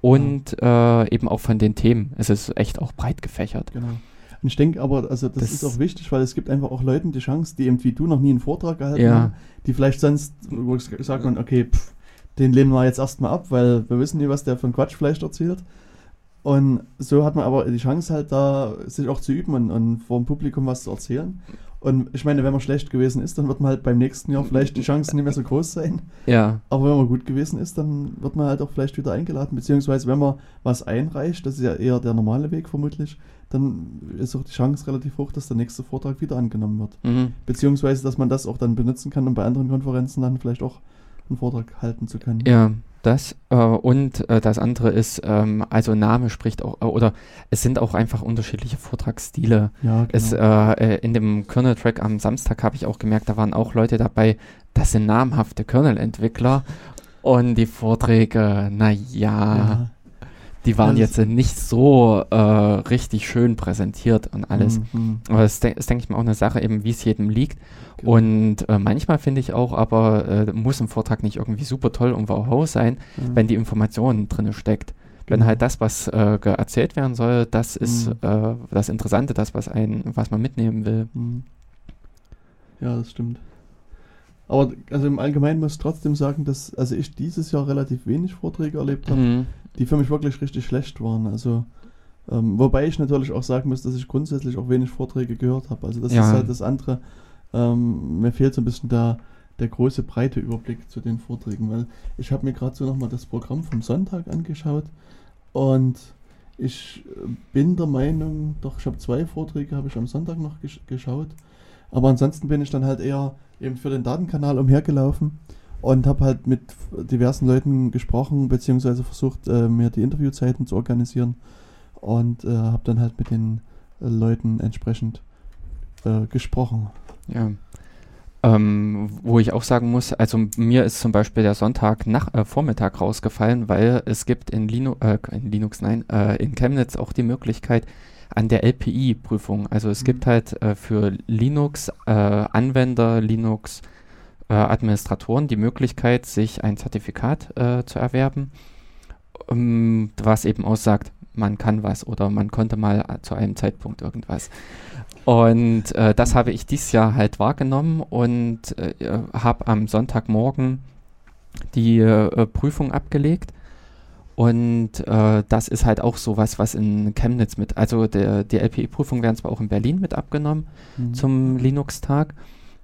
und eben auch von den Themen. Es ist echt auch breit gefächert. Genau. Und ich denke aber, also das, Das- ist auch wichtig, weil es gibt einfach auch Leuten die Chance, die eben wie du noch nie einen Vortrag gehalten Ja. haben, die vielleicht sonst, man, okay, pff, den lehnen wir jetzt erstmal ab, weil wir wissen nie, was der von Quatsch vielleicht erzählt. Und so hat man aber die Chance halt da, sich auch zu üben und, und vor dem Publikum was zu erzählen. Und ich meine, wenn man schlecht gewesen ist, dann wird man halt beim nächsten Jahr vielleicht die Chancen nicht mehr so groß sein. Ja, Aber wenn man gut gewesen ist, dann wird man halt auch vielleicht wieder eingeladen. Beziehungsweise wenn man was einreicht, das ist ja eher der normale Weg vermutlich, dann ist auch die Chance relativ hoch, dass der nächste Vortrag wieder angenommen wird. mhm. Beziehungsweise, dass man das auch dann benutzen kann, um bei anderen Konferenzen dann vielleicht auch einen Vortrag halten zu können. Ja, das äh, und äh, das andere ist, ähm, also Name spricht auch, äh, oder es sind auch einfach unterschiedliche Vortragsstile. ja genau. Es, äh, äh, in dem Kernel-Track am Samstag habe ich auch gemerkt, da waren auch Leute dabei, das sind namhafte Kernel-Entwickler und die Vorträge, naja, ja. Die waren Also jetzt nicht so äh, richtig schön präsentiert und alles. Mhm. Aber das, denk- ist, denke ich mal, auch eine Sache, eben wie es jedem liegt. Genau. Und äh, manchmal finde ich auch, aber äh, muss ein Vortrag nicht irgendwie super toll und wow sein, Ja. wenn die Information drin steckt. Wenn Genau. halt das, was äh, erzählt werden soll, das ist Mhm. äh, das Interessante, das, was ein, was man mitnehmen will. Mhm. Ja, das stimmt. Aber also im Allgemeinen muss ich trotzdem sagen, dass also ich dieses Jahr relativ wenig Vorträge erlebt habe. Mhm. Die für mich wirklich richtig schlecht waren. Also, ähm, wobei ich natürlich auch sagen muss, dass ich grundsätzlich auch wenig Vorträge gehört habe. Also das Ja. ist halt das andere. Ähm, mir fehlt so ein bisschen der, der große breite Überblick zu den Vorträgen, weil ich habe mir gerade so nochmal das Programm vom Sonntag angeschaut und ich äh, bin der Meinung, doch ich habe zwei Vorträge habe ich am Sonntag noch gesch geschaut, aber ansonsten bin ich dann halt eher eben für den Datenkanal umhergelaufen und habe halt mit diversen Leuten gesprochen, beziehungsweise versucht, äh, mir die Interviewzeiten zu organisieren und äh, habe dann halt mit den äh, Leuten entsprechend äh, gesprochen. Ja. Ähm, wo ich auch sagen muss, also mir ist zum Beispiel der Sonntag nach äh, Vormittag rausgefallen, weil es gibt in, Linu äh, in Linux, nein, äh, in Chemnitz auch die Möglichkeit an der LPI-Prüfung. Also es Mhm. gibt halt äh, für Linux-Anwender, Linux-Administratoren die Möglichkeit, sich ein Zertifikat äh, zu erwerben, ähm, was eben aussagt, man kann was oder man konnte mal zu einem Zeitpunkt irgendwas. Und äh, das habe ich dieses Jahr halt wahrgenommen und äh, habe am Sonntagmorgen die äh, Prüfung abgelegt. Und äh, das ist halt auch sowas, was in Chemnitz mit, also der, die LPI-Prüfung werden zwar auch in Berlin mit abgenommen Mhm. zum Linux-Tag,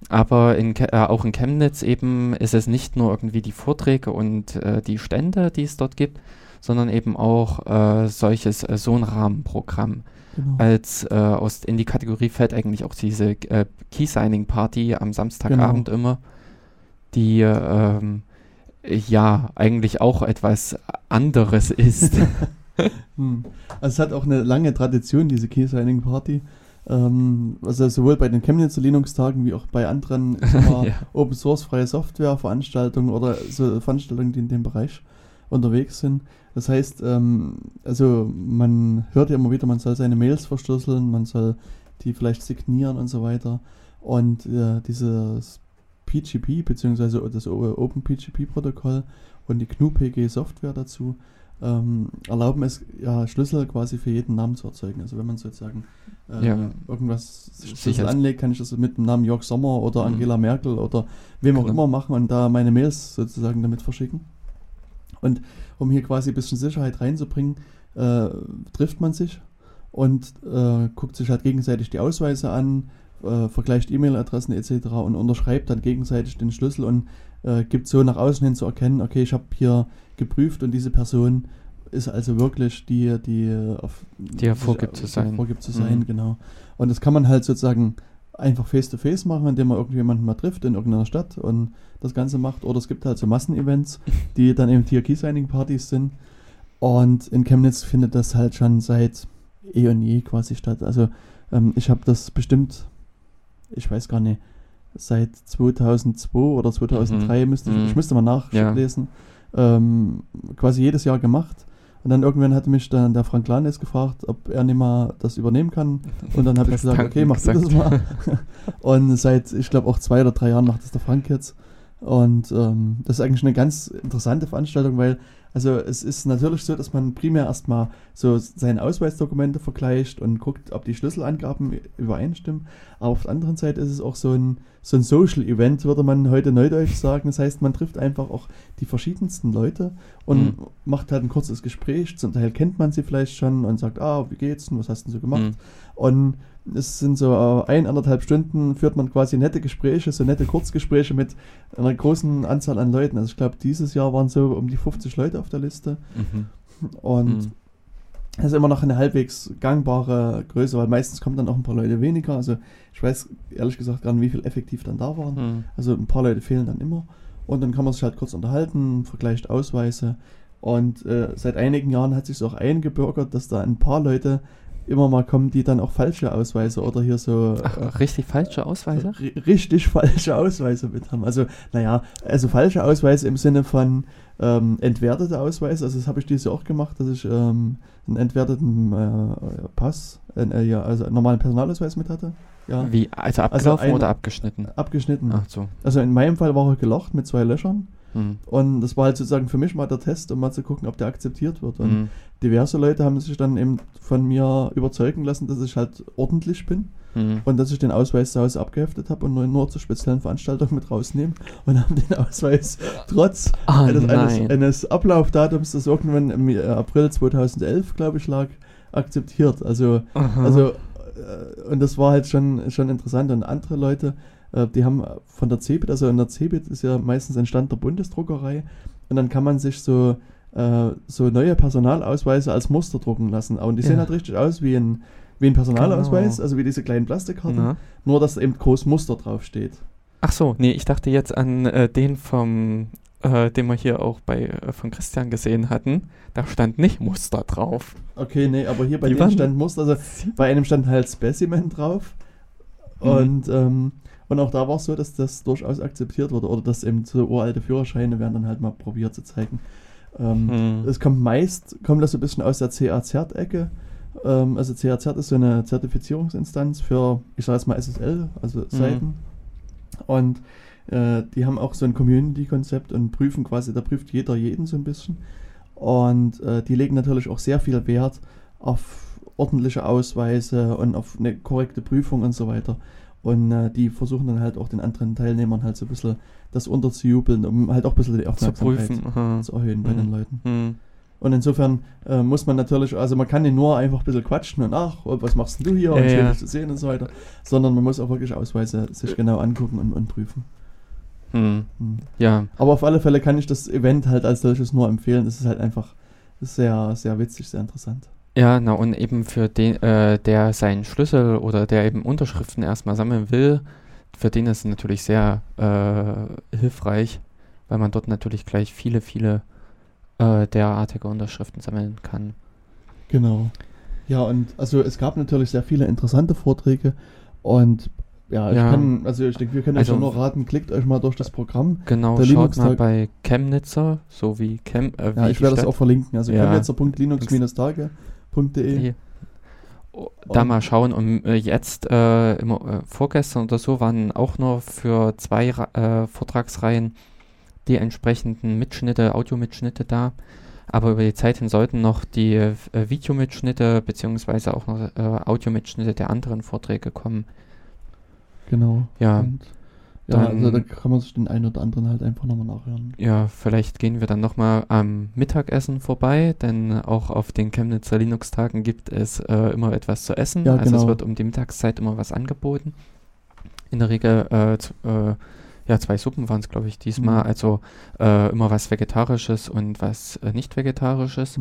aber in, äh, auch in Chemnitz eben ist es nicht nur irgendwie die Vorträge und äh, die Stände, die es dort gibt, sondern eben auch äh, solches äh, so ein Rahmenprogramm. Genau. Als äh, aus, in die Kategorie fällt eigentlich auch diese äh, Key-Signing-Party am Samstagabend Genau. immer, die ähm, ja eigentlich auch etwas anderes ist. Hm. Also es hat auch eine lange Tradition, diese Key Signing Party. Ähm, also sowohl bei den Chemnitzer Linux-Tagen wie auch bei anderen Ja. Open Source freie Software Veranstaltungen oder so Veranstaltungen, die in dem Bereich unterwegs sind. Das heißt, ähm, also man hört ja immer wieder, man soll seine Mails verschlüsseln, man soll die vielleicht signieren und so weiter. Und äh, dieses PGP beziehungsweise das OpenPGP-Protokoll und die GNU-PG Software dazu ähm, erlauben es ja Schlüssel quasi für jeden Namen zu erzeugen. Also wenn man sozusagen äh, Ja. irgendwas. Schlüssel anlegt, kann ich das mit dem Namen Jörg Sommer oder Mhm. Angela Merkel oder wem auch Genau. immer machen und da meine Mails sozusagen damit verschicken. Und um hier quasi ein bisschen Sicherheit reinzubringen, äh, trifft man sich und äh, guckt sich halt gegenseitig die Ausweise an, äh, vergleicht E-Mail-Adressen etc. und unterschreibt dann gegenseitig den Schlüssel und äh, gibt so nach außen hin zu erkennen, okay, ich habe hier geprüft und diese Person ist also wirklich die, die auf Die er vorgibt zu sein. Vorgibt zu Mhm. sein, genau. Und das kann man halt sozusagen einfach face-to-face machen, indem man irgendjemanden mal trifft in irgendeiner Stadt und das Ganze macht. Oder es gibt halt so Massenevents, die dann eben Tier Key Signing Partys sind. Und in Chemnitz findet das halt schon seit eh und je quasi statt. Also ähm, ich habe das bestimmt, ich weiß gar nicht, seit 2002 oder 2003 müsste ich, Mhm. ich müsste mal Ja. nachlesen, ähm, quasi jedes Jahr gemacht. Und dann irgendwann hatte mich dann der Frank Lanes gefragt, ob er nicht mal das übernehmen kann. Und dann habe ich gesagt, okay, mach das mal. und seit, ich glaube, auch zwei oder drei Jahren macht das der Frank jetzt. Und ähm, das ist eigentlich eine ganz interessante Veranstaltung, weil also es ist natürlich so, dass man primär erstmal so seine Ausweisdokumente vergleicht und guckt, ob die Schlüsselangaben übereinstimmen. Aber auf der anderen Seite ist es auch so ein, so ein Social-Event, würde man heute neudeutsch sagen. Das heißt, man trifft einfach auch die verschiedensten Leute und Mhm. macht halt ein kurzes Gespräch. Zum Teil kennt man sie vielleicht schon und sagt, ah, wie geht's denn, was hast du denn so gemacht? Mhm. Und es sind so äh, ein, anderthalb Stunden, führt man quasi nette Gespräche, so nette Kurzgespräche mit einer großen Anzahl an Leuten. Also ich glaube, dieses Jahr waren so um die 50 Leute auf der Liste. Mhm. Und Mhm. das ist immer noch eine halbwegs gangbare Größe, weil meistens kommen dann auch ein paar Leute weniger. Also ich weiß ehrlich gesagt gar nicht, wie viel effektiv dann da waren. Mhm. Also ein paar Leute fehlen dann immer. Und dann kann man sich halt kurz unterhalten, vergleicht Ausweise. Und äh, seit einigen Jahren hat sich auch eingebürgert, dass da ein paar Leute immer mal kommen, die dann auch falsche Ausweise oder hier so Ach, äh, richtig falsche Ausweise? ri- richtig falsche Ausweise mit haben. Also, naja, also falsche Ausweise im Sinne von ähm, entwertete Ausweise. Also das habe ich dieses Jahr auch gemacht, dass ich ähm, einen entwerteten äh, Pass, äh, äh, ja, also einen normalen Personalausweis mit hatte. Ja, Wie, also abgelaufen ein- oder abgeschnitten? abgeschnitten. Ach so. Also in meinem Fall war er gelocht mit zwei Löchern. Mhm. Und das war halt sozusagen für mich mal der Test, um mal zu gucken, ob der akzeptiert wird. Und Mhm. diverse Leute haben sich dann eben von mir überzeugen lassen, dass ich halt ordentlich bin Mhm. und dass ich den Ausweis zu Hause abgeheftet habe und nur, nur zur speziellen Veranstaltung mit rausnehme und haben den Ausweis trotz Ah, eines, eines, eines Ablaufdatums, das irgendwann im äh, April 2011, glaube ich, lag, akzeptiert. Also, Aha. also äh, und das war halt schon, schon interessant. Und andere Leute, äh, die haben von der CeBIT, also in der CeBIT ist ja meistens ein Stand der Bundesdruckerei und dann kann man sich so, äh, so neue Personalausweise als Muster drucken lassen. Und die Ja. sehen halt richtig aus wie ein, wie ein Personalausweis, Genau. also wie diese kleinen Plastikkarten, Na? nur dass eben groß Muster draufsteht. Ach so, nee, ich dachte jetzt an äh, den vom, äh, den wir hier auch bei äh, von Christian gesehen hatten. Da stand nicht Muster drauf. Okay, nee, aber hier bei Die dem stand Muster, also bei einem stand halt Specimen drauf. Mhm. Und, ähm, und auch da war es so, dass das durchaus akzeptiert wurde oder dass eben so uralte Führerscheine werden dann halt mal probiert zu zeigen. Ähm, Mhm. Es kommt meist, kommt das so ein bisschen aus der CA-Cert-Ecke. Ähm, also CA-Cert ist so eine Zertifizierungsinstanz für, ich sage jetzt mal SSL, also Seiten. Und äh, die haben auch so ein Community-Konzept und prüfen quasi, da prüft jeder jeden so ein bisschen. Und äh, die legen natürlich auch sehr viel Wert auf ordentliche Ausweise und auf eine korrekte Prüfung und so weiter. Und äh, die versuchen dann halt auch den anderen Teilnehmern halt so ein bisschen das unterzujubeln, um halt auch ein bisschen die Zu Aufmerksamkeit prüfen. aha. zu erhöhen bei Mhm. den Leuten. Hm. Und insofern äh, muss man natürlich, also man kann nicht nur einfach ein bisschen quatschen und ach, oh, was machst denn du hier und Ja, schön ja. dich zu sehen und so weiter, sondern man muss auch wirklich Ausweise sich genau angucken und, und prüfen. Hm. Hm. Ja, Aber auf alle Fälle kann ich das Event halt als solches nur empfehlen. Das ist halt einfach sehr, sehr witzig, sehr interessant. Ja, na und eben für den, äh, der seinen Schlüssel oder der eben Unterschriften erstmal sammeln will, für den ist es natürlich sehr äh, hilfreich, weil man dort natürlich gleich viele, viele äh, derartige Unterschriften sammeln kann. Genau. Ja, und also es gab natürlich sehr viele interessante Vorträge und ja, ich Ja. kann, also ich denke, wir können Also- euch nur raten, klickt euch mal durch das Programm. Genau, Der schaut mal bei Chemnitzer, so wie Chem, äh, Ja, wie ich werde das Stadt- auch verlinken. Also Ja. chemnitzer.linux-tage.de. Die- Oh, Da mal schauen und äh, jetzt, äh, immer, äh, vorgestern oder so, waren auch nur für zwei äh, Vortragsreihen die entsprechenden Mitschnitte, Audiomitschnitte da. Aber über die Zeit hin sollten noch die äh, Videomitschnitte beziehungsweise auch noch äh, Audiomitschnitte der anderen Vorträge kommen. Genau. Ja, Und, ja, dann- also da kann man sich den einen oder anderen halt einfach nochmal nachhören. ja, vielleicht gehen wir dann nochmal am Mittagessen vorbei, denn auch auf den Chemnitzer Linux-Tagen gibt es äh, immer etwas zu essen. Ja, also es genau. wird um die Mittagszeit immer was angeboten. In der Regel, äh, äh, ja, zwei Suppen waren es, glaube ich, diesmal. Mhm. Also äh, immer was Vegetarisches und was äh, nicht Vegetarisches.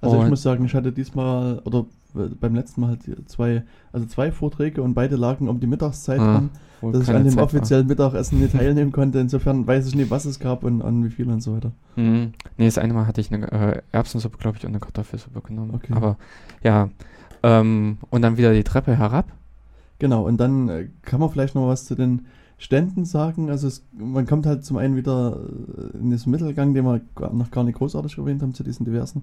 Also ich Und- muss sagen, ich hatte diesmal oder beim letzten Mal halt zwei, also zwei Vorträge und beide lagen um die Mittagszeit Ah, wo dass ich an dem Zeit war. offiziellen Mittagessen nicht teilnehmen konnte. Insofern weiß ich nicht, was es gab und an wie viel und so weiter. Mhm. Nee, das eine Mal hatte ich eine äh, Erbsensuppe, glaube ich, und eine Kartoffelsuppe genommen. Okay. Aber ja, ähm, und dann wieder die Treppe herab. Genau, und dann äh, kann man vielleicht noch was zu den Ständen sagen. Also es, man kommt halt zum einen wieder äh, in diesen Mittelgang, den wir noch gar nicht großartig erwähnt haben, zu diesen diversen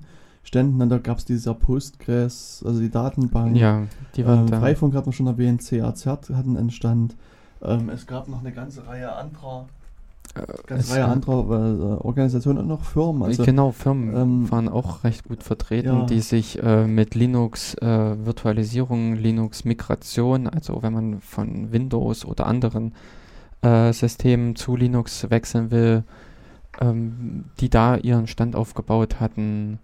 Ständen. Und da gab es dieser Postgres, also die Datenbank. Ja, die waren ähm, da. Freifunk hat man schon erwähnt, CAZ hatten einen Stand. Ähm, es gab noch eine ganze Reihe anderer, Äh, ganze es Reihe anderer äh, Organisationen und noch Firmen. Also, genau, Firmen ähm, waren auch recht gut vertreten, ja. die sich äh, mit Linux äh, Virtualisierung, Linux Migration, also wenn man von Windows oder anderen äh, Systemen zu Linux wechseln will, ähm, die da ihren Stand aufgebaut hatten.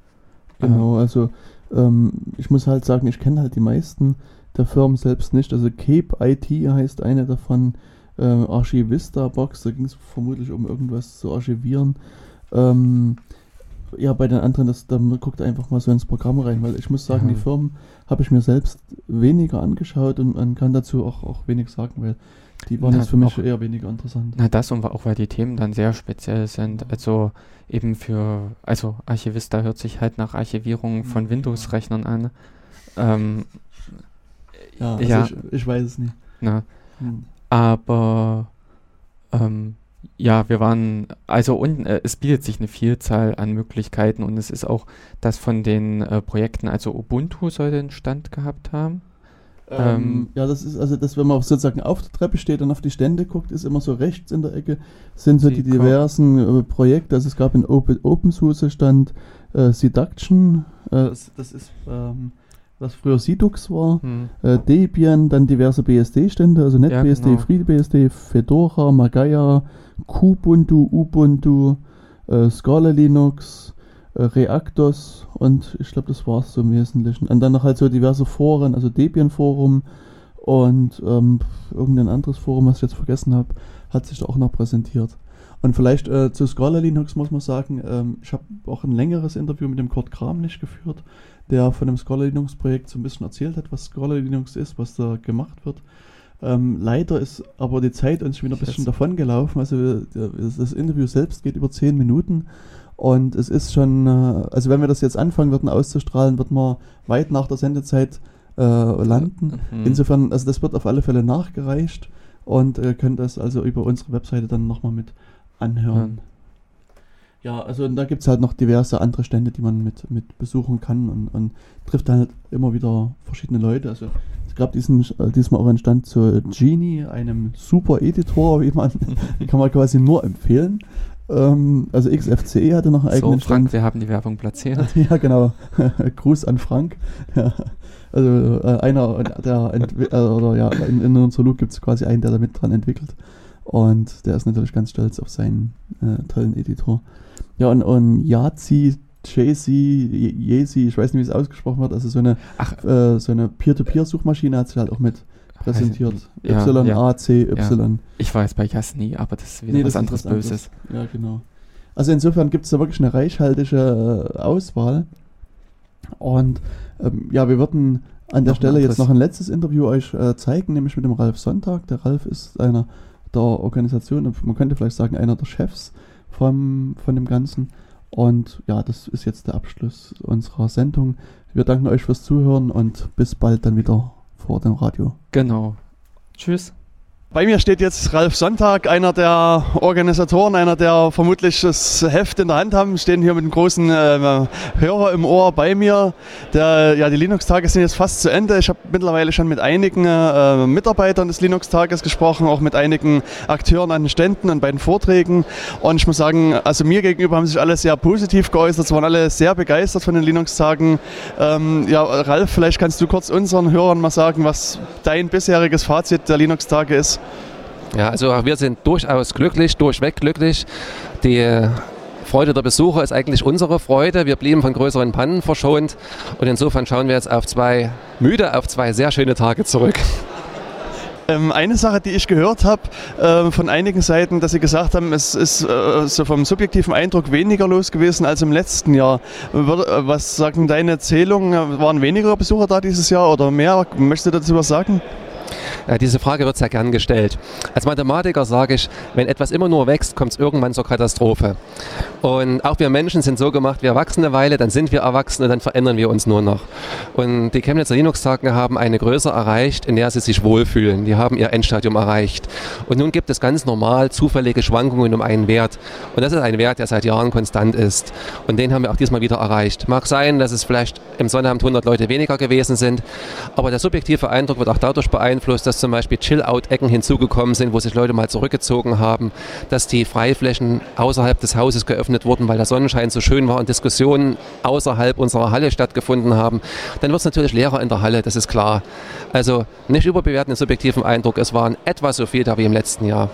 Genau, also ähm, ich muss halt sagen, ich kenne halt die meisten der Firmen selbst nicht. Also Cape IT heißt eine davon, äh, Archivista Box, da ging es vermutlich um irgendwas zu archivieren. Ähm, ja, bei den anderen, das, da guckt einfach mal so ins Programm rein, weil ich muss sagen, Ja. die Firmen habe ich mir selbst weniger angeschaut und man kann dazu auch, auch wenig sagen, weil die waren jetzt für mich eher weniger interessant. Na das und auch weil die Themen dann sehr speziell sind. Also eben für, also Archivista hört sich halt nach Archivierung von Ja. Windows-Rechnern an. Ähm, Ja, also ja, Ich, ich weiß es nicht. na, Hm. aber ähm, ja, wir waren, also und äh, es bietet sich eine Vielzahl an Möglichkeiten und es ist auch das von den äh, Projekten, also Ubuntu sollte einen Stand gehabt haben. Ähm, Ähm, ja, das ist also, das, wenn man sozusagen auf der Treppe steht und auf die Stände guckt, ist immer so rechts in der Ecke sind so Die die, diversen äh, Projekte. Also es gab in Open, OpenSUSE stand äh, Seduction, äh, das das ist ähm, was früher Sidux war, Hm. äh, Debian, dann diverse BSD-Stände, also Ja, NetBSD, genau. FreeBSD, Fedora, Magaya, Kubuntu, Ubuntu, äh, Scala Linux, Reactos und ich glaube, das war es so im Wesentlichen. Und dann noch halt so diverse Foren, also Debian Forum und ähm, irgendein anderes Forum, was ich jetzt vergessen habe, hat sich da auch noch präsentiert. Und vielleicht äh, zu Scala Linux muss man sagen, ähm, ich habe auch ein längeres Interview mit dem Kurt Kramlich geführt, der von dem Scala Linux Projekt so ein bisschen erzählt hat, was Scala Linux ist, was da gemacht wird. Ähm, leider ist aber die Zeit uns schon wieder ein bisschen davon gelaufen. Also das Interview selbst geht über zehn Minuten und es ist schon, äh, also wenn wir das jetzt anfangen würden auszustrahlen, wird man weit nach der Sendezeit äh, landen. Mhm. Insofern, also das wird auf alle Fälle nachgereicht und äh, könnt das also über unsere Webseite dann nochmal mit anhören. Ja, also da gibt es halt noch diverse andere Stände, die man mit, mit besuchen kann und, und trifft dann halt immer wieder verschiedene Leute. Also es gab diesen, äh, diesmal auch einen Stand zu Genie, einem super Editor, wie man, kann man quasi nur empfehlen. Ähm, also XFCE hatte noch einen eigenen so, Frank, Stand. wir haben die Werbung platziert. ja, genau. Gruß an Frank. Ja. Also äh, einer, der äh, oder ja, in, in unserer Loop gibt es quasi einen, der da mit dran entwickelt. Und der ist natürlich ganz stolz auf seinen äh, tollen Editor. Ja, und, und Yazi, Jay-Z, Yezi, ich weiß nicht, wie es ausgesprochen wird, also so eine, Ach, äh, so eine Peer-to-Peer-Suchmaschine hat sich halt auch mit präsentiert. Ja, Y, ja. A, C, Y. ich war jetzt bei Jasni, aber das ist wieder Nee, was anderes was anderes. Böses. Ja, genau. Also insofern gibt es da wirklich eine reichhaltige äh, Auswahl. Und ähm, ja, wir würden an der Noch ein Stelle jetzt noch ein letztes Interview euch äh, zeigen, nämlich mit dem Ralf Sonntag. Der Ralf ist einer der Organisation, und man könnte vielleicht sagen, einer der Chefs vom, von dem Ganzen. Und ja, das ist jetzt der Abschluss unserer Sendung. Wir danken euch fürs Zuhören und bis bald dann wieder vor dem Radio. Genau. Tschüss. Bei mir steht jetzt Ralf Sonntag, einer der Organisatoren, einer der vermutlich das Heft in der Hand haben, stehen hier mit einem großen äh, Hörer im Ohr bei mir. Der, ja, die Linux-Tage sind jetzt fast zu Ende. Ich habe mittlerweile schon mit einigen äh, Mitarbeitern des Linux-Tages gesprochen, auch mit einigen Akteuren an den Ständen und bei den Vorträgen. Und ich muss sagen, also mir gegenüber haben sich alle sehr positiv geäußert. Es waren alle sehr begeistert von den Linux-Tagen. Ähm, ja, Ralf, vielleicht kannst du kurz unseren Hörern mal sagen, was dein bisheriges Fazit der Linux-Tage ist. Ja, also wir sind durchaus glücklich, durchweg glücklich. Die Freude der Besucher ist eigentlich unsere Freude. Wir blieben von größeren Pannen verschont und insofern schauen wir jetzt auf zwei müde, auf zwei sehr schöne Tage zurück. Ähm, eine Sache, die ich gehört habe äh, von einigen Seiten, dass sie gesagt haben, es ist äh, so vom subjektiven Eindruck weniger los gewesen als im letzten Jahr. Äh, was sagen deine Zählungen? Waren weniger Besucher da dieses Jahr oder mehr? Möchtest du dazu was sagen? Ja, diese Frage wird sehr gern gestellt. Als Mathematiker sage ich, wenn etwas immer nur wächst, kommt es irgendwann zur Katastrophe. Und auch wir Menschen sind so gemacht, wir wachsen eine Weile, dann sind wir erwachsen und dann verändern wir uns nur noch. Und die Chemnitzer Linux-Tage haben eine Größe erreicht, in der sie sich wohlfühlen. Die haben ihr Endstadium erreicht. Und nun gibt es ganz normal zufällige Schwankungen um einen Wert. Und das ist ein Wert, der seit Jahren konstant ist. Und den haben wir auch diesmal wieder erreicht. Mag sein, dass es vielleicht im Sonnabend 100 Leute weniger gewesen sind, aber der subjektive Eindruck wird auch dadurch beeinflusst, dass zum Beispiel Chill-Out-Ecken hinzugekommen sind, wo sich Leute mal zurückgezogen haben, dass die Freiflächen außerhalb des Hauses geöffnet wurden, weil der Sonnenschein so schön war und Diskussionen außerhalb unserer Halle stattgefunden haben. Dann wird es natürlich leerer in der Halle, das ist klar. Also nicht überbewerten den subjektiven Eindruck, es waren etwa so viel da wie im letzten Jahr.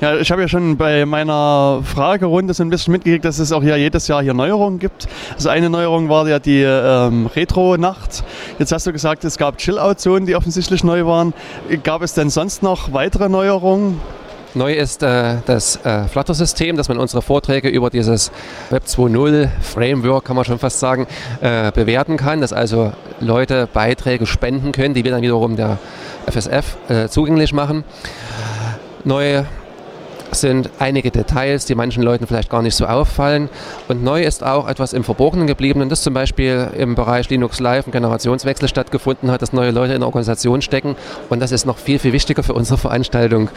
Ja, ich habe ja schon bei meiner Fragerunde so ein bisschen mitgekriegt, dass es auch ja jedes Jahr hier Neuerungen gibt. Also eine Neuerung war ja die ähm, Retro-Nacht. Jetzt hast du gesagt, es gab Chill-Out-Zonen, die offensichtlich neu waren. Gab es denn sonst noch weitere Neuerungen? Neu ist äh, das äh, Flutter-System, dass man unsere Vorträge über dieses Web 2.0 Framework, kann man schon fast sagen, äh, bewerten kann, dass also Leute Beiträge spenden können, die wir dann wiederum der FSF äh, zugänglich machen. Neu sind einige Details, die manchen Leuten vielleicht gar nicht so auffallen. Und neu ist auch etwas im Verborgenen geblieben und das zum Beispiel im Bereich Linux Live ein Generationswechsel stattgefunden hat, dass neue Leute in der Organisation stecken. Und das ist noch viel, viel wichtiger für unsere Veranstaltung.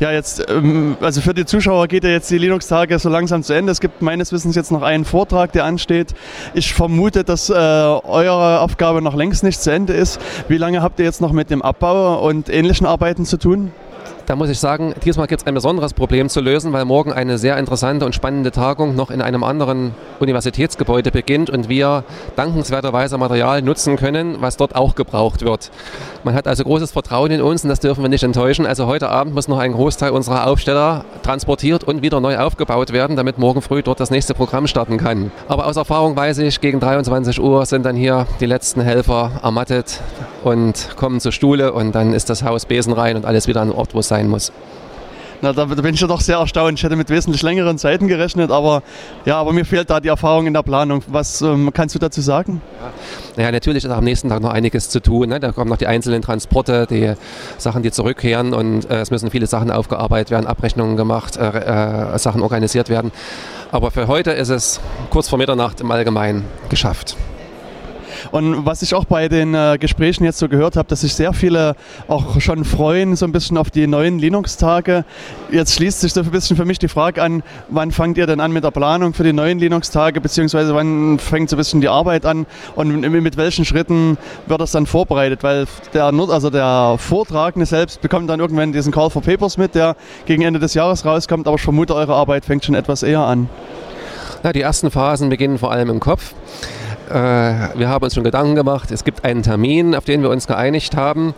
Ja, jetzt, ähm, also für die Zuschauer geht ja jetzt die Linux-Tage so langsam zu Ende. Es gibt meines Wissens jetzt noch einen Vortrag, der ansteht. Ich vermute, dass äh, eure Aufgabe noch längst nicht zu Ende ist. Wie lange habt ihr jetzt noch mit dem Abbau und ähnlichen Arbeiten zu tun? Da muss ich sagen, diesmal gibt es ein besonderes Problem zu lösen, weil morgen eine sehr interessante und spannende Tagung noch in einem anderen Universitätsgebäude beginnt und wir dankenswerterweise Material nutzen können, was dort auch gebraucht wird. Man hat also großes Vertrauen in uns und das dürfen wir nicht enttäuschen. Also heute Abend muss noch ein Großteil unserer Aufsteller transportiert und wieder neu aufgebaut werden, damit morgen früh dort das nächste Programm starten kann. Aber aus Erfahrung weiß ich, gegen 23 Uhr sind dann hier die letzten Helfer ermattet und kommen zur Stuhle und dann ist das Haus besenrein und alles wieder an den Ort, wo es sein muss. Na, da bin ich ja doch sehr erstaunt. Ich hätte mit wesentlich längeren Zeiten gerechnet, aber ja, aber mir fehlt da die Erfahrung in der Planung. Was ähm, kannst du dazu sagen? Naja, natürlich ist am nächsten Tag noch einiges zu tun. Ne? Da kommen noch die einzelnen Transporte, die Sachen, die zurückkehren und äh, es müssen viele Sachen aufgearbeitet werden, Abrechnungen gemacht, äh, äh, Sachen organisiert werden. Aber für heute ist es kurz vor Mitternacht im Allgemeinen geschafft. Und was ich auch bei den äh, Gesprächen jetzt so gehört habe, dass sich sehr viele auch schon freuen, so ein bisschen auf die neuen Linux-Tage. Jetzt schließt sich so ein bisschen für mich die Frage an, wann fangt ihr denn an mit der Planung für die neuen Linux-Tage, beziehungsweise wann fängt so ein bisschen die Arbeit an und mit welchen Schritten wird das dann vorbereitet? Weil der, also der Vortragende selbst bekommt dann irgendwann diesen Call for Papers mit, der gegen Ende des Jahres rauskommt, aber ich vermute, eure Arbeit fängt schon etwas eher an. Na, die ersten Phasen beginnen vor allem im Kopf. Äh, wir haben uns schon Gedanken gemacht. Es gibt einen Termin, auf den wir uns geeinigt haben.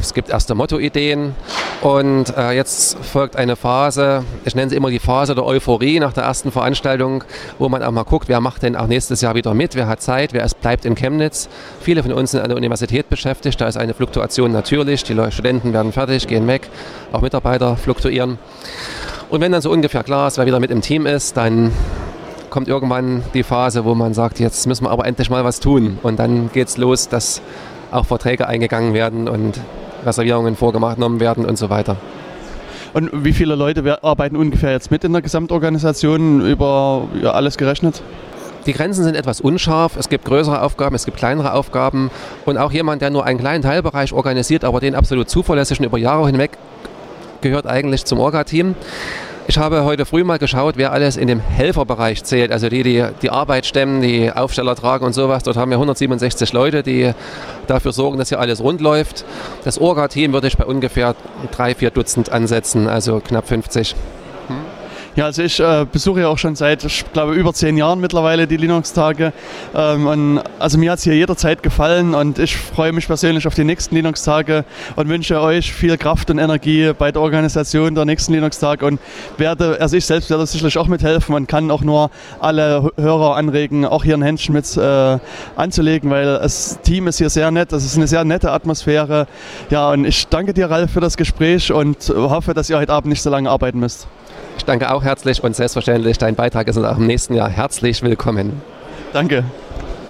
Es gibt erste Motto-Ideen und äh, jetzt folgt eine Phase, ich nenne sie immer die Phase der Euphorie nach der ersten Veranstaltung, wo man auch mal guckt, wer macht denn auch nächstes Jahr wieder mit, wer hat Zeit, wer ist, bleibt in Chemnitz. Viele von uns sind an der Universität beschäftigt, da ist eine Fluktuation natürlich, die Studenten werden fertig, gehen weg, auch Mitarbeiter fluktuieren. Und wenn dann so ungefähr klar ist, wer wieder mit im Team ist, dann kommt irgendwann die Phase, wo man sagt, jetzt müssen wir aber endlich mal was tun. Und dann geht es los, dass auch Verträge eingegangen werden und Reservierungen vorgenommen werden und so weiter. Und wie viele Leute arbeiten ungefähr jetzt mit in der Gesamtorganisation über ja, alles gerechnet? Die Grenzen sind etwas unscharf. Es gibt größere Aufgaben, es gibt kleinere Aufgaben. Und auch jemand, der nur einen kleinen Teilbereich organisiert, aber den absolut zuverlässig und über Jahre hinweg gehört eigentlich zum Orga-Team. Ich habe heute früh mal geschaut, wer alles in dem Helferbereich zählt, also die, die die Arbeit stemmen, die Aufsteller tragen und sowas. Dort haben wir 167 Leute, die dafür sorgen, dass hier alles rund läuft. Das Orga-Team würde ich bei ungefähr drei, vier Dutzend ansetzen, also knapp 50. Ja, also ich äh, besuche ja auch schon seit, ich glaube, über zehn Jahren mittlerweile die Linux-Tage. Ähm, also mir hat es hier jederzeit gefallen und ich freue mich persönlich auf die nächsten Linux-Tage und wünsche euch viel Kraft und Energie bei der Organisation der nächsten Linux-Tage und werde, also ich selbst werde sicherlich auch mithelfen und kann auch nur alle Hörer anregen, auch hier ein Händchen mit äh, anzulegen, weil das Team ist hier sehr nett, das ist eine sehr nette Atmosphäre. Ja, und ich danke dir, Ralf, für das Gespräch und hoffe, dass ihr heute Abend nicht so lange arbeiten müsst. Ich danke auch herzlich und selbstverständlich, dein Beitrag ist auch im nächsten Jahr herzlich willkommen. Danke.